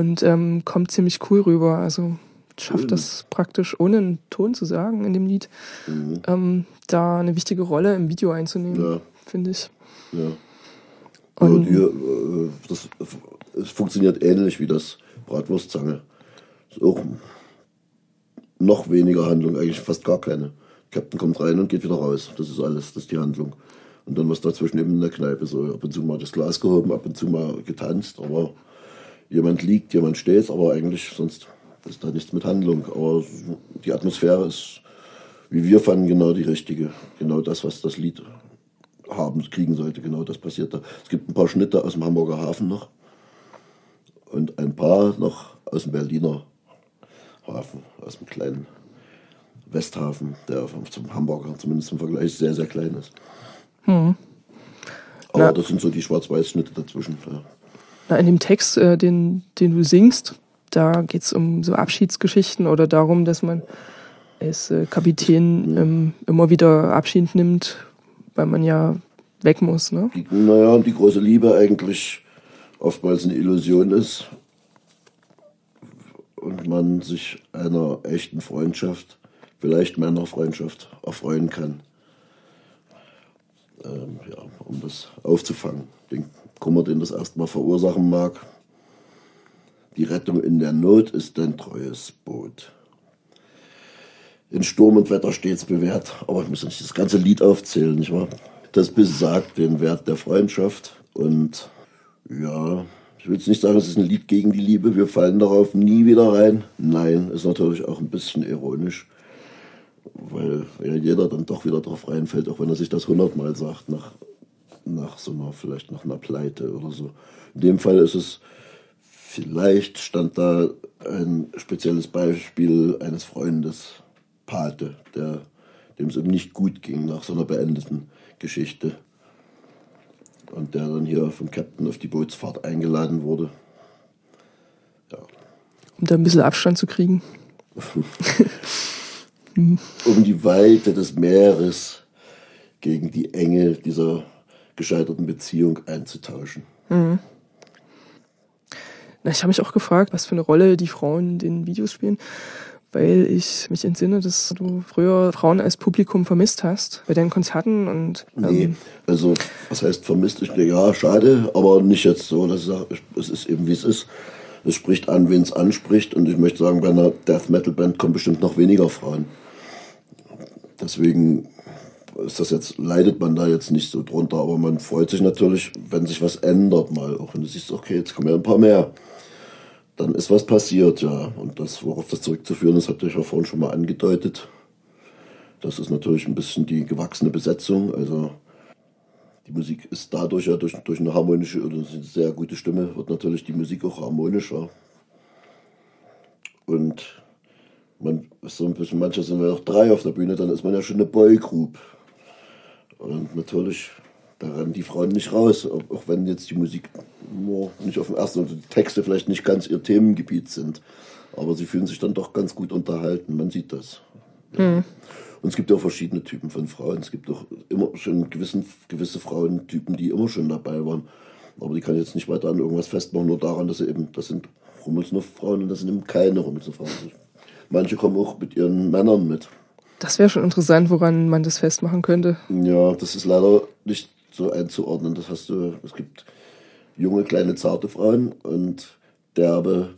Speaker 3: Und ähm, kommt ziemlich cool rüber. Also schafft
Speaker 2: Schön.
Speaker 3: das praktisch ohne einen Ton zu sagen in dem Lied,
Speaker 2: Mhm.
Speaker 3: ähm, da eine wichtige Rolle im Video einzunehmen,
Speaker 2: Ja.
Speaker 3: finde ich.
Speaker 2: Ja.
Speaker 3: Und-
Speaker 2: ja, die, äh, das, es funktioniert ähnlich wie das Bratwurstzange. Ist auch noch weniger Handlung, eigentlich fast gar keine. Captain kommt rein und geht wieder raus. Das ist alles, das ist die Handlung. Und dann was dazwischen eben in der Kneipe. So ab und zu mal das Glas gehoben, ab und zu mal getanzt. Aber jemand liegt, jemand steht, aber eigentlich sonst ist da nichts mit Handlung. Aber die Atmosphäre ist, wie wir fanden, genau die richtige. Genau das, was das Lied haben, kriegen sollte. Genau das passiert da. Es gibt ein paar Schnitte aus dem Hamburger Hafen noch und ein paar noch aus dem Berliner Hafen, aus dem kleinen Westhafen, der zum Hamburger zumindest im Vergleich sehr, sehr klein ist. Aber
Speaker 3: Na.
Speaker 2: das sind so die Schwarz-Weiß-Schnitte dazwischen. Ja.
Speaker 3: Na, in dem Text, äh, den, den du singst, da geht's um so Abschiedsgeschichten oder darum, dass man als äh, Kapitän ähm, immer wieder Abschied nimmt, weil man ja weg muss. Ne?
Speaker 2: Naja, und die große Liebe eigentlich oftmals eine Illusion ist und man sich einer echten Freundschaft, vielleicht Männerfreundschaft, erfreuen kann. Ähm, ja, um das aufzufangen. Den Kummer, den das erstmal verursachen mag. Die Rettung in der Not ist ein treues Boot. In Sturm und Wetter stets bewährt, aber ich muss nicht das ganze Lied aufzählen, nicht wahr? Das besagt den Wert der Freundschaft und ja, ich will jetzt nicht sagen, es ist ein Lied gegen die Liebe, wir fallen darauf nie wieder rein. Nein, ist natürlich auch ein bisschen ironisch, weil ja jeder dann doch wieder drauf reinfällt, auch wenn er sich das hundertmal sagt, nach, nach so einer, vielleicht nach einer Pleite oder so. In dem Fall ist es, vielleicht stand da ein spezielles Beispiel eines Freundes, Pate, der, dem es eben nicht gut ging nach so einer beendeten Geschichte. Und der dann hier vom Captain auf die Bootsfahrt eingeladen wurde.
Speaker 3: Um da ein bisschen Abstand zu kriegen.
Speaker 2: um die Weite des Meeres gegen die Enge dieser gescheiterten Beziehung einzutauschen.
Speaker 3: Mhm. Na, ich habe mich auch gefragt, was für eine Rolle die Frauen in den Videos spielen, weil ich mich entsinne, dass du früher Frauen als Publikum vermisst hast bei deinen Konzerten und ähm,
Speaker 2: Nee, also was heißt vermisst? Ich denke, ja, schade, aber nicht jetzt so. dass ich es ist eben wie es ist. Es spricht an, wen es anspricht. Und ich möchte sagen, bei einer Death Metal Band kommen bestimmt noch weniger Frauen. Deswegen ist das jetzt, leidet man da jetzt nicht so drunter, aber man freut sich natürlich, wenn sich was ändert mal. Auch wenn du siehst, okay, jetzt kommen ja ein paar mehr. Dann ist was passiert, ja. Und das, worauf das zurückzuführen ist, hatte ich ja vorhin schon mal angedeutet. Das ist natürlich ein bisschen die gewachsene Besetzung. Also die Musik ist dadurch ja durch, durch eine harmonische oder eine sehr gute Stimme wird natürlich die Musik auch harmonischer. Und man ist so ein bisschen, manche sind ja auch drei auf der Bühne, dann ist man ja schon eine Boygroup. Und natürlich, da rennen die Frauen nicht raus, auch wenn jetzt die Musik nicht auf dem ersten und die Texte vielleicht nicht ganz ihr Themengebiet sind. Aber sie fühlen sich dann doch ganz gut unterhalten, man sieht das.
Speaker 3: hm.
Speaker 2: Und es gibt ja auch verschiedene Typen von Frauen. Es gibt auch immer schon gewissen, gewisse Frauentypen, die immer schon dabei waren. Aber die kann ich jetzt nicht weiter an irgendwas festmachen, nur daran, dass sie eben, das sind Rummelsnuff-Frauen und das sind eben keine Rummelsnuff-Frauen. Manche kommen auch mit ihren Männern mit.
Speaker 3: Das wäre schon interessant, woran man das festmachen könnte.
Speaker 2: Ja, das ist leider nicht so einzuordnen. Das hast du, es gibt junge, kleine, zarte Frauen und derbe,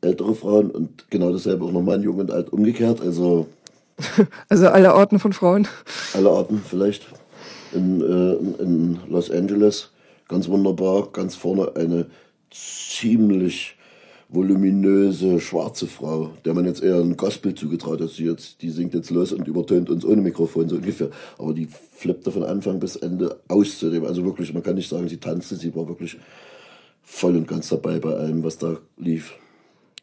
Speaker 2: ältere Frauen und genau dasselbe auch nochmal in jung und alt umgekehrt. Also
Speaker 3: Also alle Orten von Frauen.
Speaker 2: alle Arten vielleicht. In, äh, in Los Angeles ganz wunderbar, ganz vorne eine ziemlich voluminöse schwarze Frau, der man jetzt eher ein Gospel zugetraut hat. Sie jetzt, die singt jetzt los und übertönt uns ohne Mikrofon, so ungefähr. Aber die flippte von Anfang bis Ende aus. Also wirklich, man kann nicht sagen, sie tanzte, sie war wirklich voll und ganz dabei bei allem, was da lief.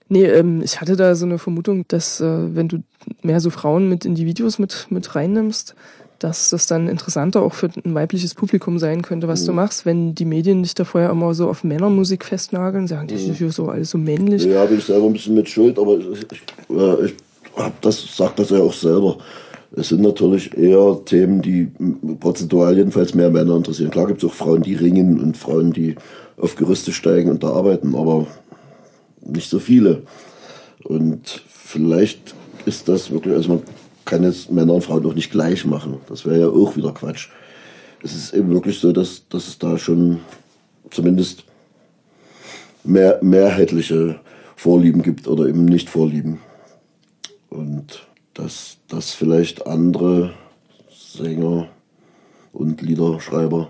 Speaker 3: Nee, ähm, ich hatte da so eine Vermutung, dass äh, wenn du mehr so Frauen mit in die Videos mit, mit reinnimmst, dass das dann interessanter auch für ein weibliches Publikum sein könnte, was du machst, wenn die Medien dich da vorher immer so auf Männermusik festnageln, sagen, das ist ja so alles so männlich.
Speaker 2: Ja, bin ich selber ein bisschen mit Schuld, aber ich, äh, ich hab das, sag das ja auch selber. Es sind natürlich eher Themen, die prozentual jedenfalls mehr Männer interessieren. Klar gibt es auch Frauen, die ringen und Frauen, die auf Gerüste steigen und da arbeiten, aber nicht so viele. Und vielleicht ist das wirklich, also man kann jetzt Männer und Frauen doch nicht gleich machen. Das wäre ja auch wieder Quatsch. Es ist eben wirklich so, dass, dass es da schon zumindest mehr, mehrheitliche Vorlieben gibt oder eben nicht Vorlieben. Und dass, dass vielleicht andere Sänger und Liederschreiber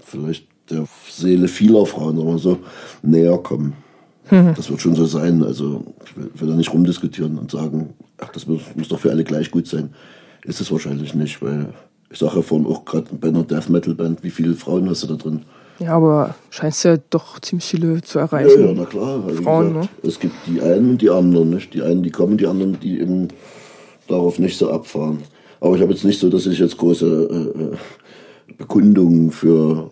Speaker 2: vielleicht der Seele vieler Frauen mal so, näher kommen. Das wird schon so sein. Also ich will, will da nicht rumdiskutieren und sagen, ach, das muss, muss doch für alle gleich gut sein. Ist es wahrscheinlich nicht, weil ich sage ja vorhin auch gerade bei einer Death Metal Band, wie viele Frauen hast du da drin?
Speaker 3: Ja, aber scheinst ja doch ziemlich viele zu
Speaker 2: Ja,
Speaker 3: erreichen.
Speaker 2: ja, na klar.
Speaker 3: Frauen,
Speaker 2: gesagt, Es gibt die einen und die anderen. Nicht? Die einen, die kommen, die anderen, die eben darauf nicht so abfahren. Aber ich habe jetzt nicht so, dass ich jetzt große äh, äh, Bekundungen für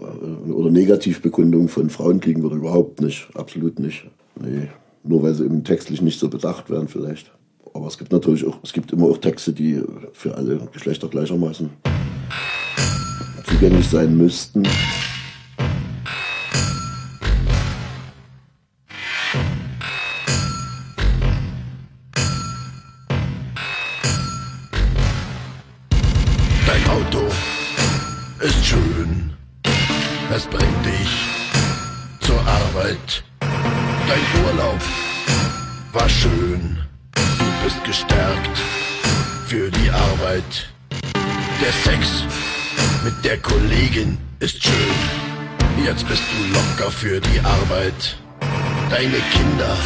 Speaker 2: äh, oder Negativbekundungen von Frauen kriegen würde. Überhaupt nicht. Absolut nicht. Nee. Nur weil sie eben textlich nicht so bedacht werden vielleicht. Aber es gibt natürlich auch, es gibt immer auch Texte, die für alle Geschlechter gleichermaßen zugänglich sein müssten.
Speaker 4: Arbeit. Deine Kinder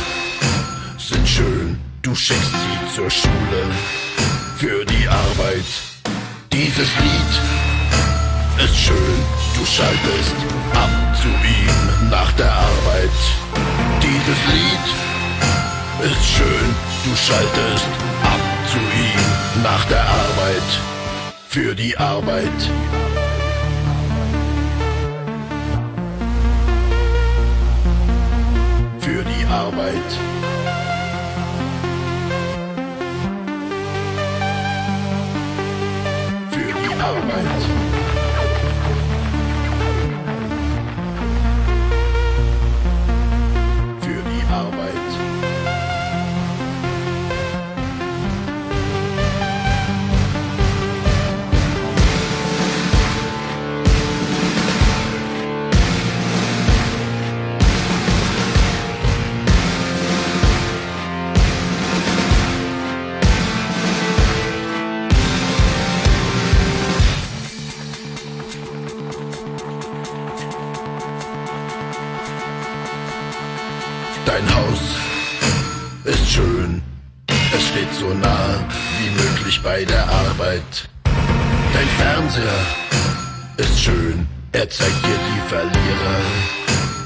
Speaker 4: sind schön, du schickst sie zur Schule für die Arbeit. Dieses Lied ist schön, du schaltest ab zu ihm nach der Arbeit. Dieses Lied ist schön, du schaltest ab zu ihm nach der Arbeit. Für die Arbeit. Arbeit. Für die Arbeit. Arbeit. Dein Fernseher ist schön, er zeigt dir die Verlierer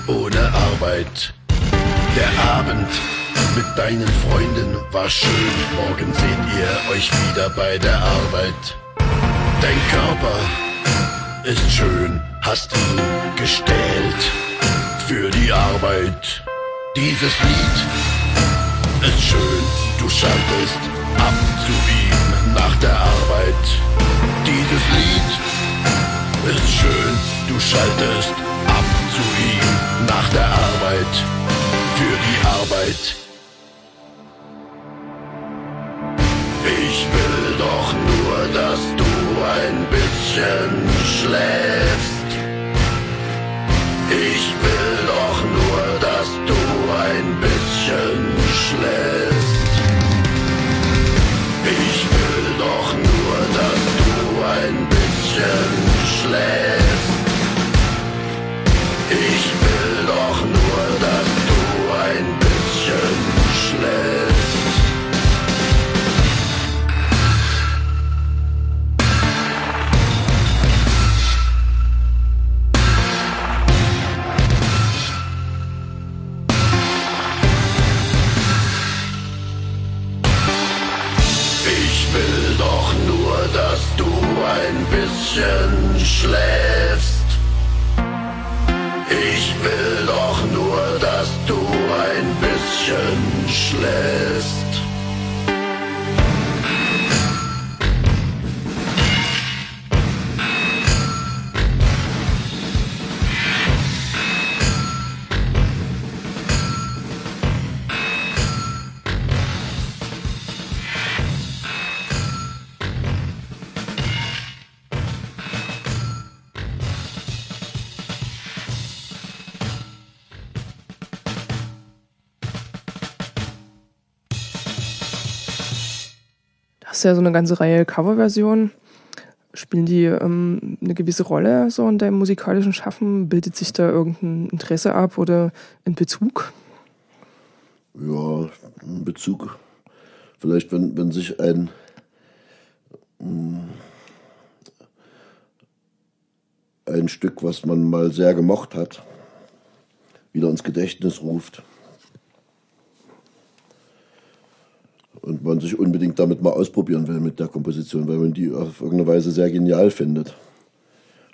Speaker 4: ohne Arbeit. Der Abend mit deinen Freunden war schön, morgen seht ihr euch wieder bei der Arbeit. Dein Körper ist schön, hast ihn gestellt für die Arbeit. Dieses Lied ist schön, du schaltest ab zu ihm nach der schaltest ab zu ihm nach der Arbeit. Für die Arbeit. Ich will doch nur, dass du ein bisschen schläfst.
Speaker 3: Ja so eine ganze Reihe Coverversionen. Spielen die ähm, eine gewisse Rolle so in deinem musikalischen Schaffen? Bildet sich da irgendein Interesse ab oder ein Bezug?
Speaker 2: Ja, ein Bezug. Vielleicht, wenn, wenn sich ein, mm, ein Stück, was man mal sehr gemocht hat, wieder ins Gedächtnis ruft. Und man sich unbedingt damit mal ausprobieren will mit der Komposition, weil man die auf irgendeine Weise sehr genial findet.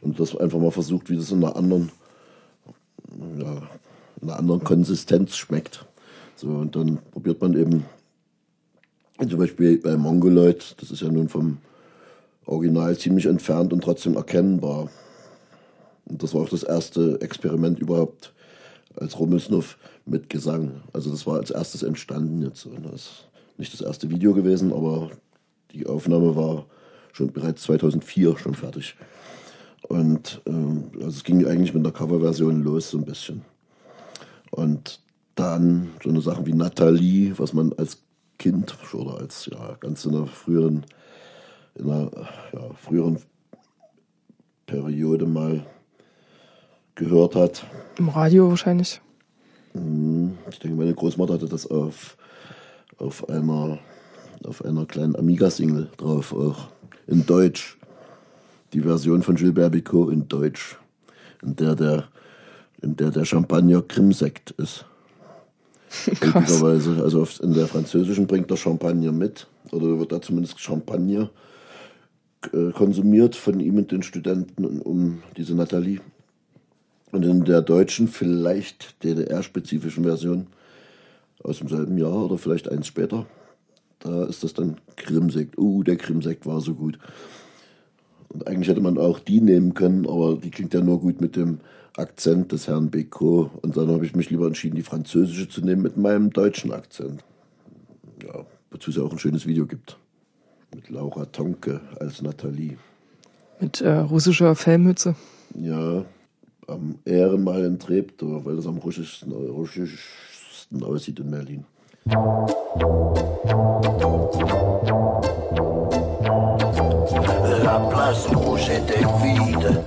Speaker 2: Und das einfach mal versucht, wie das in einer anderen, ja, in einer anderen Konsistenz schmeckt. So, und dann probiert man eben, zum Beispiel bei Mongoloid, das ist ja nun vom Original ziemlich entfernt und trotzdem erkennbar. Und das war auch das erste Experiment überhaupt als Rummelsnuff mit Gesang. Also das war als erstes entstanden jetzt. Und das nicht das erste Video gewesen, aber die Aufnahme war schon bereits 2004 schon fertig. Und ähm, also es ging eigentlich mit der Coverversion los so ein bisschen. Und dann so eine Sache wie Nathalie, was man als Kind oder als ja ganz in einer früheren, in einer ja, früheren Periode mal gehört hat.
Speaker 3: Im Radio wahrscheinlich.
Speaker 2: Mhm. Ich denke, meine Großmutter hatte das auf, auf einer auf einer kleinen Amiga-Single drauf, auch in Deutsch. Die Version von Gilbert Bicot in Deutsch, in der der, in der, der Champagner Krimsekt ist. Möglicherweise. Also auf, in der französischen bringt der Champagner mit, oder wird da zumindest Champagner äh, konsumiert von ihm und den Studenten um diese Nathalie. Und in der deutschen, vielleicht DDR-spezifischen Version aus dem selben Jahr oder vielleicht eins später, da ist das dann Krimsekt. Uh, der Krimsekt war so gut. Und eigentlich hätte man auch die nehmen können, aber die klingt ja nur gut mit dem Akzent des Herrn Beko. Und dann habe ich mich lieber entschieden, die französische zu nehmen mit meinem deutschen Akzent. Ja, wozu es ja auch ein schönes Video gibt. Mit Laura Tonke als Nathalie.
Speaker 3: Mit äh, russischer Fellmütze.
Speaker 2: Ja, am Ehrenmal in Treptow, weil das am russischsten, russischsten Berlin.
Speaker 4: La place rouge était vide.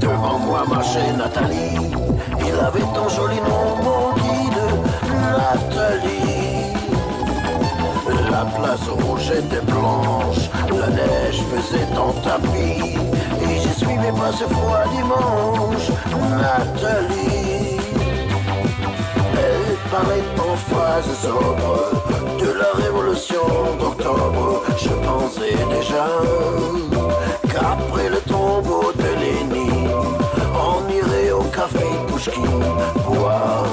Speaker 4: Devant moi marchait Nathalie. Il avait ton joli nom, mon guide, Nathalie. La place rouge était blanche. La neige faisait ton tapis. Et j'ai suivi pas ce froid dimanche, Nathalie. En de la révolution d'octobre. Je pensais déjà qu'après le tombeau de Lénine, on irait au café Pouchkine boire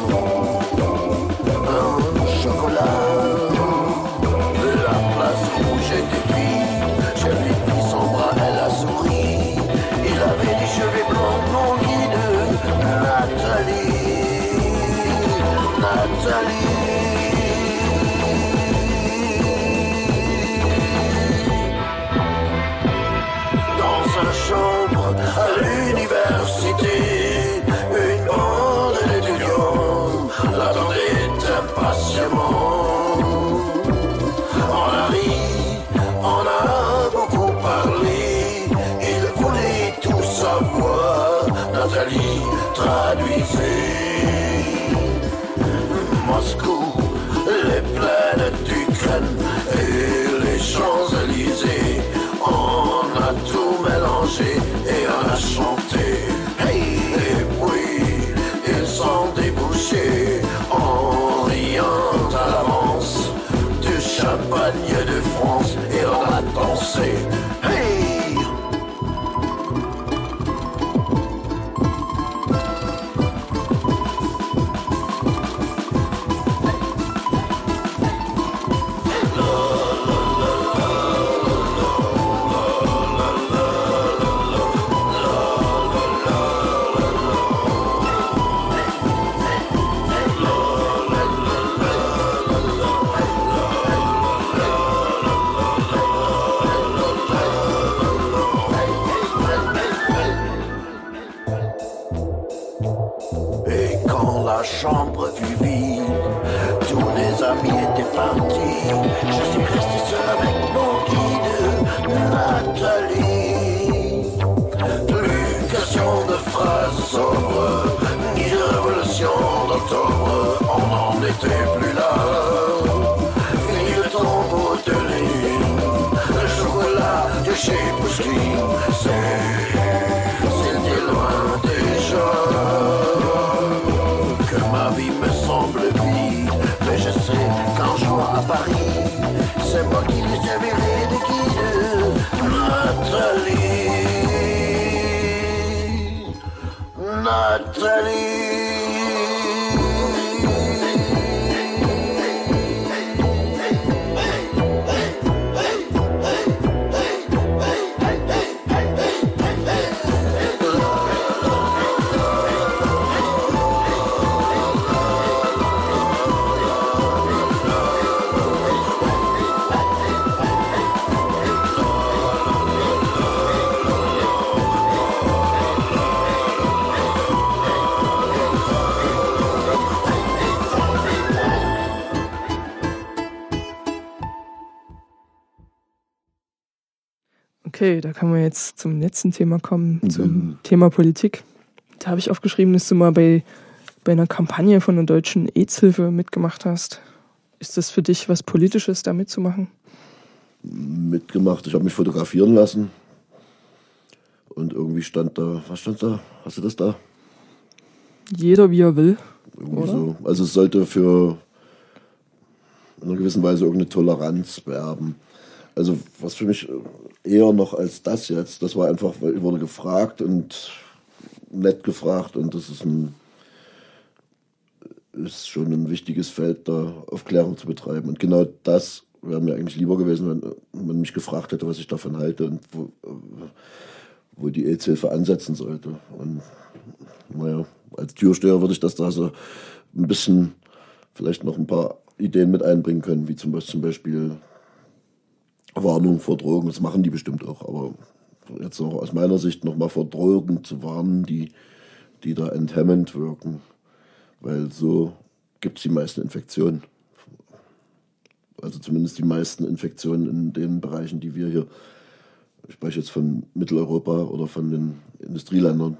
Speaker 4: on n'en était plus là. Fini le tombeau de Lénine, le chocolat de chez Pouchkine, c'est, c'était loin déjà que ma vie me semble vide. Mais je sais qu'un jour à Paris, c'est moi qui les servirai de guide. Nathalie,
Speaker 3: Okay, da kann man jetzt zum letzten Thema kommen, zum Thema Politik. Da habe ich aufgeschrieben, dass du mal bei, bei einer Kampagne von der deutschen AIDS-Hilfe mitgemacht hast. Ist das für dich was Politisches, da mitzumachen?
Speaker 2: Mitgemacht, ich habe mich fotografieren lassen. Und irgendwie stand da, was stand da? Hast du das da?
Speaker 3: Jeder wie er will.
Speaker 2: Irgendwie
Speaker 3: Oder?
Speaker 2: so. Also es sollte für in einer gewissen Weise irgendeine Toleranz werben. Also was für mich eher noch als das jetzt, das war einfach, weil ich wurde gefragt und nett gefragt und das ist ein ist schon ein wichtiges Feld, da Aufklärung zu betreiben. Und genau das wäre mir eigentlich lieber gewesen, wenn man mich gefragt hätte, was ich davon halte und wo, wo die AIDS-Hilfe ansetzen sollte. Und naja, als Türsteher würde ich das da so ein bisschen, vielleicht noch ein paar Ideen mit einbringen können, wie zum Beispiel Warnung vor Drogen. Das machen die bestimmt auch, aber jetzt noch aus meiner Sicht nochmal vor Drogen zu warnen, die, die da enthemmend wirken. Weil so gibt es die meisten Infektionen. Also zumindest die meisten Infektionen in den Bereichen, die wir hier, ich spreche jetzt von Mitteleuropa oder von den Industrieländern.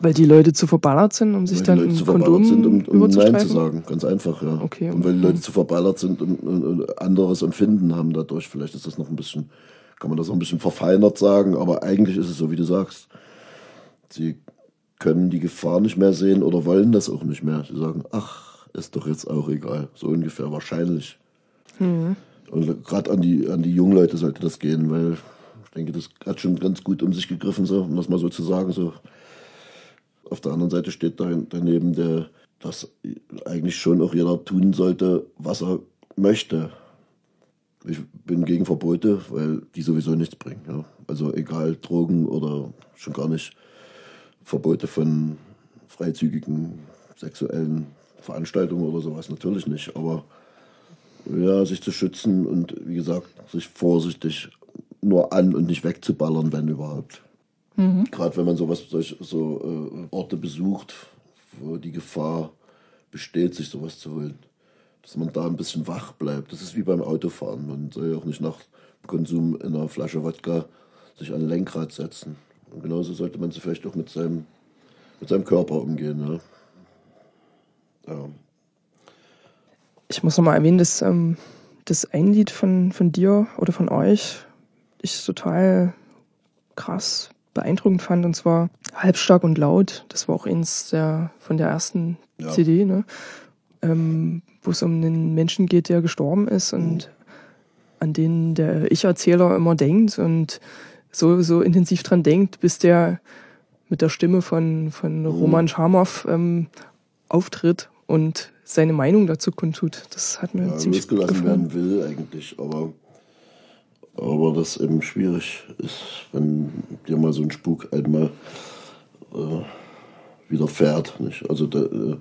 Speaker 3: Weil die Leute zu verballert sind, um sich
Speaker 2: Weil
Speaker 3: dann
Speaker 2: die Leute zu verballert sind, um, um Nein zu sagen. Ganz einfach, ja.
Speaker 3: Okay.
Speaker 2: Und weil die Leute zu verballert sind und, und, und anderes Empfinden haben dadurch. Vielleicht ist das noch ein bisschen, kann man das noch ein bisschen verfeinert sagen, aber eigentlich ist es so, wie du sagst. Sie können die Gefahr nicht mehr sehen oder wollen das auch nicht mehr. Sie sagen, ach, ist doch jetzt auch egal. So ungefähr wahrscheinlich.
Speaker 3: Mhm.
Speaker 2: Und gerade an die, an die jungen Leute sollte das gehen, weil ich denke, das hat schon ganz gut um sich gegriffen, so, um das mal so zu sagen. So. Auf der anderen Seite steht da, daneben, der, dass eigentlich schon auch jeder tun sollte, was er möchte. Ich bin gegen Verbote, weil die sowieso nichts bringen. Ja. Also egal, Drogen oder schon gar nicht Verbote von freizügigen sexuellen Veranstaltungen oder sowas, natürlich nicht. Aber ja, sich zu schützen und wie gesagt, sich vorsichtig nur an und nicht wegzuballern, wenn überhaupt.
Speaker 3: Mhm.
Speaker 2: Gerade wenn man sowas, solch, so äh, Orte besucht, wo die Gefahr besteht, sich sowas zu holen. Dass man da ein bisschen wach bleibt. Das ist wie beim Autofahren. Man soll ja auch nicht nach Konsum in einer Flasche Wodka sich an ein Lenkrad setzen. Und genauso sollte man sich vielleicht auch mit seinem, mit seinem Körper umgehen. Ja. Ja.
Speaker 3: Ich muss nochmal erwähnen, dass ähm, das ein Lied von, von dir oder von euch ich total krass beeindruckend fand, und zwar Halbstark und Laut. Das war auch eins der, von der ersten
Speaker 2: Ja.
Speaker 3: CD, ne? ähm, wo es um einen Menschen geht, der gestorben ist und an den der Ich-Erzähler immer denkt und so, so intensiv dran denkt, bis der mit der Stimme von, von Roman Schamow ähm, auftritt und seine Meinung dazu kundtut. Das hat mir
Speaker 2: ja,
Speaker 3: ziemlich gut gefallen.
Speaker 2: werden will eigentlich, aber, aber das eben schwierig ist, wenn dir mal so ein Spuk einmal äh, widerfährt. Nicht? Also da, äh,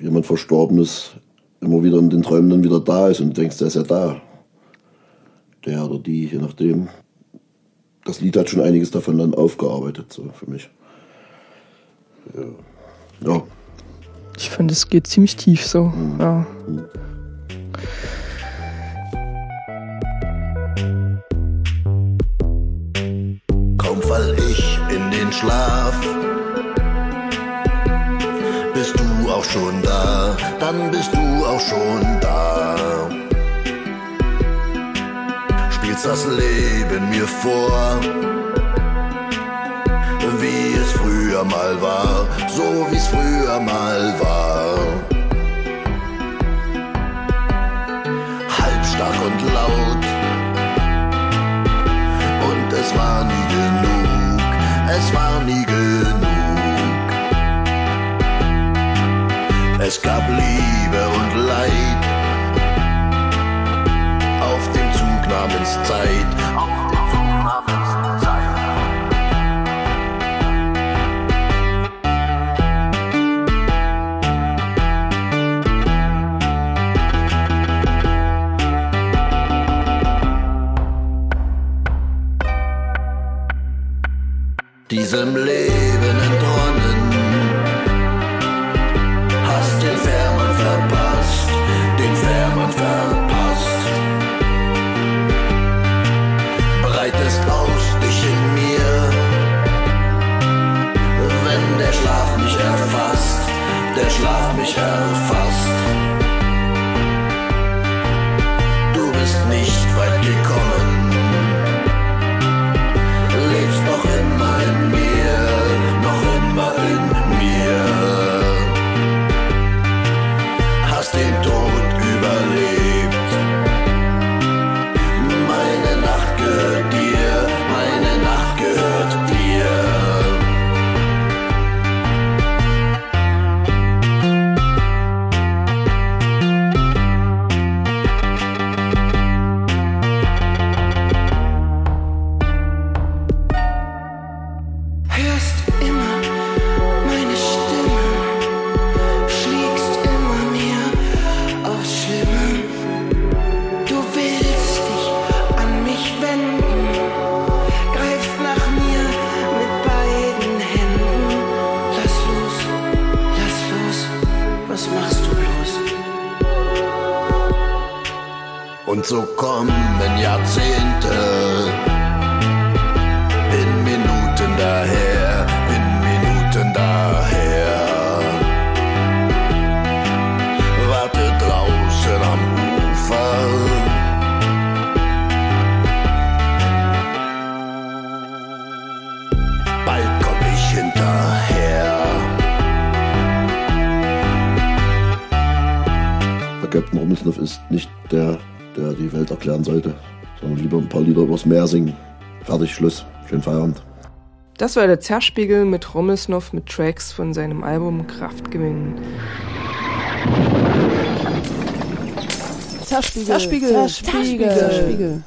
Speaker 2: jemand Verstorbenes immer wieder in den Träumen dann wieder da ist und du denkst, der ist ja da. Der oder die, je nachdem. Das Lied hat schon einiges davon dann aufgearbeitet, so für mich. Ja. ja.
Speaker 3: Ich fand, es geht ziemlich tief so. Ja.
Speaker 4: Kaum Schlaf, bist du auch schon da, dann bist du auch schon da. Spielst das Leben mir vor, wie es früher mal war, so wie es früher mal war. Halbstark und laut, es war nie genug. Es gab Liebe und Leid auf dem Zug namens Zeit. Diesem Leben entronnen, hast den Fährmann verpasst, den Fährmann verpasst. Breitest aus dich in mir, wenn der Schlaf mich erfasst, der Schlaf mich erfasst.
Speaker 2: Singen. Fertig, Schluss. Schönen Feierabend.
Speaker 3: Das war der Zerspiegel mit Rummelsnuff mit Tracks von seinem Album Kraft gewinnen.
Speaker 1: Zerspiegel,
Speaker 3: Zerspiegel,
Speaker 1: Zerspiegel,
Speaker 3: Zerspiegel.
Speaker 1: Zerspiegel.